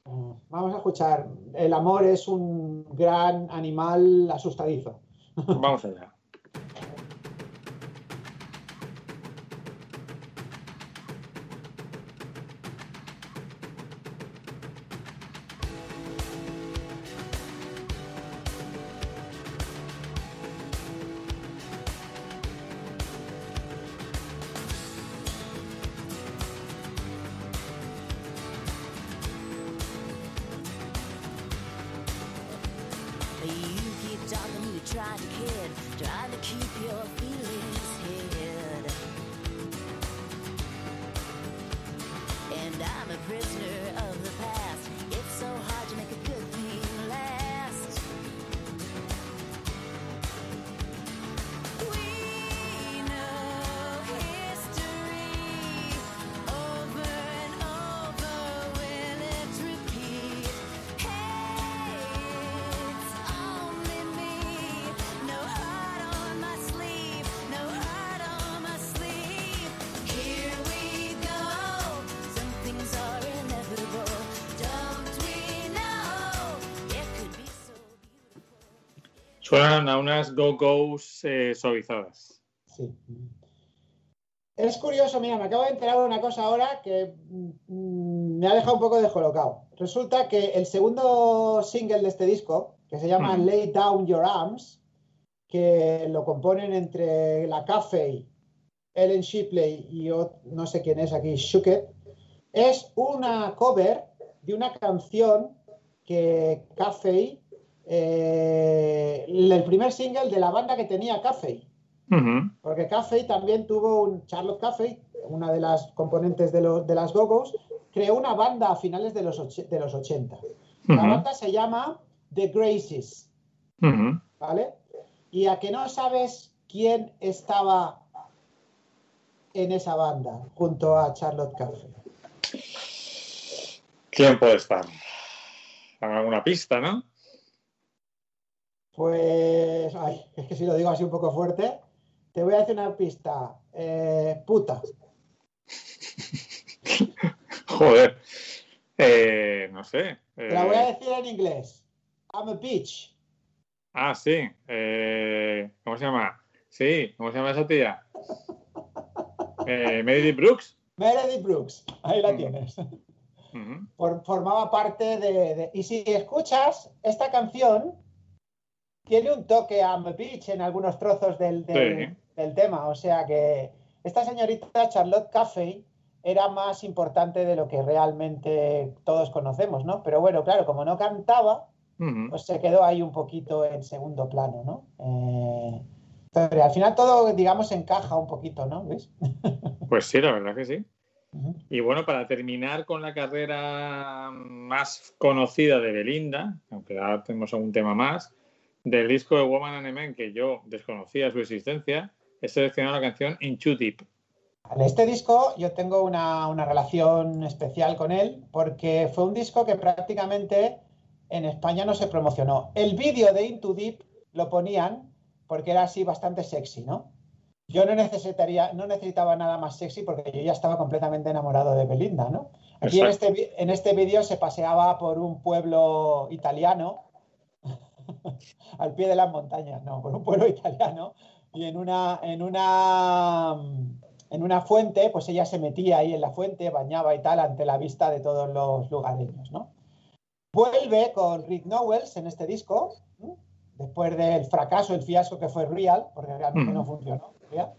Vamos a escuchar. El amor es un gran animal asustadizo. Vamos allá. A prisoner Suenan a unas go-go's eh, suavizadas. Sí. Es curioso, mira, me acabo de enterar de una cosa ahora que mm, me ha dejado un poco descolocado. Resulta que el segundo single de este disco, que se llama Mm. Lay Down Your Arms, que lo componen entre la Cafe, Ellen Shipley y ot- no sé quién es aquí, Shuket, es una cover de una canción que Cafe, eh, el primer single de la banda que tenía. Ujú. Porque Caffey también tuvo un. Charlotte Caffey, una de las componentes de, los, de las Gogos, creó una banda a finales de los, och- de los 80. La banda se llama The Graces. ¿vale? Y a que no sabes quién estaba en esa banda junto a Charlotte Caffey. ¿Quién puede estar? Alguna pista, ¿no? Pues. Ay, es que si lo digo así un poco fuerte, te voy a decir una pista. Eh, puta. <laughs> Joder. Eh, no sé. Te la voy a Eh, decir en inglés. I'm a bitch. ah, sí. ¿Cómo se llama? Sí, ¿cómo se llama esa tía? Meredith Brooks. Meredith Brooks. Ahí la Mm. tienes. For- formaba parte de, de- Y si escuchas, esta canción tiene un toque a Beach en algunos trozos del, del- Sí. del tema. O sea que esta señorita Charlotte Caffey era más importante de lo que realmente todos conocemos, ¿no? Pero bueno, claro, como no cantaba, pues se quedó ahí un poquito en segundo plano, ¿no? Eh, pero al final todo, digamos, encaja un poquito, ¿no? ¿Ves? <laughs> Pues sí, la verdad que sí. Y bueno, para terminar con la carrera más conocida de Belinda, aunque ahora tenemos algún tema más, del disco de Woman and a Man, que yo desconocía su existencia, he seleccionado la canción In Too Deep. Vale, Este disco yo tengo una, una relación especial con él porque fue un disco que prácticamente en España no se promocionó. El vídeo de Into Deep lo ponían porque era así bastante sexy, ¿no? Yo no necesitaría, no necesitaba nada más sexy porque yo ya estaba completamente enamorado de Belinda, ¿no? Aquí en este, en este vídeo se paseaba por un pueblo italiano, <laughs> al pie de las montañas, no, por un pueblo <laughs> italiano, y en una, en una, en una fuente, pues ella se metía ahí en la fuente, bañaba y tal, ante la vista de todos los lugareños, ¿no? Vuelve con Rick Nowels en este disco, ¿no? después del fracaso, el fiasco que fue Real, porque realmente no funcionó. Real.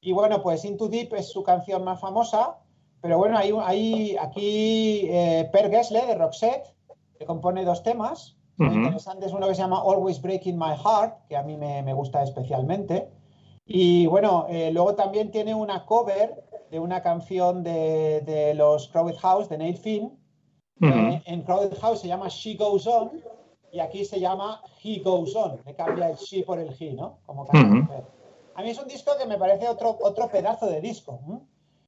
Y bueno, pues Into Deep es su canción más famosa, pero bueno, hay, hay aquí eh, Per Gessle de Roxette, que compone dos temas. Muy Ujú. interesantes. Uno que se llama Always Breaking My Heart, que a mí me, me gusta especialmente. Y bueno, eh, luego también tiene una cover de una canción de, de los Crowded House, de Neil Finn. Ujú. Eh, en Crowded House se llama She Goes On y aquí se llama He Goes On. Le cambia el she por el he, ¿no? Como Ujú. mujer. A mí es un disco que me parece otro, otro pedazo de disco. ¿m?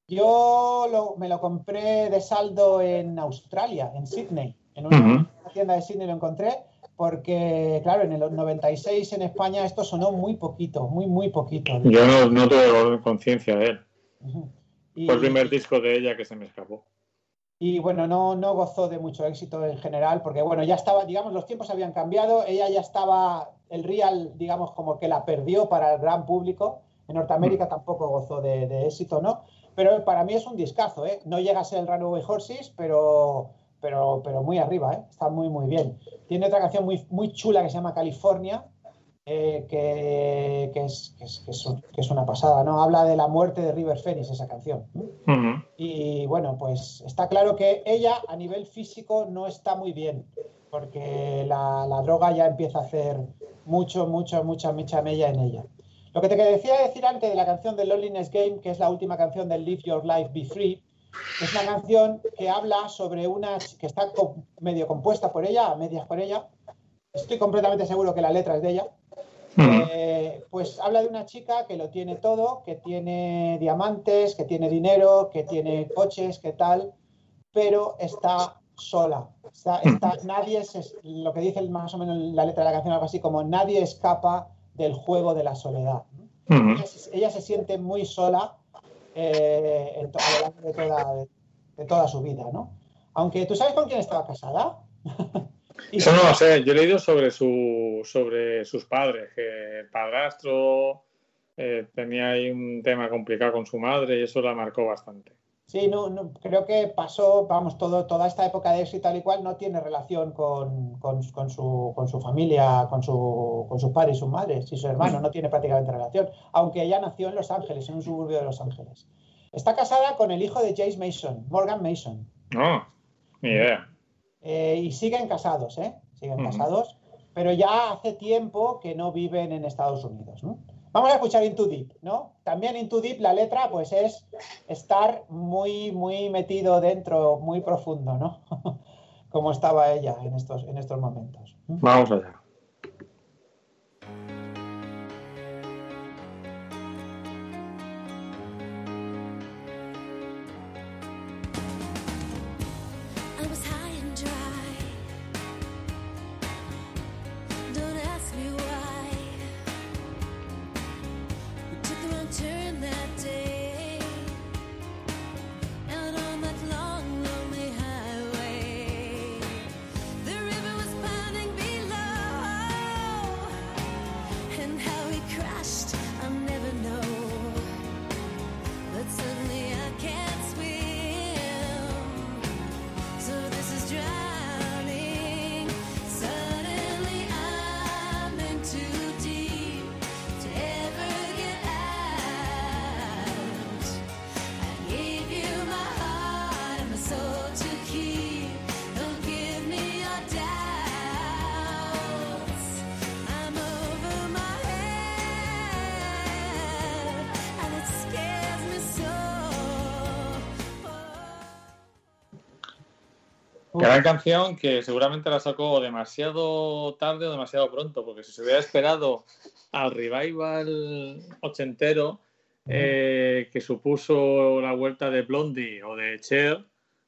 Yo lo- me lo compré de saldo en Australia, en Sydney. En una, tienda de Sydney lo encontré porque, claro, en el 96 en España esto sonó muy poquito, muy, muy poquito. Yo no, no tuve conciencia de él. Y- Fue el primer disco de ella que se me escapó. Y bueno, no, no gozó de mucho éxito en general, porque bueno, ya estaba, digamos, los tiempos habían cambiado, ella ya estaba, el Real, digamos, como que la perdió para el gran público. En Norteamérica tampoco gozó de, de éxito, ¿no? Pero para mí es un discazo, ¿eh? No llega a ser el Runaway Horses, pero, pero, pero muy arriba, ¿eh? Está muy, muy bien. Tiene otra canción muy, muy chula que se llama California, eh, que, que es, que, es, que es un- que es una pasada, ¿no? Habla de la muerte de River Phoenix, esa canción. Y bueno, pues está claro que ella a nivel físico no está muy bien, porque la, la droga ya empieza a hacer mucho, mucho, mucha, mucha mella en ella. Lo que te decía decir antes de la canción de Loneliness Game, que es la última canción del Live Your Life Be Free, es una canción que habla sobre una que está medio compuesta por ella, a medias por ella. Estoy completamente seguro que la letra es de ella. Eh, pues habla de una chica que lo tiene todo, que tiene diamantes, que tiene dinero, que tiene coches, que tal, pero está sola. Está, está- nadie se- lo que dice más o menos la letra de la canción, algo así como nadie escapa del juego de la soledad. se- ella se siente muy sola eh, a lo largo de toda, su vida, ¿no? Aunque tú sabes con quién estaba casada. <laughs> Eso no lo sé. Yo he leído sobre, su, sobre sus padres, que el padrastro eh, tenía ahí un tema complicado con su madre y eso la marcó bastante. Sí, no, no, creo que pasó, vamos, todo, toda esta época de éxito tal y cual no tiene relación con, con- con su, con su familia, con, su, con sus padres y sus madres y sus hermanos, no tiene prácticamente relación, aunque ella nació en Los Ángeles, en un suburbio de Los Ángeles. Está casada con el hijo de Jace Mason, Morgan Mason, No, ni idea. eh, y siguen casados, ¿eh? Siguen casados, pero ya hace tiempo que no viven en Estados Unidos, ¿no? Vamos a escuchar Into Deep, ¿no? También Into Deep, la letra, pues es estar muy, muy metido dentro, muy profundo, ¿no? <laughs> Como estaba ella en estos, en estos momentos. Vamos allá. Gran canción que seguramente la sacó demasiado tarde o demasiado pronto, porque si se hubiera esperado al revival ochentero eh, que supuso la vuelta de Blondie o de Cher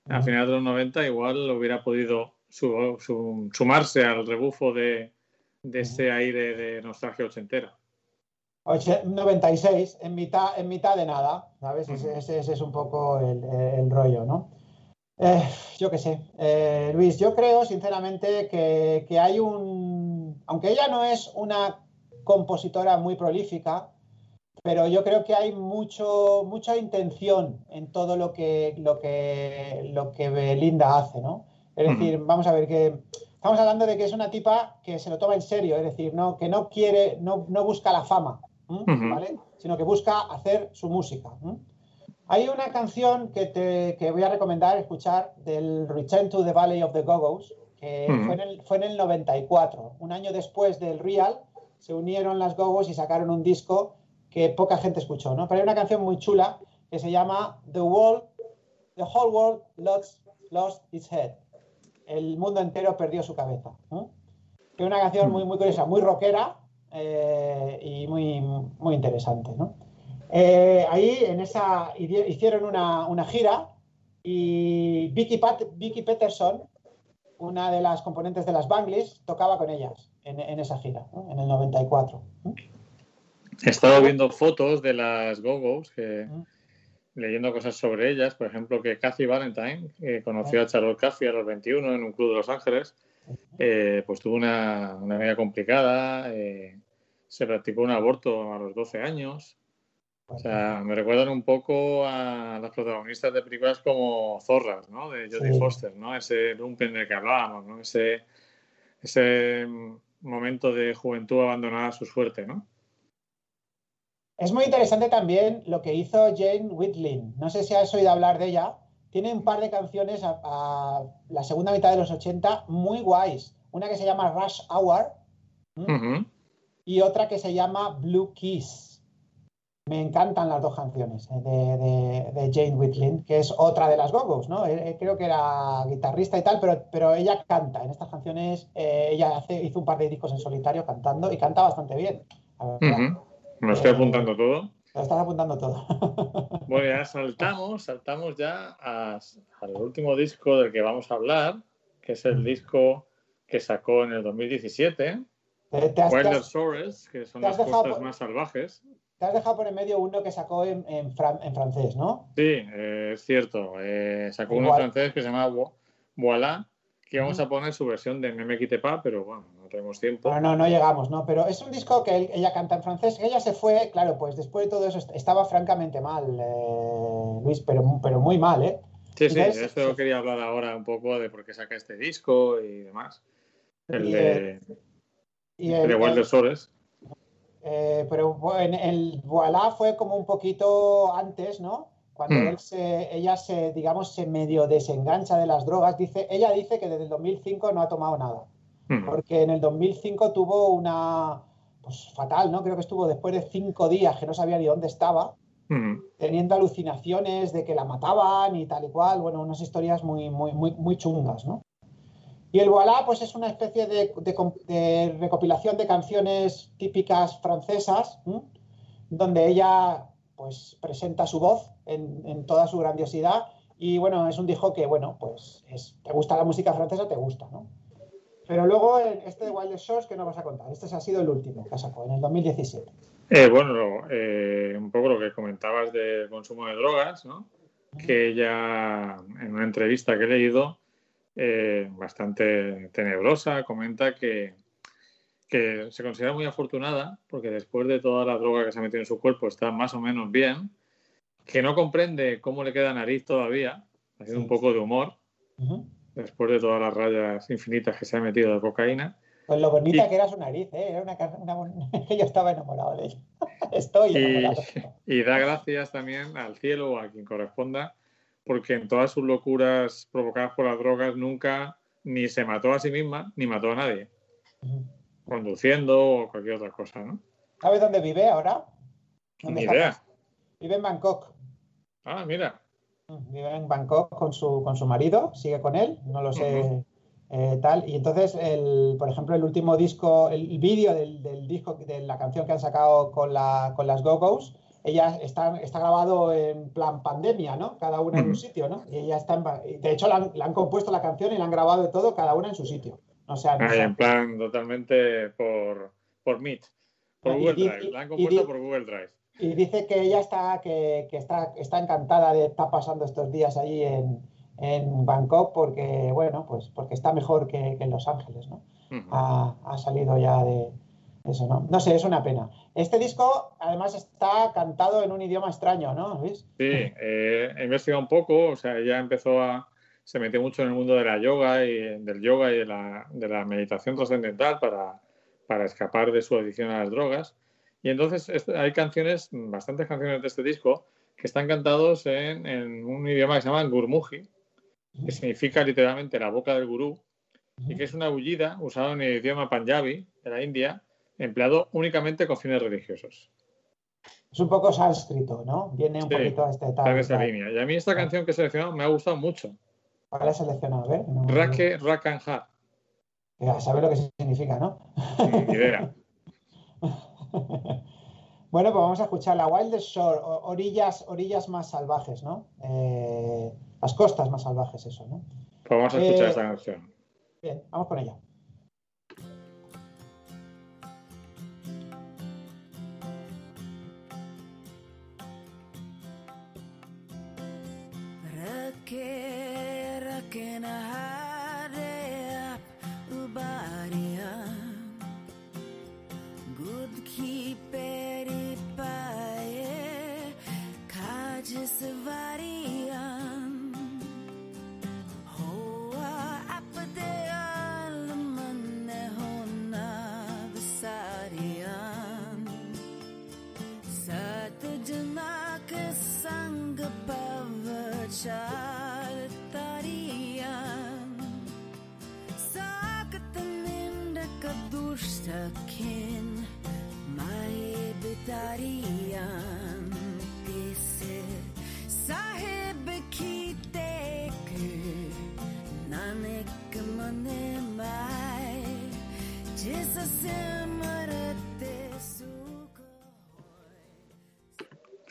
a finales de los 90, igual hubiera podido su- su- sumarse al rebufo de, de ese aire de nostalgia ochentera. Oche- 96, en mitad, en mitad de nada, ¿sabes? Ese, ese- ese es un poco el, el rollo, ¿no? Eh, yo qué sé. Eh, Luis, yo creo sinceramente que, que hay un... Aunque ella no es una compositora muy prolífica, pero yo creo que hay mucho, mucha intención en todo lo que, lo que, lo que Belinda hace, ¿no? Es decir, vamos a ver que estamos hablando de que es una tipa que se lo toma en serio, es decir, no, que no quiere, no, no busca la fama. ¿vale? Sino que busca hacer su música. ¿m? Hay una canción que, te, que voy a recomendar escuchar del Return to the Valley of the Go-Go's, que Ujú. fue, en el, fue en el 94. Un año después del Real, se unieron las Go-Go's y sacaron un disco que poca gente escuchó, ¿no? Pero hay una canción muy chula que se llama The World, The Whole World Lost, Lost Its Head. El mundo entero perdió su cabeza. ¿no? Que es una canción muy, muy curiosa, muy rockera eh, y muy, muy interesante, ¿no? Eh, ahí en esa hicieron una, una gira y Vicky, Pat- Vicky Peterson, una de las componentes de las Bangles, tocaba con ellas en, en esa gira, ¿no? en el 94. ¿no? He estado viendo fotos de las Go-Go's, que, leyendo cosas sobre ellas, por ejemplo, que Kathy Valentine, que conoció a Charlotte Caffey a los 21 en un club de Los Ángeles, eh, pues tuvo una, una vida complicada, eh, se practicó un aborto a los 12 años. O sea, me recuerdan un poco a las protagonistas de películas como Zorras, ¿no? De Jodie Sí. Foster, ¿no? Ese lumpen del que hablábamos, ¿no? Ese, ese momento de juventud abandonada a su suerte, ¿no? Es muy interesante también lo que hizo Jane Whitlin. No sé si has oído hablar de ella. Tiene un par de canciones a, a la segunda mitad de los 80 muy guays. Una que se llama Rush Hour, y otra que se llama Blue Kiss. Me encantan las dos canciones eh, de, de- de Jane Whitlin, que es otra de las Go-Go's, ¿no? Eh, eh, creo que era guitarrista y tal, pero, pero ella canta. En estas canciones eh, ella hace- hizo un par de discos en solitario cantando y canta bastante bien. verdad. Ujú. Me lo estoy apuntando todo. Lo estás apuntando todo. <laughs> Bueno, ya saltamos, saltamos ya al último disco del que vamos a hablar, que es el disco que sacó en el 2017, Te, te has, te Wilder has- que son las por- más salvajes. Te has dejado por en medio uno que sacó en, en fran- en francés, ¿no? Sí, eh, es cierto. eh, sacó uno francés que se llama Vo- Voilà, que vamos a poner su versión de Me me quite pas, pero bueno, no tenemos tiempo. Bueno, no, no llegamos, ¿no? Pero es un disco que él- ella canta en francés. Ella se fue, claro, pues después de todo eso est- estaba francamente mal, eh, Luis, pero, pero muy mal, ¿eh? Sí, sí, Entonces, eso sí. quería hablar ahora un poco de por qué saca este disco y demás. El Y, de, Y el el- de Wilder Shores. Eh, pero bueno, el Voilà fue como un poquito antes, ¿no? Cuando Hmm. él se, ella se, digamos, se medio desengancha de las drogas. Dice, ella dice que desde el 2005 no ha tomado nada. Ujú. porque en el 2005 tuvo una, pues fatal, ¿no? Creo que estuvo después de cinco días que no sabía ni dónde estaba, Ujú. teniendo alucinaciones de que la mataban y tal y cual, bueno, unas historias muy, muy, muy, muy chungas, ¿no? Y el Voilà, pues es una especie de, recopilación de canciones típicas francesas, donde ella, pues, presenta su voz en, toda su grandiosidad. Y bueno, es un disco que, bueno, pues, es, te gusta la música francesa, te gusta, ¿no? Pero luego, este de Wild Shores, ¿qué nos vas a contar? Este ha sido el último que sacó, en el 2017. Eh, bueno, eh, un poco lo que comentabas del consumo de drogas, ¿no? Que ella, en una entrevista que he leído, eh, bastante tenebrosa, comenta que, que se considera muy afortunada porque después de toda la droga que se ha metido en su cuerpo está más o menos bien, que no comprende cómo le queda nariz todavía, haciendo un poco de humor, después de todas las rayas infinitas que se ha metido de cocaína. Pues lo bonita Y- que era su nariz, ¿eh? Era una, una <laughs> yo estaba enamorado de ella. <laughs> Estoy Y, enamorado. <laughs> y da gracias también al cielo o a quien corresponda, porque en todas sus locuras provocadas por las drogas nunca ni se mató a sí misma ni mató a nadie, conduciendo o cualquier otra cosa, ¿no? ¿Sabes dónde vive ahora? ¿Dónde Ni idea. Vive en Bangkok. Ah, mira. Vive en Bangkok con su, con su marido, sigue con él, no lo sé eh, tal. Y entonces, el, por ejemplo, el último disco, el vídeo del, del disco, de la canción que han sacado con, la, con las Go-Go's, ella está, está grabado en plan pandemia, ¿no? Cada una en un sitio, ¿no? Y ella está en, de hecho, la han, la han compuesto la canción y la han grabado de todo, cada una en su sitio. O sea, no Ahí, sé. en plan totalmente por, por Meet, por Y Google Drive. La han compuesto por Google Drive. Y dice que ella está, que, que está, está encantada de estar pasando estos días allí en, en Bangkok porque, bueno, pues porque está mejor que, que en Los Ángeles, ¿no? Ha, ha salido ya de eso, ¿no? No sé, es una pena. Este disco, además, está cantado en un idioma extraño, ¿no, Luis? Sí, eh, he investigado un poco, o sea, ella empezó a, se metió mucho en el mundo de la yoga y del yoga y de la, de la meditación trascendental para, para escapar de su adicción a las drogas. Y entonces est- hay canciones, bastantes canciones de este disco, que están cantados en, en un idioma que se llama Gurmukhi, que significa literalmente la boca del gurú, y que es una bullida usada en el idioma panjabi de la India, empleado únicamente con fines religiosos. Es un poco sánscrito, ¿no? Viene un Sí, poquito este tal. esa tal. línea. Y a mí esta canción que he seleccionado me ha gustado mucho. ¿Cuál has seleccionado? A ver. No- Rake Rakanha. Ya sabes lo que significa, ¿no? Ni idea. <laughs> Bueno, pues vamos a escuchar la Wildest Shore, orillas, orillas más salvajes, ¿no? Eh, las costas más salvajes, eso, ¿no? Pues vamos a escuchar Eh, esta canción. Bien, vamos con ella.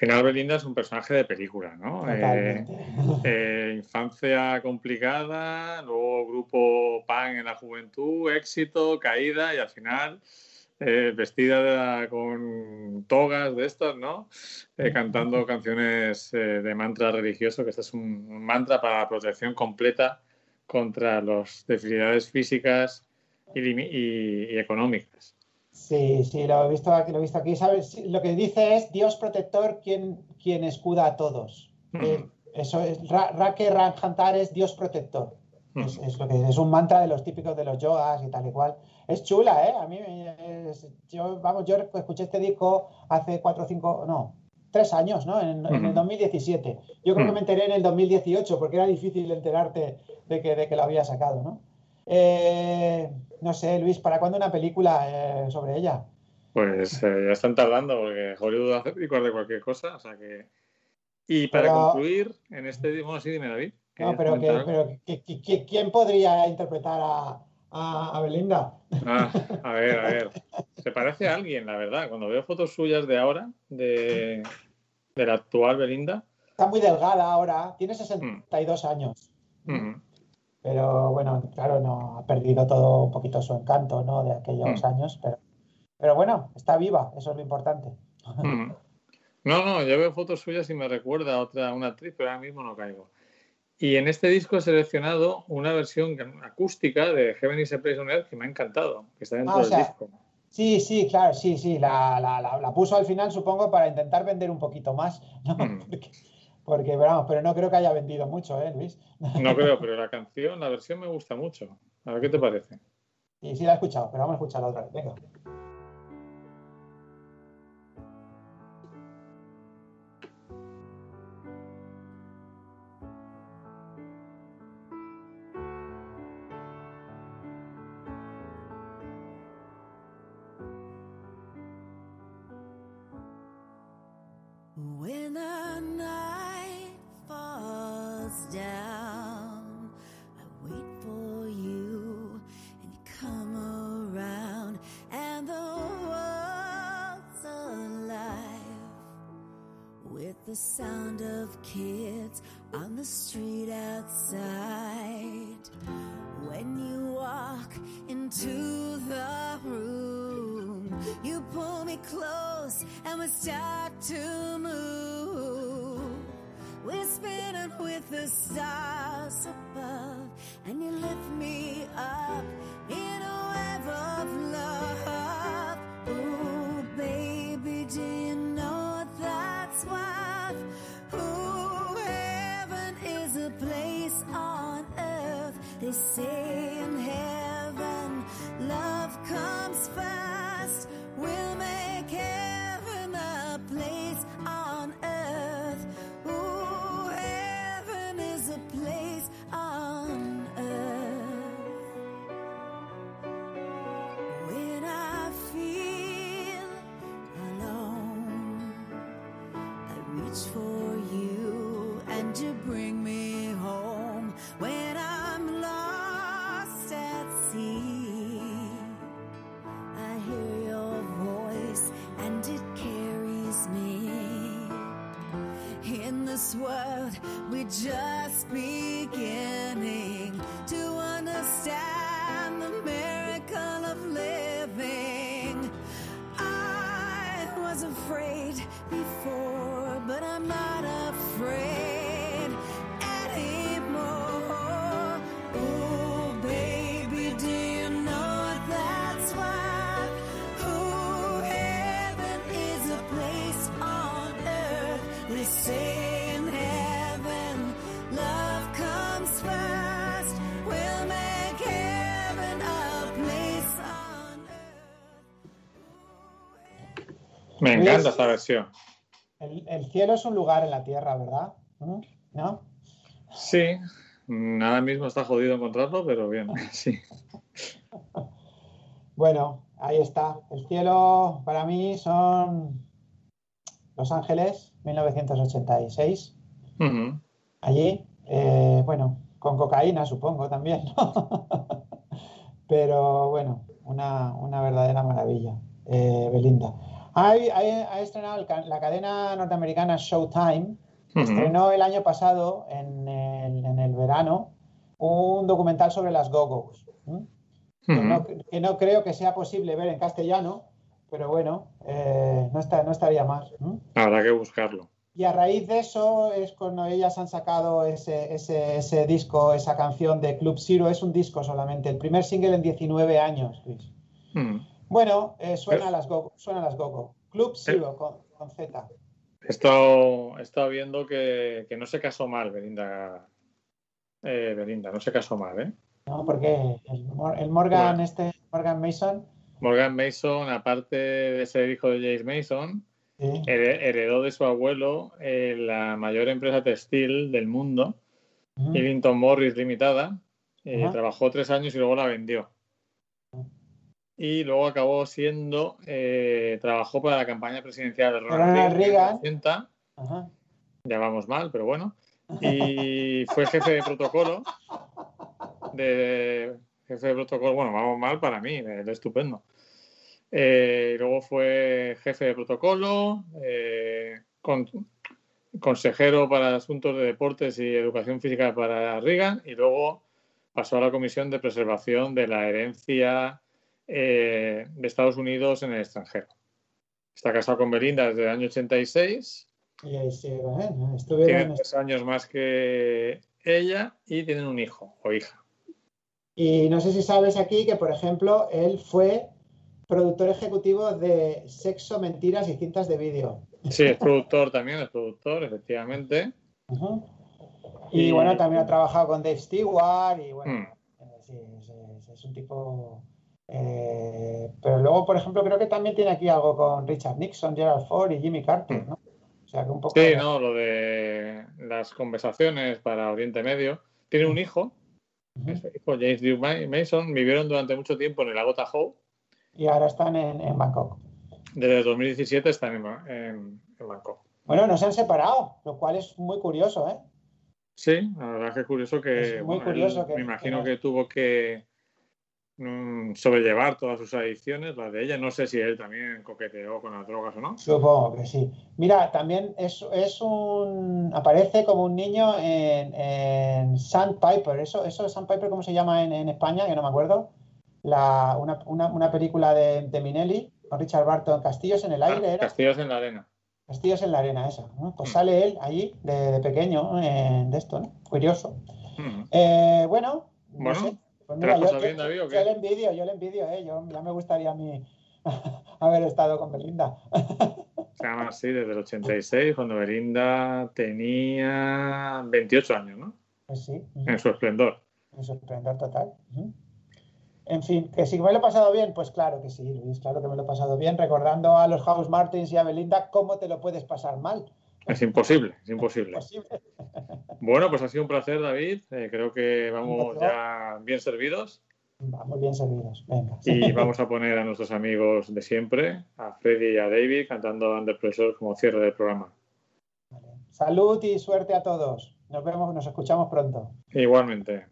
Final Belinda es un personaje de película, ¿no? Eh, eh, infancia complicada, luego grupo pan en la juventud, éxito, caída y al final eh, vestida con togas de estas, ¿no? Cantando <laughs> canciones de mantra religioso, que este es un, mantra para la protección completa contra las debilidades físicas y, limi- y- y económicas. Sí, sí, lo he visto aquí, lo he visto aquí. ¿Sabes? Lo que dice es Dios protector quien, quien escuda a todos. Mm. Eh, eso es, Ra- Rake Ranjantar es Dios protector. Mm. Es, es lo que es un mantra de los típicos de los yogas y tal y cual. Es chula, ¿eh? A mí, es- yo, vamos, yo escuché este disco hace cuatro o cinco, no, tres años, ¿no? En, en el Ujú. 2017. Yo creo que me enteré en el 2018 porque era difícil enterarte de que, de que lo había sacado, ¿no? Eh, no sé, Luis, ¿para cuándo una película eh, sobre ella? Pues eh, ya están tardando porque Hollywood hace películas de cualquier cosa, o sea que... Y para Pero- concluir, en este... Bueno, sí, dime, David. No, ¿querías pero, que, pero que- que- que- ¿quién podría interpretar a, a- a Belinda? Ah, <laughs> a ver, a ver. Se parece a alguien, la verdad. Cuando veo fotos suyas de ahora, de, de la actual Belinda, Está muy delgada ahora, tiene 62 años. mm, Pero bueno, claro, no ha perdido todo un poquito su encanto, ¿no? De aquellos Mm. años, pero, pero bueno, está viva, eso es lo importante. mm. No, no, yo veo fotos suyas y me recuerda a otra, una actriz, pero ahora mismo no caigo. Y en este disco he seleccionado una versión acústica de Heaven is a Place on Earth que me ha encantado, que está dentro Ah, del sea, disco. Sí, sí, claro, sí, sí, la, la- la- la puso al final, supongo, para intentar vender un poquito más, ¿no? Mm. <laughs> Porque, porque, vamos, pero no creo que haya vendido mucho, ¿eh, Luis? No creo, pero la canción, la versión me gusta mucho. A ver qué te parece. Sí, sí la he escuchado, pero vamos a escucharla otra vez, venga. And we start to move. We're spinning with the stars above, and you lift me up in a web of love. Ooh, baby, do you know that's what? Ooh, heaven is a place on earth. They say just Me encanta esta versión. El, el cielo es un lugar en la tierra, ¿verdad? ¿Mm? ¿No? Sí, ahora mismo está jodido encontrarlo, pero bien, <laughs> sí. Bueno, ahí está. El cielo para mí son Los Ángeles, 1986. Ujú. Allí, eh, bueno, con cocaína supongo también, ¿no? <laughs> Pero bueno, una, una verdadera maravilla, eh, Belinda. Ha, ha- ha estrenado el la cadena norteamericana Showtime, estrenó el año pasado, en el, en el verano, un documental sobre las Go-Go's. que, no, que no creo que sea posible ver en castellano, pero bueno, eh, no, está, no estaría mal. Habrá que buscarlo. Y a raíz de eso es cuando ellas han sacado ese, ese, ese disco, esa canción de Club Zero. Es un disco solamente, el primer single en 19 años, Luis. Bueno, eh, suena, las go, suena las Gogo. Club Zero con, con Z. He estado, he estado viendo que, que no se casó mal, Belinda. Eh, Belinda, no se casó mal, ¿eh? ¿no? Porque el, Mor- el Morgan, Bueno. este, Morgan Mason, Morgan Mason, aparte de ser hijo de James Mason, sí, heredó de su abuelo eh, la mayor empresa textil del mundo, Ellington Morris Limitada. Eh, Ajá. trabajó tres años y luego la vendió. Y luego acabó siendo, eh, trabajó para la campaña presidencial de Ronald Reagan, Reagan. 80, ajá. ya vamos mal, pero bueno. <laughs> Y fue jefe de protocolo. De, jefe de protocolo, bueno, vamos mal para mí, es estupendo. Eh, y luego fue jefe de protocolo, eh, con- consejero para asuntos de deportes y educación física para Reagan, y luego pasó a la Comisión de Preservación de la Herencia eh, de Estados Unidos en el extranjero. Está casado con Belinda desde el año 86 Y ahí sí, ¿eh? tiene tres años más que ella y tienen un hijo o hija. Y no sé si sabes aquí que, por ejemplo, él fue productor ejecutivo de Sexo, Mentiras y Cintas de Vídeo. Sí, es productor también, es productor, efectivamente. Y, Y- bueno, también ha trabajado con Dave Stewart y bueno, Hmm. eh, sí, es, es- es un tipo... eh, pero luego, por ejemplo, creo que también tiene aquí algo con Richard Nixon, Gerald Ford y Jimmy Carter, Hmm. ¿no? O sea, que un poco... Sí, no, lo de las conversaciones para Oriente Medio. Tiene un hijo, Ujú. ese hijo James Duke Ma- Mason, vivieron durante mucho tiempo en el lago Tahoe. Y ahora están en, en Bangkok. Desde el 2017 están en, en, en Bangkok. Bueno, no se han separado, lo cual es muy curioso, ¿eh? Sí, la verdad que es curioso que, Es muy bueno, curioso él que- me imagino que- que tuvo que mm, sobrellevar todas sus adicciones, las de ella. No sé si él también coqueteó con las drogas o no. Supongo que sí. Mira, también es, es un. aparece como un niño en, en Sandpiper. Eso, eso Sandpiper, ¿cómo se llama en, en España? Que no me acuerdo. La, una, una- una película de, de Minelli con Richard Barton, Castillos en el aire, ¿era? Castillos en la arena. Castillos en la arena, esa. ¿no? Pues Mm. sale él allí de, de pequeño eh, de esto, ¿no? Curioso. Mm. Eh, bueno, no Bueno, sé. Pues ¿te lo has yo, yo- bien, David, o yo qué? le envidio, yo le envidio, ¿eh? Yo, ya me gustaría a mí <laughs> haber estado con Belinda. <laughs> Se llama así desde el 86, cuando Belinda tenía 28 años, ¿no? Pues sí. En su esplendor. Un sorprendor total. Ujú. En fin, que si me lo he pasado bien, pues claro que sí, Luis, claro que me lo he pasado bien, recordando a los House Martins y a Belinda cómo te lo puedes pasar mal. Es imposible, es imposible. Posible. Bueno, pues ha sido un placer, David. Eh, creo que vamos ya bien servidos Vamos bien servidos. Venga. y vamos a poner a nuestros amigos de siempre, a Freddy y a David, cantando Under Pressure como cierre del programa. Vale. Salud y suerte a todos. Nos vemos, nos escuchamos pronto. Igualmente.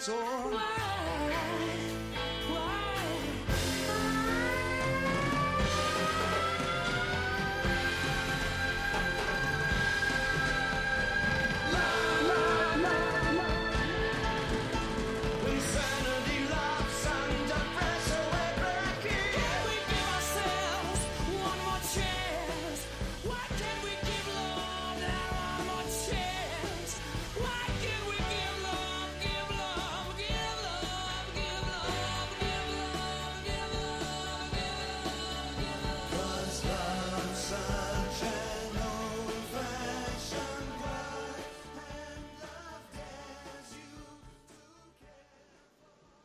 So